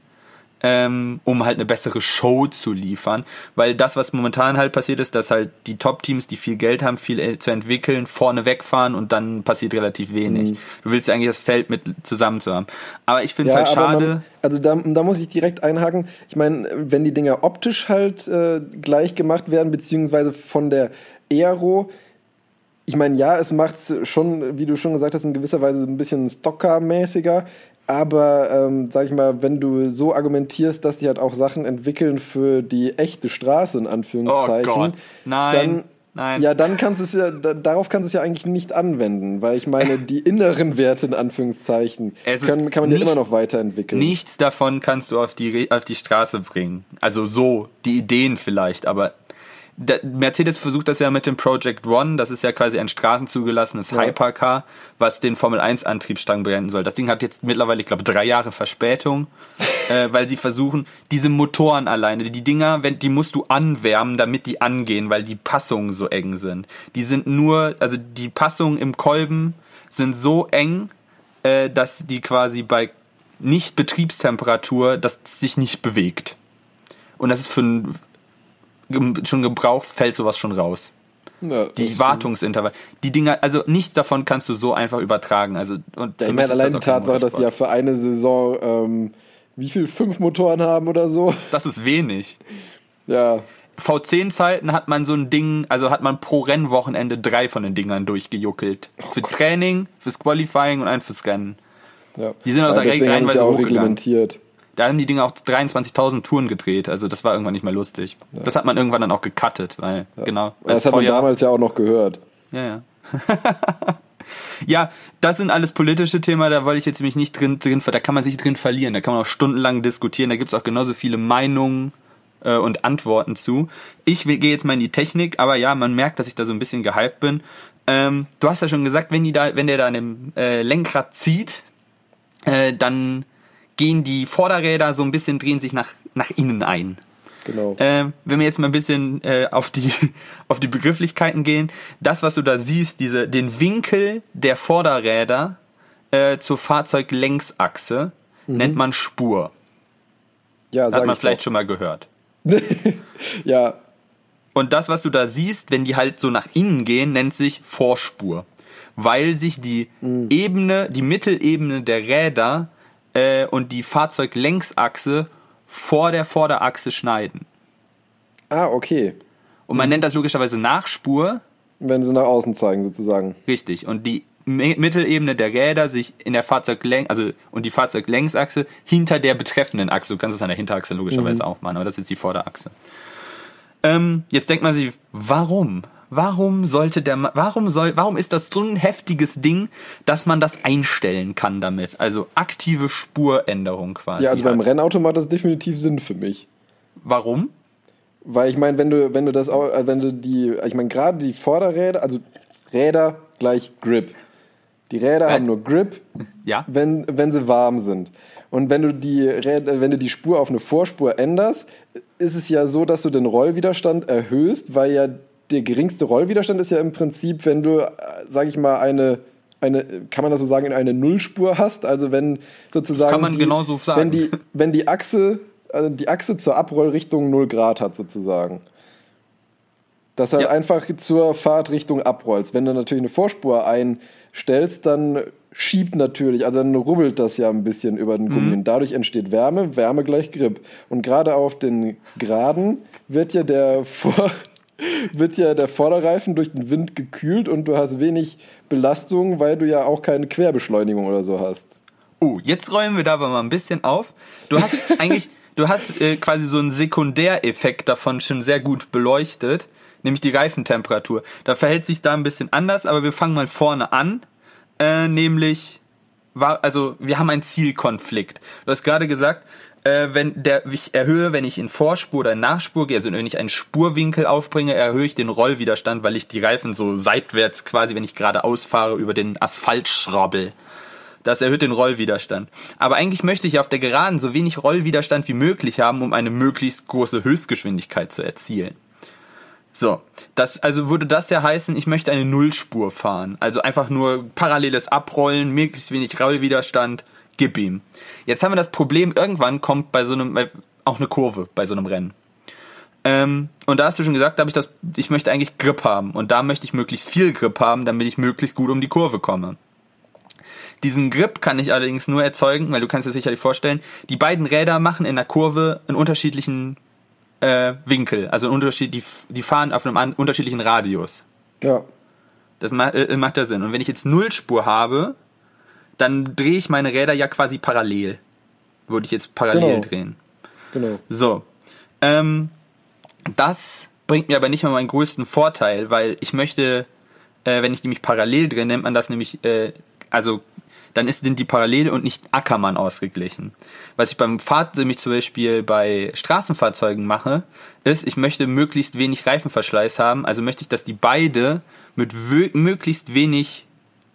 ähm, um halt eine bessere Show zu liefern. Weil das, was momentan halt passiert ist, dass halt die Top-Teams, die viel Geld haben, viel äh, zu entwickeln, vorne wegfahren und dann passiert relativ wenig. Du willst ja eigentlich das Feld mit zusammen zu haben. Aber ich finde es halt aber schade. Man, also da, da muss ich direkt einhaken. Ich meine, wenn die Dinger optisch halt äh, gleich gemacht werden, beziehungsweise von der Aero, ich meine, ja, es macht es schon, wie du schon gesagt hast, in gewisser Weise ein bisschen Stocker-mäßiger. Aber, ähm, sag ich mal, wenn du so argumentierst, dass die halt auch Sachen entwickeln für die echte Straße, in Anführungszeichen, Oh Gott. Nein, dann, nein. Ja, dann kannst du es ja, da, darauf kannst du es ja eigentlich nicht anwenden, weil ich meine, die inneren Werte, in Anführungszeichen, können, kann man ja nicht- immer noch weiterentwickeln. Nichts davon kannst du auf die, auf die Straße bringen. Also so, die Ideen vielleicht, aber Mercedes versucht das ja mit dem Project One, das ist ja quasi ein straßenzugelassenes Ja. Hypercar, was den Formel 1 Antriebsstrang beenden soll. Das Ding hat jetzt mittlerweile, ich glaube, drei Jahre Verspätung, äh, weil sie versuchen, diese Motoren alleine, die Dinger, wenn, die musst du anwärmen, damit die angehen, weil die Passungen so eng sind. Die sind nur, also die Passungen im Kolben sind so eng, äh, dass die quasi bei Nicht-Betriebstemperatur, das sich nicht bewegt. Und das ist für ein schon Gebrauch fällt sowas schon raus. Ja, Die. Wartungsintervalle, die Dinger, also nichts davon kannst du so einfach übertragen. Also und Ja, ich meine, allein die Tatsache, dass die ja für eine Saison, ähm, wie viel, fünf Motoren haben oder so. das ist wenig. Ja, V10-Zeiten hat man so ein Ding, also hat man pro Rennwochenende drei von den Dingern durchgejuckelt. Für Training, fürs Qualifying und einen fürs Rennen. ja. Die sind auch ja, direkt sie es reihenweise ja hochgegangen. reglementiert. Da haben die Dinger auch 23.000 Touren gedreht, also das war irgendwann nicht mehr lustig. Das hat man irgendwann dann auch gecuttet, weil, genau, Das hat man damals ja auch noch gehört. Ja, ja. ja, das sind alles politische Themen, da wollte ich jetzt mich nicht drin, drin, da kann man sich drin verlieren, da kann man auch stundenlang diskutieren, da gibt's auch genauso viele Meinungen äh, und Antworten zu. Ich gehe jetzt mal in die Technik, aber ja, man merkt, dass ich da so ein bisschen gehypt bin. Ähm, du hast ja schon gesagt, wenn die da, wenn der da an dem äh, Lenkrad zieht, äh, dann gehen die Vorderräder so ein bisschen, drehen sich nach, nach innen ein. Genau. Ähm, wenn wir jetzt mal ein bisschen äh, auf die auf die Begrifflichkeiten gehen, das was du da siehst, diese den Winkel der Vorderräder äh, zur Fahrzeuglängsachse nennt man Spur. ja, Hat man ich vielleicht doch. schon mal gehört. Ja, Und das was du da siehst, wenn die halt so nach innen gehen, nennt sich Vorspur, weil sich die Ebene, die Mittelebene der Räder äh, und die Fahrzeuglängsachse vor der Vorderachse schneiden. ah, okay. Und man nennt das logischerweise Nachspur, Wenn sie nach außen zeigen, sozusagen. Richtig. Und die Mi- Mittelebene der Räder sich in der Fahrzeugläng, also und die Fahrzeuglängsachse hinter der betreffenden Achse. Du kannst es an der Hinterachse logischerweise auch machen, aber das ist jetzt die Vorderachse. Ähm, jetzt denkt man sich, warum? Warum sollte der, warum soll, warum ist das so ein heftiges Ding, dass man das einstellen kann damit? Also aktive Spuränderung quasi. Ja, also beim hat. Rennauto macht das definitiv Sinn für mich. Warum? Weil ich meine, wenn du, wenn du das auch, äh, wenn du die, ich meine, gerade die Vorderräder, also Räder gleich Grip. Die Räder Äh. haben nur Grip, Ja. wenn, wenn sie warm sind. Und wenn du die Räder, wenn du die Spur auf eine Vorspur änderst, ist es ja so, dass du den Rollwiderstand erhöhst, weil ja der geringste Rollwiderstand ist ja im Prinzip, wenn du, sage ich mal, eine eine, kann man das so sagen, in eine Nullspur hast, also wenn sozusagen kann man die, genau so sagen. wenn die wenn die Achse also die Achse zur Abrollrichtung 0 Grad hat sozusagen. Dass halt Ja. einfach zur Fahrtrichtung abrollst. Wenn du natürlich eine Vorspur einstellst, dann schiebt natürlich, also dann rubbelt das ja ein bisschen über den Mhm. Gummi und dadurch entsteht Wärme, Wärme gleich Grip. Und gerade auf den Geraden wird ja der Vor wird ja der Vorderreifen durch den Wind gekühlt und du hast wenig Belastung, weil du ja auch keine Querbeschleunigung oder so hast. Oh, jetzt räumen wir da aber mal ein bisschen auf. Du hast eigentlich, du hast äh, quasi so einen Sekundäreffekt davon schon sehr gut beleuchtet, nämlich die Reifentemperatur. Da verhält sich da ein bisschen anders, aber wir fangen mal vorne an, äh, nämlich war, also wir haben einen Zielkonflikt. Du hast gerade gesagt, äh, wenn der ich erhöhe, wenn ich in Vorspur oder in Nachspur gehe, also wenn ich einen Spurwinkel aufbringe, erhöhe ich den Rollwiderstand, weil ich die Reifen so seitwärts quasi, wenn ich gerade ausfahre, über den Asphalt schrabbel. Das erhöht den Rollwiderstand. Aber eigentlich möchte ich auf der Geraden so wenig Rollwiderstand wie möglich haben, um eine möglichst große Höchstgeschwindigkeit zu erzielen. So, das, also würde das ja heißen, ich möchte eine Nullspur fahren. Also einfach nur paralleles Abrollen, möglichst wenig Rollwiderstand, gib ihm. Jetzt haben wir das Problem, irgendwann kommt bei so einem, äh, auch eine Kurve bei so einem Rennen. Ähm, und da hast du schon gesagt, da habe ich das, ich möchte eigentlich Grip haben. Und da möchte ich möglichst viel Grip haben, damit ich möglichst gut um die Kurve komme. Diesen Grip kann ich allerdings nur erzeugen, weil du kannst dir sicherlich vorstellen, die beiden Räder machen in der Kurve einen unterschiedlichen äh, Winkel, also Unterschied, die, die fahren auf einem an, unterschiedlichen Radius. Ja. Das ma äh, macht ja Sinn. Und wenn ich jetzt Nullspur habe, dann drehe ich meine Räder ja quasi parallel. Würde ich jetzt parallel Genau. drehen. Genau. So. Ähm, das bringt mir aber nicht mal meinen größten Vorteil, weil ich möchte, äh, wenn ich nämlich parallel drehe, nennt man das nämlich, äh, also dann ist, sind die parallel und nicht Ackermann ausgeglichen. Was ich beim Fahr nämlich zum Beispiel bei Straßenfahrzeugen mache, ist, ich möchte möglichst wenig Reifenverschleiß haben, also möchte ich, dass die beide mit möglichst wenig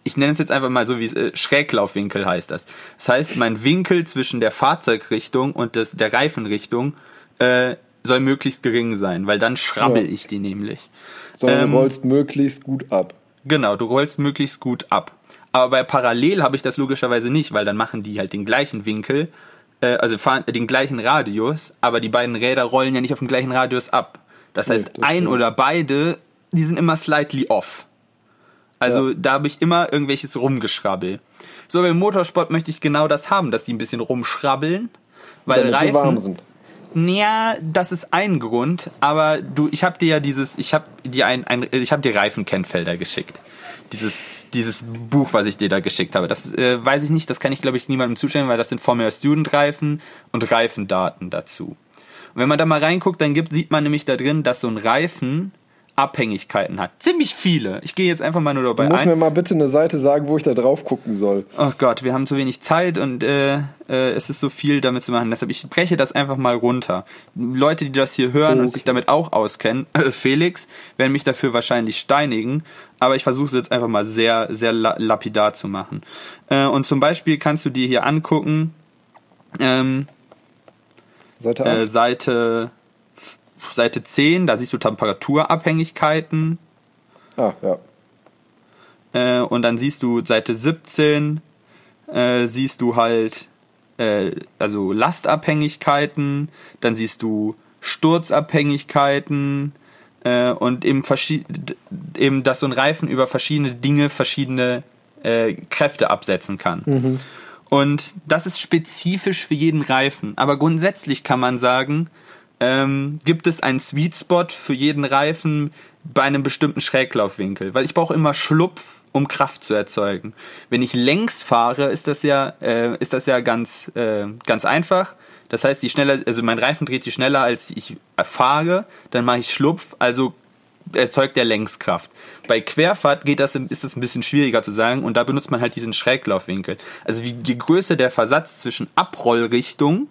ich nenne es jetzt einfach mal so wie äh, Schräglaufwinkel heißt das. Das heißt, mein Winkel zwischen der Fahrzeugrichtung und des, der Reifenrichtung äh, soll möglichst gering sein, weil dann schrabbel ja. ich die nämlich. Sondern ähm, du rollst möglichst gut ab. Genau, du rollst möglichst gut ab. Aber bei Parallel habe ich das logischerweise nicht, weil dann machen die halt den gleichen Winkel, äh, also fahren den gleichen Radius, aber die beiden Räder rollen ja nicht auf dem gleichen Radius ab. Das heißt, nee, das ein oder beide, die sind immer slightly off. Also ja. da habe ich immer irgendwelches Rumgeschrabbel. So, beim Motorsport möchte ich genau das haben, dass die ein bisschen rumschrabbeln, weil Damit Reifen warm sind. Ja, das ist ein Grund, aber du, ich habe dir ja dieses, ich habe dir ein, ein ich habe dir Reifenkennfelder geschickt. Dieses, dieses Buch, was ich dir da geschickt habe. Das äh, weiß ich nicht, das kann ich glaube ich niemandem zustellen, weil das sind Formula Student Reifen und Reifendaten dazu. Und wenn man da mal reinguckt, dann gibt, sieht man nämlich da drin, dass so ein Reifen Abhängigkeiten hat. Ziemlich viele. Ich gehe jetzt einfach mal nur dabei ein. Du musst mir mal bitte eine Seite sagen, wo ich da drauf gucken soll. Oh Gott, wir haben zu wenig Zeit und äh, äh, es ist so viel damit zu machen. Deshalb, ich breche das einfach mal runter. Leute, die das hier hören okay. und sich damit auch auskennen, äh, Felix, werden mich dafür wahrscheinlich steinigen. Aber ich versuche es jetzt einfach mal sehr, sehr lapidar zu machen. Äh, und zum Beispiel kannst du dir hier angucken, ähm, Seite, äh, Seite Seite 10, da siehst du Temperaturabhängigkeiten. Ah, ja. Äh, und dann siehst du Seite 17, äh, siehst du halt äh, also Lastabhängigkeiten, dann siehst du Sturzabhängigkeiten äh, und eben, eben, dass so ein Reifen über verschiedene Dinge verschiedene äh, Kräfte absetzen kann. Mhm. Und das ist spezifisch für jeden Reifen. Aber grundsätzlich kann man sagen, ähm, gibt es einen Sweet Spot für jeden Reifen bei einem bestimmten Schräglaufwinkel, weil ich brauche immer Schlupf, um Kraft zu erzeugen. Wenn ich längs fahre, ist das ja äh, ist das ja ganz äh, ganz einfach. Das heißt, die schneller, also mein Reifen dreht sich schneller als ich fahre, dann mache ich Schlupf, also erzeugt der Längskraft. Bei Querfahrt geht das, ist das ein bisschen schwieriger zu sagen und da benutzt man halt diesen Schräglaufwinkel. Also je größer der Versatz zwischen Abrollrichtung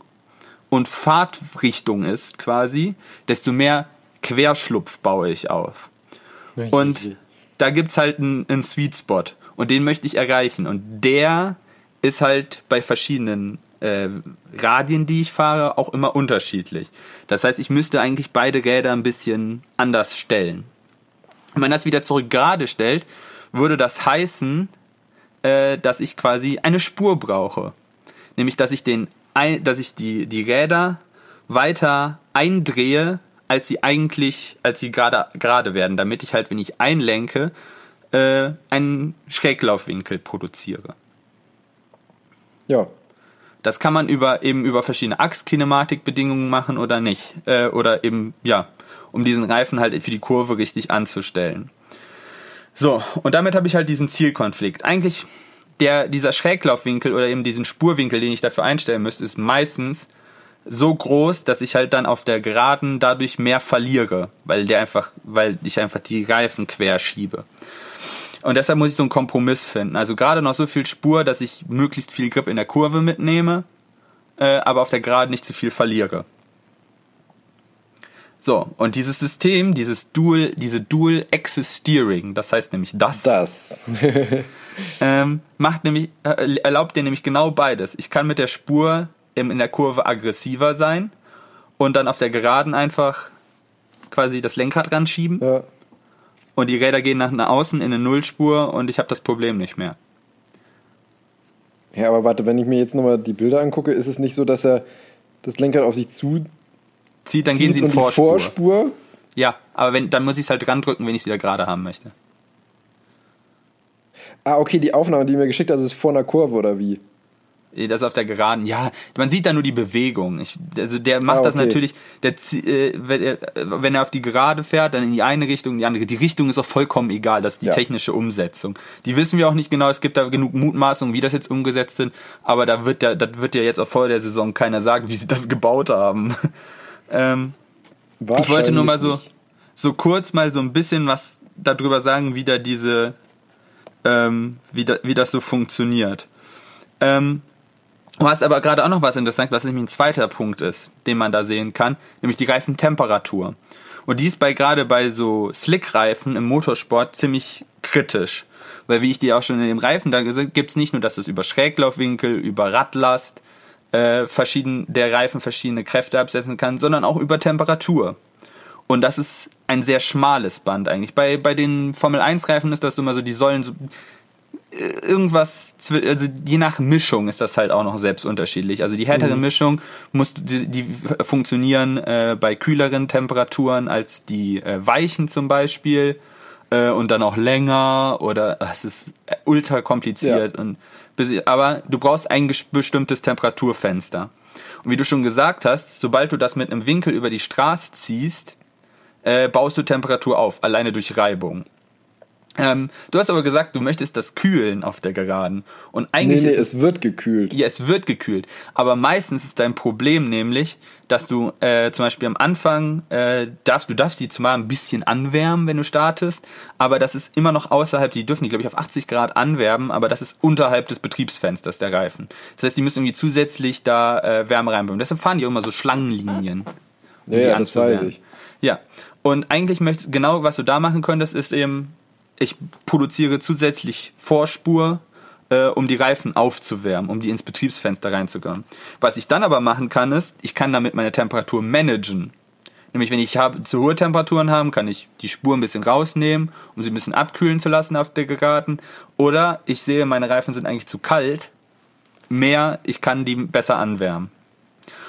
und Fahrtrichtung ist quasi, desto mehr Querschlupf baue ich auf. Und da gibt's halt einen, einen Sweet Spot und den möchte ich erreichen und der ist halt bei verschiedenen äh, Radien, die ich fahre, auch immer unterschiedlich. Das heißt, ich müsste eigentlich beide Räder ein bisschen anders stellen. Wenn man das wieder zurück gerade stellt, würde das heißen, äh, dass ich quasi eine Spur brauche. Nämlich, dass ich den ein, dass ich die, die Räder weiter eindrehe, als sie eigentlich, als sie gerade, gerade werden, damit ich halt, wenn ich einlenke, äh, einen Schräglaufwinkel produziere. Ja. Das kann man über, eben über verschiedene Achskinematikbedingungen machen oder nicht. Äh, oder eben, ja, um diesen Reifen halt für die Kurve richtig anzustellen. So, und damit habe ich halt diesen Zielkonflikt. Eigentlich der, dieser Schräglaufwinkel oder eben diesen Spurwinkel, den ich dafür einstellen müsste, ist meistens so groß, dass ich halt dann auf der Geraden dadurch mehr verliere, weil der einfach, weil ich einfach die Reifen quer schiebe. Und deshalb muss ich so einen Kompromiss finden. Also gerade noch so viel Spur, dass ich möglichst viel Grip in der Kurve mitnehme, äh, aber auf der Geraden nicht zu viel verliere. So, und dieses System, dieses Dual, diese Dual Axis Steering, das heißt nämlich das. Das. ähm, macht nämlich, äh, erlaubt dir nämlich genau beides. Ich kann mit der Spur im, in der Kurve aggressiver sein und dann auf der Geraden einfach quasi das Lenkrad ranschieben. Ja. Und die Räder gehen nach außen in eine Nullspur und ich habe das Problem nicht mehr. Ja, aber warte, wenn ich mir jetzt nochmal die Bilder angucke, ist es nicht so, dass er das Lenkrad auf sich zu zieht, dann zieht gehen sie in Vorspur. Vorspur. Ja, aber wenn, dann muss ich es halt dran drücken, wenn ich es wieder gerade haben möchte. Ah, okay, die Aufnahme, die mir geschickt hast, ist vor einer Kurve oder wie? Das auf der Geraden, ja, man sieht da nur die Bewegung. Ich, also der macht ah, okay. das natürlich, der, äh, wenn, er, wenn er auf die Gerade fährt, dann in die eine Richtung, in die andere. Die Richtung ist auch vollkommen egal, das ist die ja. technische Umsetzung. Die wissen wir auch nicht genau, es gibt da genug Mutmaßungen, wie das jetzt umgesetzt sind, aber da wird ja, das wird ja jetzt auch vor der Saison keiner sagen, wie sie das gebaut haben. ähm, ich wollte nur mal so, so kurz mal so ein bisschen was darüber sagen, wie da diese ähm, wie, da, wie das so funktioniert. Ähm, du hast aber gerade auch noch was interessant, was nämlich ein zweiter Punkt ist, den man da sehen kann, nämlich die Reifentemperatur. Und die ist bei gerade bei so Slick-Reifen im Motorsport ziemlich kritisch. Weil wie ich dir auch schon in dem Reifen da gesagt gibt's nicht nur, dass es über Schräglaufwinkel, über Radlast, äh, verschieden, der Reifen verschiedene Kräfte absetzen kann, sondern auch über Temperatur. Und das ist ein sehr schmales Band eigentlich. Bei, bei den Formel 1 Reifen ist das immer so, die sollen so äh, irgendwas, also je nach Mischung ist das halt auch noch selbst unterschiedlich. Also die härtere mhm. Mischung muss, die, die funktionieren äh, bei kühleren Temperaturen als die äh, weichen zum Beispiel äh, und dann auch länger oder es ist ultra kompliziert ja. und aber du brauchst ein bestimmtes Temperaturfenster. Und wie du schon gesagt hast, sobald du das mit einem Winkel über die Straße ziehst, äh, baust du Temperatur auf, alleine durch Reibung. Ähm, du hast aber gesagt, du möchtest das kühlen auf der Geraden. Und eigentlich nee, nee, ist es, es wird gekühlt. Ja, es wird gekühlt. Aber meistens ist dein Problem nämlich, dass du äh, zum Beispiel am Anfang äh, darfst, du darfst die zumal ein bisschen anwärmen, wenn du startest, aber das ist immer noch außerhalb, die dürfen die, glaube ich, auf 80 Grad anwärmen, aber das ist unterhalb des Betriebsfensters der Reifen. Das heißt, die müssen irgendwie zusätzlich da äh, Wärme reinbringen. Deshalb fahren die auch immer so Schlangenlinien. Um ja, ja das weiß ich. Ja. Und eigentlich möchte genau, was du da machen könntest, ist eben ich produziere zusätzlich Vorspur, äh, um die Reifen aufzuwärmen, um die ins Betriebsfenster reinzukommen. Was ich dann aber machen kann, ist, ich kann damit meine Temperatur managen. Nämlich, wenn ich habe, zu hohe Temperaturen habe, kann ich die Spur ein bisschen rausnehmen, um sie ein bisschen abkühlen zu lassen auf der Geraden. Oder ich sehe, meine Reifen sind eigentlich zu kalt. Mehr, ich kann die besser anwärmen.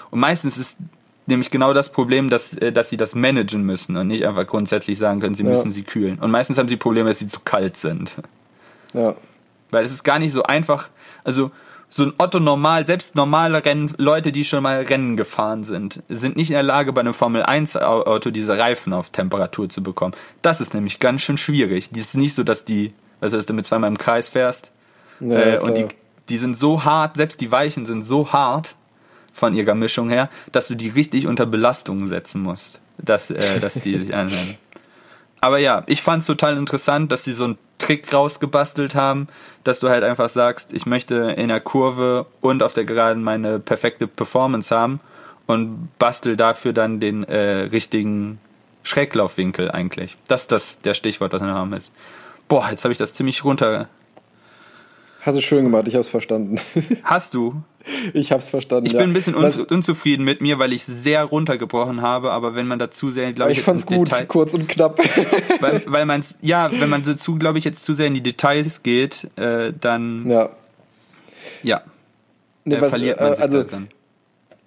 Und meistens ist nämlich genau das Problem, dass, äh, dass sie das managen müssen und nicht einfach grundsätzlich sagen können, sie ja. müssen sie kühlen. Und meistens haben sie Probleme, dass sie zu kalt sind. Ja. Weil es ist gar nicht so einfach, also so ein Otto normal, selbst normale Rennen, Leute, die schon mal Rennen gefahren sind, sind nicht in der Lage, bei einem Formel 1 Auto diese Reifen auf Temperatur zu bekommen. Das ist nämlich ganz schön schwierig. Die ist nicht so, dass die, also dass du mit zweimal im Kreis fährst, ja, äh, und die, die sind so hart, selbst die Weichen sind so hart, von ihrer Mischung her, dass du die richtig unter Belastung setzen musst, dass, äh, dass die sich anhören. Aber ja, ich fand es total interessant, dass sie so einen Trick rausgebastelt haben, dass du halt einfach sagst, ich möchte in der Kurve und auf der Geraden meine perfekte Performance haben und bastel dafür dann den äh, richtigen Schräglaufwinkel eigentlich. Das ist das der Stichwort, was wir haben ist. Boah, jetzt habe ich das ziemlich runter. Hast du schön gemacht, ich habe es verstanden. Hast du? Ich hab's verstanden. Ich ja. bin ein bisschen un unzufrieden mit mir, weil ich sehr runtergebrochen habe, aber wenn man dazu sehr, glaube ich, ich fand's gut, Detail, kurz und knapp. weil, weil man ja, wenn man dazu, glaube ich, jetzt zu sehr in die Details geht, äh, dann ja, ja, nee, was, verliert man äh, sich also, dann.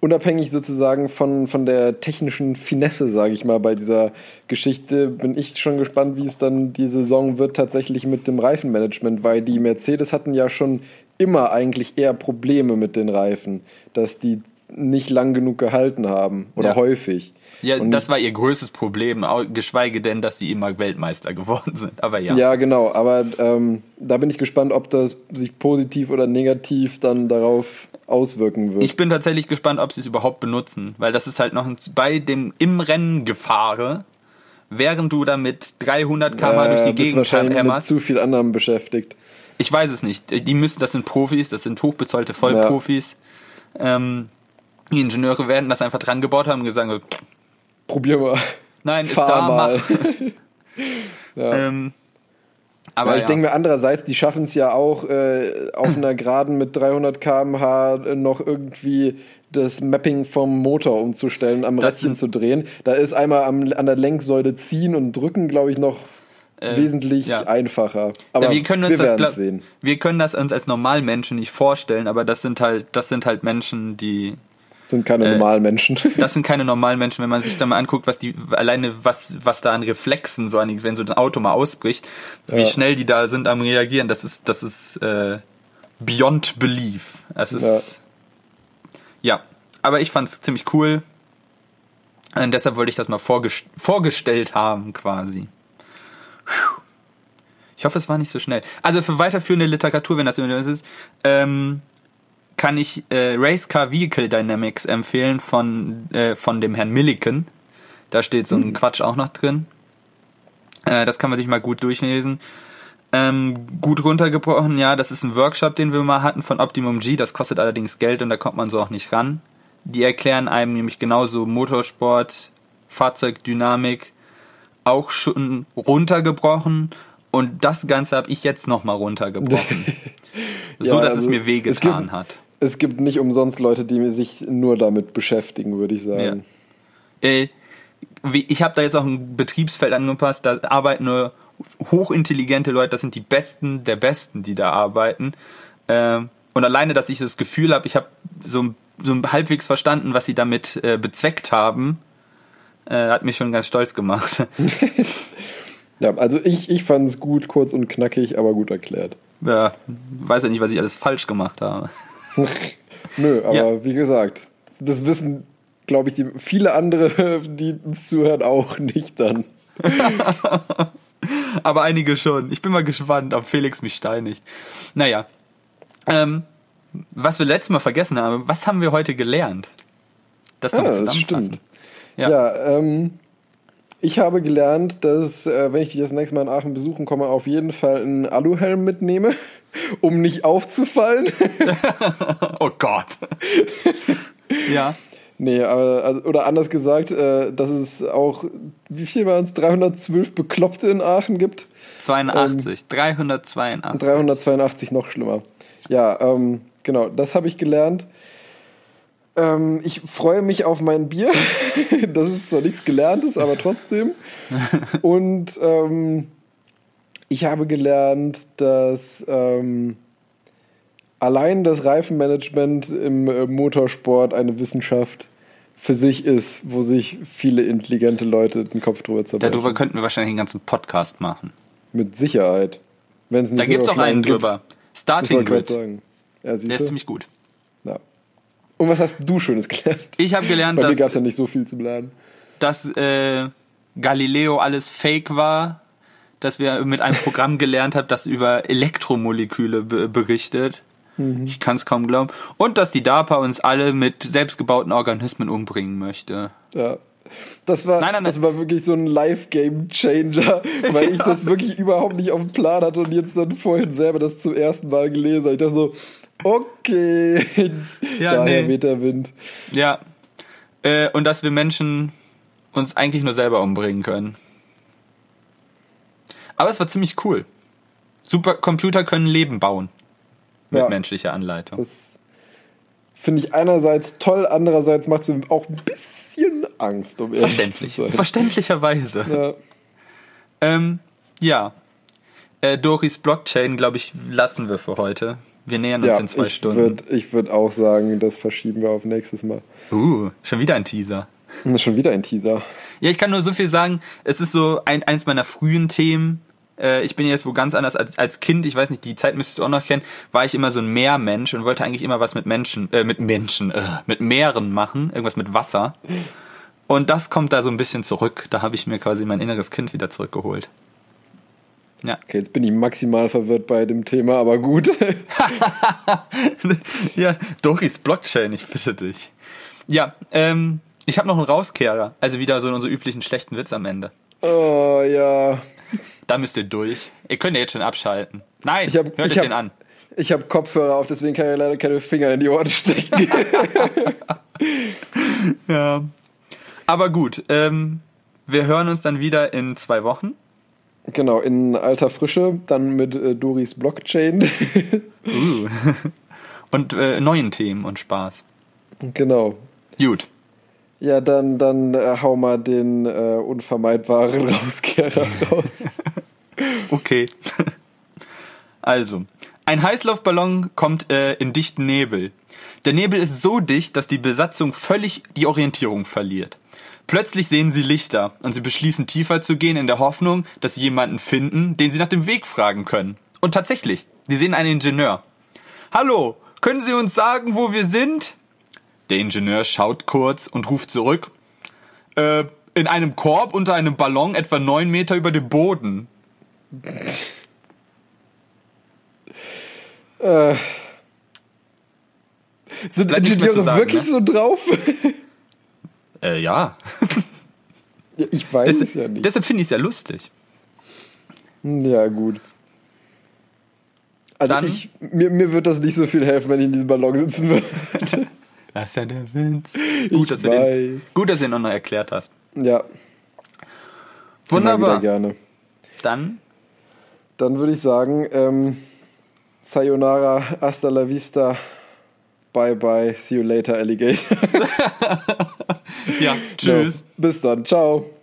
Unabhängig sozusagen von, von der technischen Finesse, sage ich mal, bei dieser Geschichte, bin ich schon gespannt, wie es dann die Saison wird tatsächlich mit dem Reifenmanagement, weil die Mercedes hatten ja schon immer eigentlich eher Probleme mit den Reifen, dass die nicht lang genug gehalten haben oder ja. häufig. Ja, und das war ihr größtes Problem, geschweige denn, dass sie immer Weltmeister geworden sind. Aber ja. Ja, genau. Aber ähm, da bin ich gespannt, ob das sich positiv oder negativ dann darauf auswirken wird. Ich bin tatsächlich gespannt, ob sie es überhaupt benutzen, weil das ist halt noch bei dem im Rennen Gefahre, während du da mit 300 km ja, durch die Gegend wahrscheinlich hämmerst. mit zu viel anderem beschäftigt. Ich weiß es nicht. Die müssen, das sind Profis, das sind hochbezahlte Vollprofis. Ja. Ähm, die Ingenieure werden das einfach dran gebaut haben und gesagt, probier mal. Nein, ist da, mal. mach. ja. Ähm, aber ja, ich ja. denke mir andererseits, die schaffen es ja auch äh, auf einer Geraden mit 300 km/h noch irgendwie das Mapping vom Motor umzustellen, am das Rädchen zu drehen. Da ist einmal am, an der Lenksäule ziehen und drücken, glaube ich, noch äh, wesentlich ja. einfacher. Aber ja, wir, können uns wir das, sehen. Wir können das uns als Normalmenschen nicht vorstellen, aber das sind halt, das sind halt Menschen, die sind keine äh, normalen Menschen. Das sind keine normalen Menschen, wenn man sich da mal anguckt, was die alleine was was da an Reflexen so an wenn so ein Auto mal ausbricht, wie ja. schnell die da sind am reagieren, das ist das ist äh, beyond belief. Es ist ja. ja, aber ich fand's ziemlich cool. Und deshalb wollte ich das mal vorgest vorgestellt haben quasi. Ich hoffe, es war nicht so schnell. Also für weiterführende Literatur, wenn das immer ist, ähm, kann ich äh, Race Car Vehicle Dynamics empfehlen von, äh, von dem Herrn Milliken. Da steht so ein mhm. Quatsch auch noch drin. Äh, das kann man sich mal gut durchlesen. Ähm, gut runtergebrochen, ja, das ist ein Workshop, den wir mal hatten von Optimum G. Das kostet allerdings Geld und da kommt man so auch nicht ran. Die erklären einem nämlich genauso Motorsport, Fahrzeugdynamik auch schon runtergebrochen und das Ganze habe ich jetzt nochmal runtergebrochen. Ja, so, dass also es mir wehgetan gibt- hat. Es gibt nicht umsonst Leute, die sich nur damit beschäftigen, würde ich sagen. Äh, wie, ich habe da jetzt auch ein Betriebsfeld angepasst, da arbeiten nur hochintelligente Leute, das sind die Besten der Besten, die da arbeiten. Ähm, und alleine, dass ich das Gefühl habe, ich habe so, so halbwegs verstanden, was sie damit äh, bezweckt haben, äh, hat mich schon ganz stolz gemacht. Ja, also ich, ich fand es gut, kurz und knackig, aber gut erklärt. ja, weiß ja nicht, was ich alles falsch gemacht habe. Nö, aber Ja. wie gesagt, das wissen, glaube ich, die, viele andere, die uns zuhören, auch nicht dann. Aber einige schon. Ich bin mal gespannt, ob Felix mich steinigt. Naja. Ähm, was wir letztes Mal vergessen haben, was haben wir heute gelernt? Das noch Ah, das zusammenfassen. stimmt. Ja. Ja, ähm, ich habe gelernt, dass, äh, wenn ich dich das nächste Mal in Aachen besuchen komme, auf jeden Fall einen Aluhelm mitnehme, um nicht aufzufallen. Oh Gott. ja. nee, aber, also, oder anders gesagt, äh, dass es auch, wie viel waren es, 312 Bekloppte in Aachen gibt. 82. 382. 382 noch schlimmer. Ja, ähm, genau, das habe ich gelernt. Ähm, ich freue mich auf mein Bier. das ist zwar nichts Gelerntes, aber trotzdem. Und ähm, ich habe gelernt, dass ähm, allein das Reifenmanagement im äh, Motorsport eine Wissenschaft für sich ist, wo sich viele intelligente Leute den Kopf drüber zerbrechen. Darüber könnten wir wahrscheinlich einen ganzen Podcast machen. Mit Sicherheit. Wenn es nicht Da gibt es auch einen drüber. Starting Grid. Ja, Der ist ziemlich gut. Ja. Und was hast du Schönes gelernt? Ich habe gelernt, Bei mir gab es dass, ja nicht so viel zu lernen. dass äh, Galileo alles fake war. Dass wir mit einem Programm gelernt haben, das über Elektromoleküle be berichtet. Mhm. Ich kann es kaum glauben. Und dass die DARPA uns alle mit selbstgebauten Organismen umbringen möchte. Ja. Das war, Nein, nein, nein. das war wirklich so ein Live-Game-Changer, weil ich das wirklich überhaupt nicht auf dem Plan hatte und jetzt dann vorhin selber das zum ersten Mal gelesen habe. Ich dachte so, okay, Ja, daher nee. weht der Wind. Ja. Äh, und dass wir Menschen uns eigentlich nur selber umbringen können. Aber es war ziemlich cool. Supercomputer können Leben bauen. Mit Ja. menschlicher Anleitung. Das finde ich einerseits toll, andererseits macht es mir auch ein bisschen Angst, um ehrlich Verständlich. zu sein. Verständlicherweise. Ja. Ähm, ja. Äh, Doris Blockchain, glaube ich, lassen wir für heute. Wir nähern uns Ja, in zwei ich Stunden. würde ich würd auch sagen, das verschieben wir auf nächstes Mal. Uh, schon wieder ein Teaser. Schon wieder ein Teaser. Ja, ich kann nur so viel sagen. Es ist so ein, eins meiner frühen Themen. Äh, ich bin jetzt wo ganz anders als, als Kind. Ich weiß nicht, die Zeit müsstest du auch noch kennen. War ich immer so ein Meermensch und wollte eigentlich immer was mit Menschen, äh, mit Menschen, äh, mit Meeren machen. Irgendwas mit Wasser. Und das kommt da so ein bisschen zurück. Da habe ich mir quasi mein inneres Kind wieder zurückgeholt. Ja. Okay, jetzt bin ich maximal verwirrt bei dem Thema, aber gut. ja, Doris Blockchain, ich bitte dich. Ja, ähm, ich habe noch einen Rauskehrer. Also wieder so unsere üblichen schlechten Witz am Ende. Oh ja. Da müsst ihr durch. Ihr könnt ja jetzt schon abschalten. Nein, Ich hab, hört ich euch hab, den an. Ich habe Kopfhörer auf, deswegen kann ich leider keine Finger in die Ohren stecken. Ja. Aber gut, ähm, wir hören uns dann wieder in zwei Wochen. Genau, in alter Frische, dann mit äh, Doris Blockchain. Uh. Und äh, neuen Themen und Spaß. genau. Gut. Ja, dann, dann äh, hau mal den äh, unvermeidbaren Rauskehrer raus. Okay. Also, ein Heißluftballon kommt äh, in dichten Nebel. Der Nebel ist so dicht, dass die Besatzung völlig die Orientierung verliert. Plötzlich sehen sie Lichter und sie beschließen tiefer zu gehen in der Hoffnung, dass sie jemanden finden, den sie nach dem Weg fragen können. Und tatsächlich, sie sehen einen Ingenieur. Hallo, können Sie uns sagen, wo wir sind? Der Ingenieur schaut kurz und ruft zurück. Äh, in einem Korb unter einem Ballon etwa neun Meter über dem Boden. äh, sind Bleibt Ingenieure wirklich ne? so drauf? Äh, ja. ja, ich weiß Das, es ja nicht. deshalb finde ich es ja lustig. ja, gut. Also Dann- ich, mir, mir wird das nicht so viel helfen, wenn ich in diesem Ballon sitzen würde. Das ist ja der Witz. Gut, dass, wir den, weiß. gut, dass du ihn noch mal erklärt hast. ja, Wunderbar. gerne. Dann Dann würde ich sagen, ähm, Sayonara, hasta la vista, bye bye, see you later, Alligator. ja, tschüss. So, bis dann, ciao.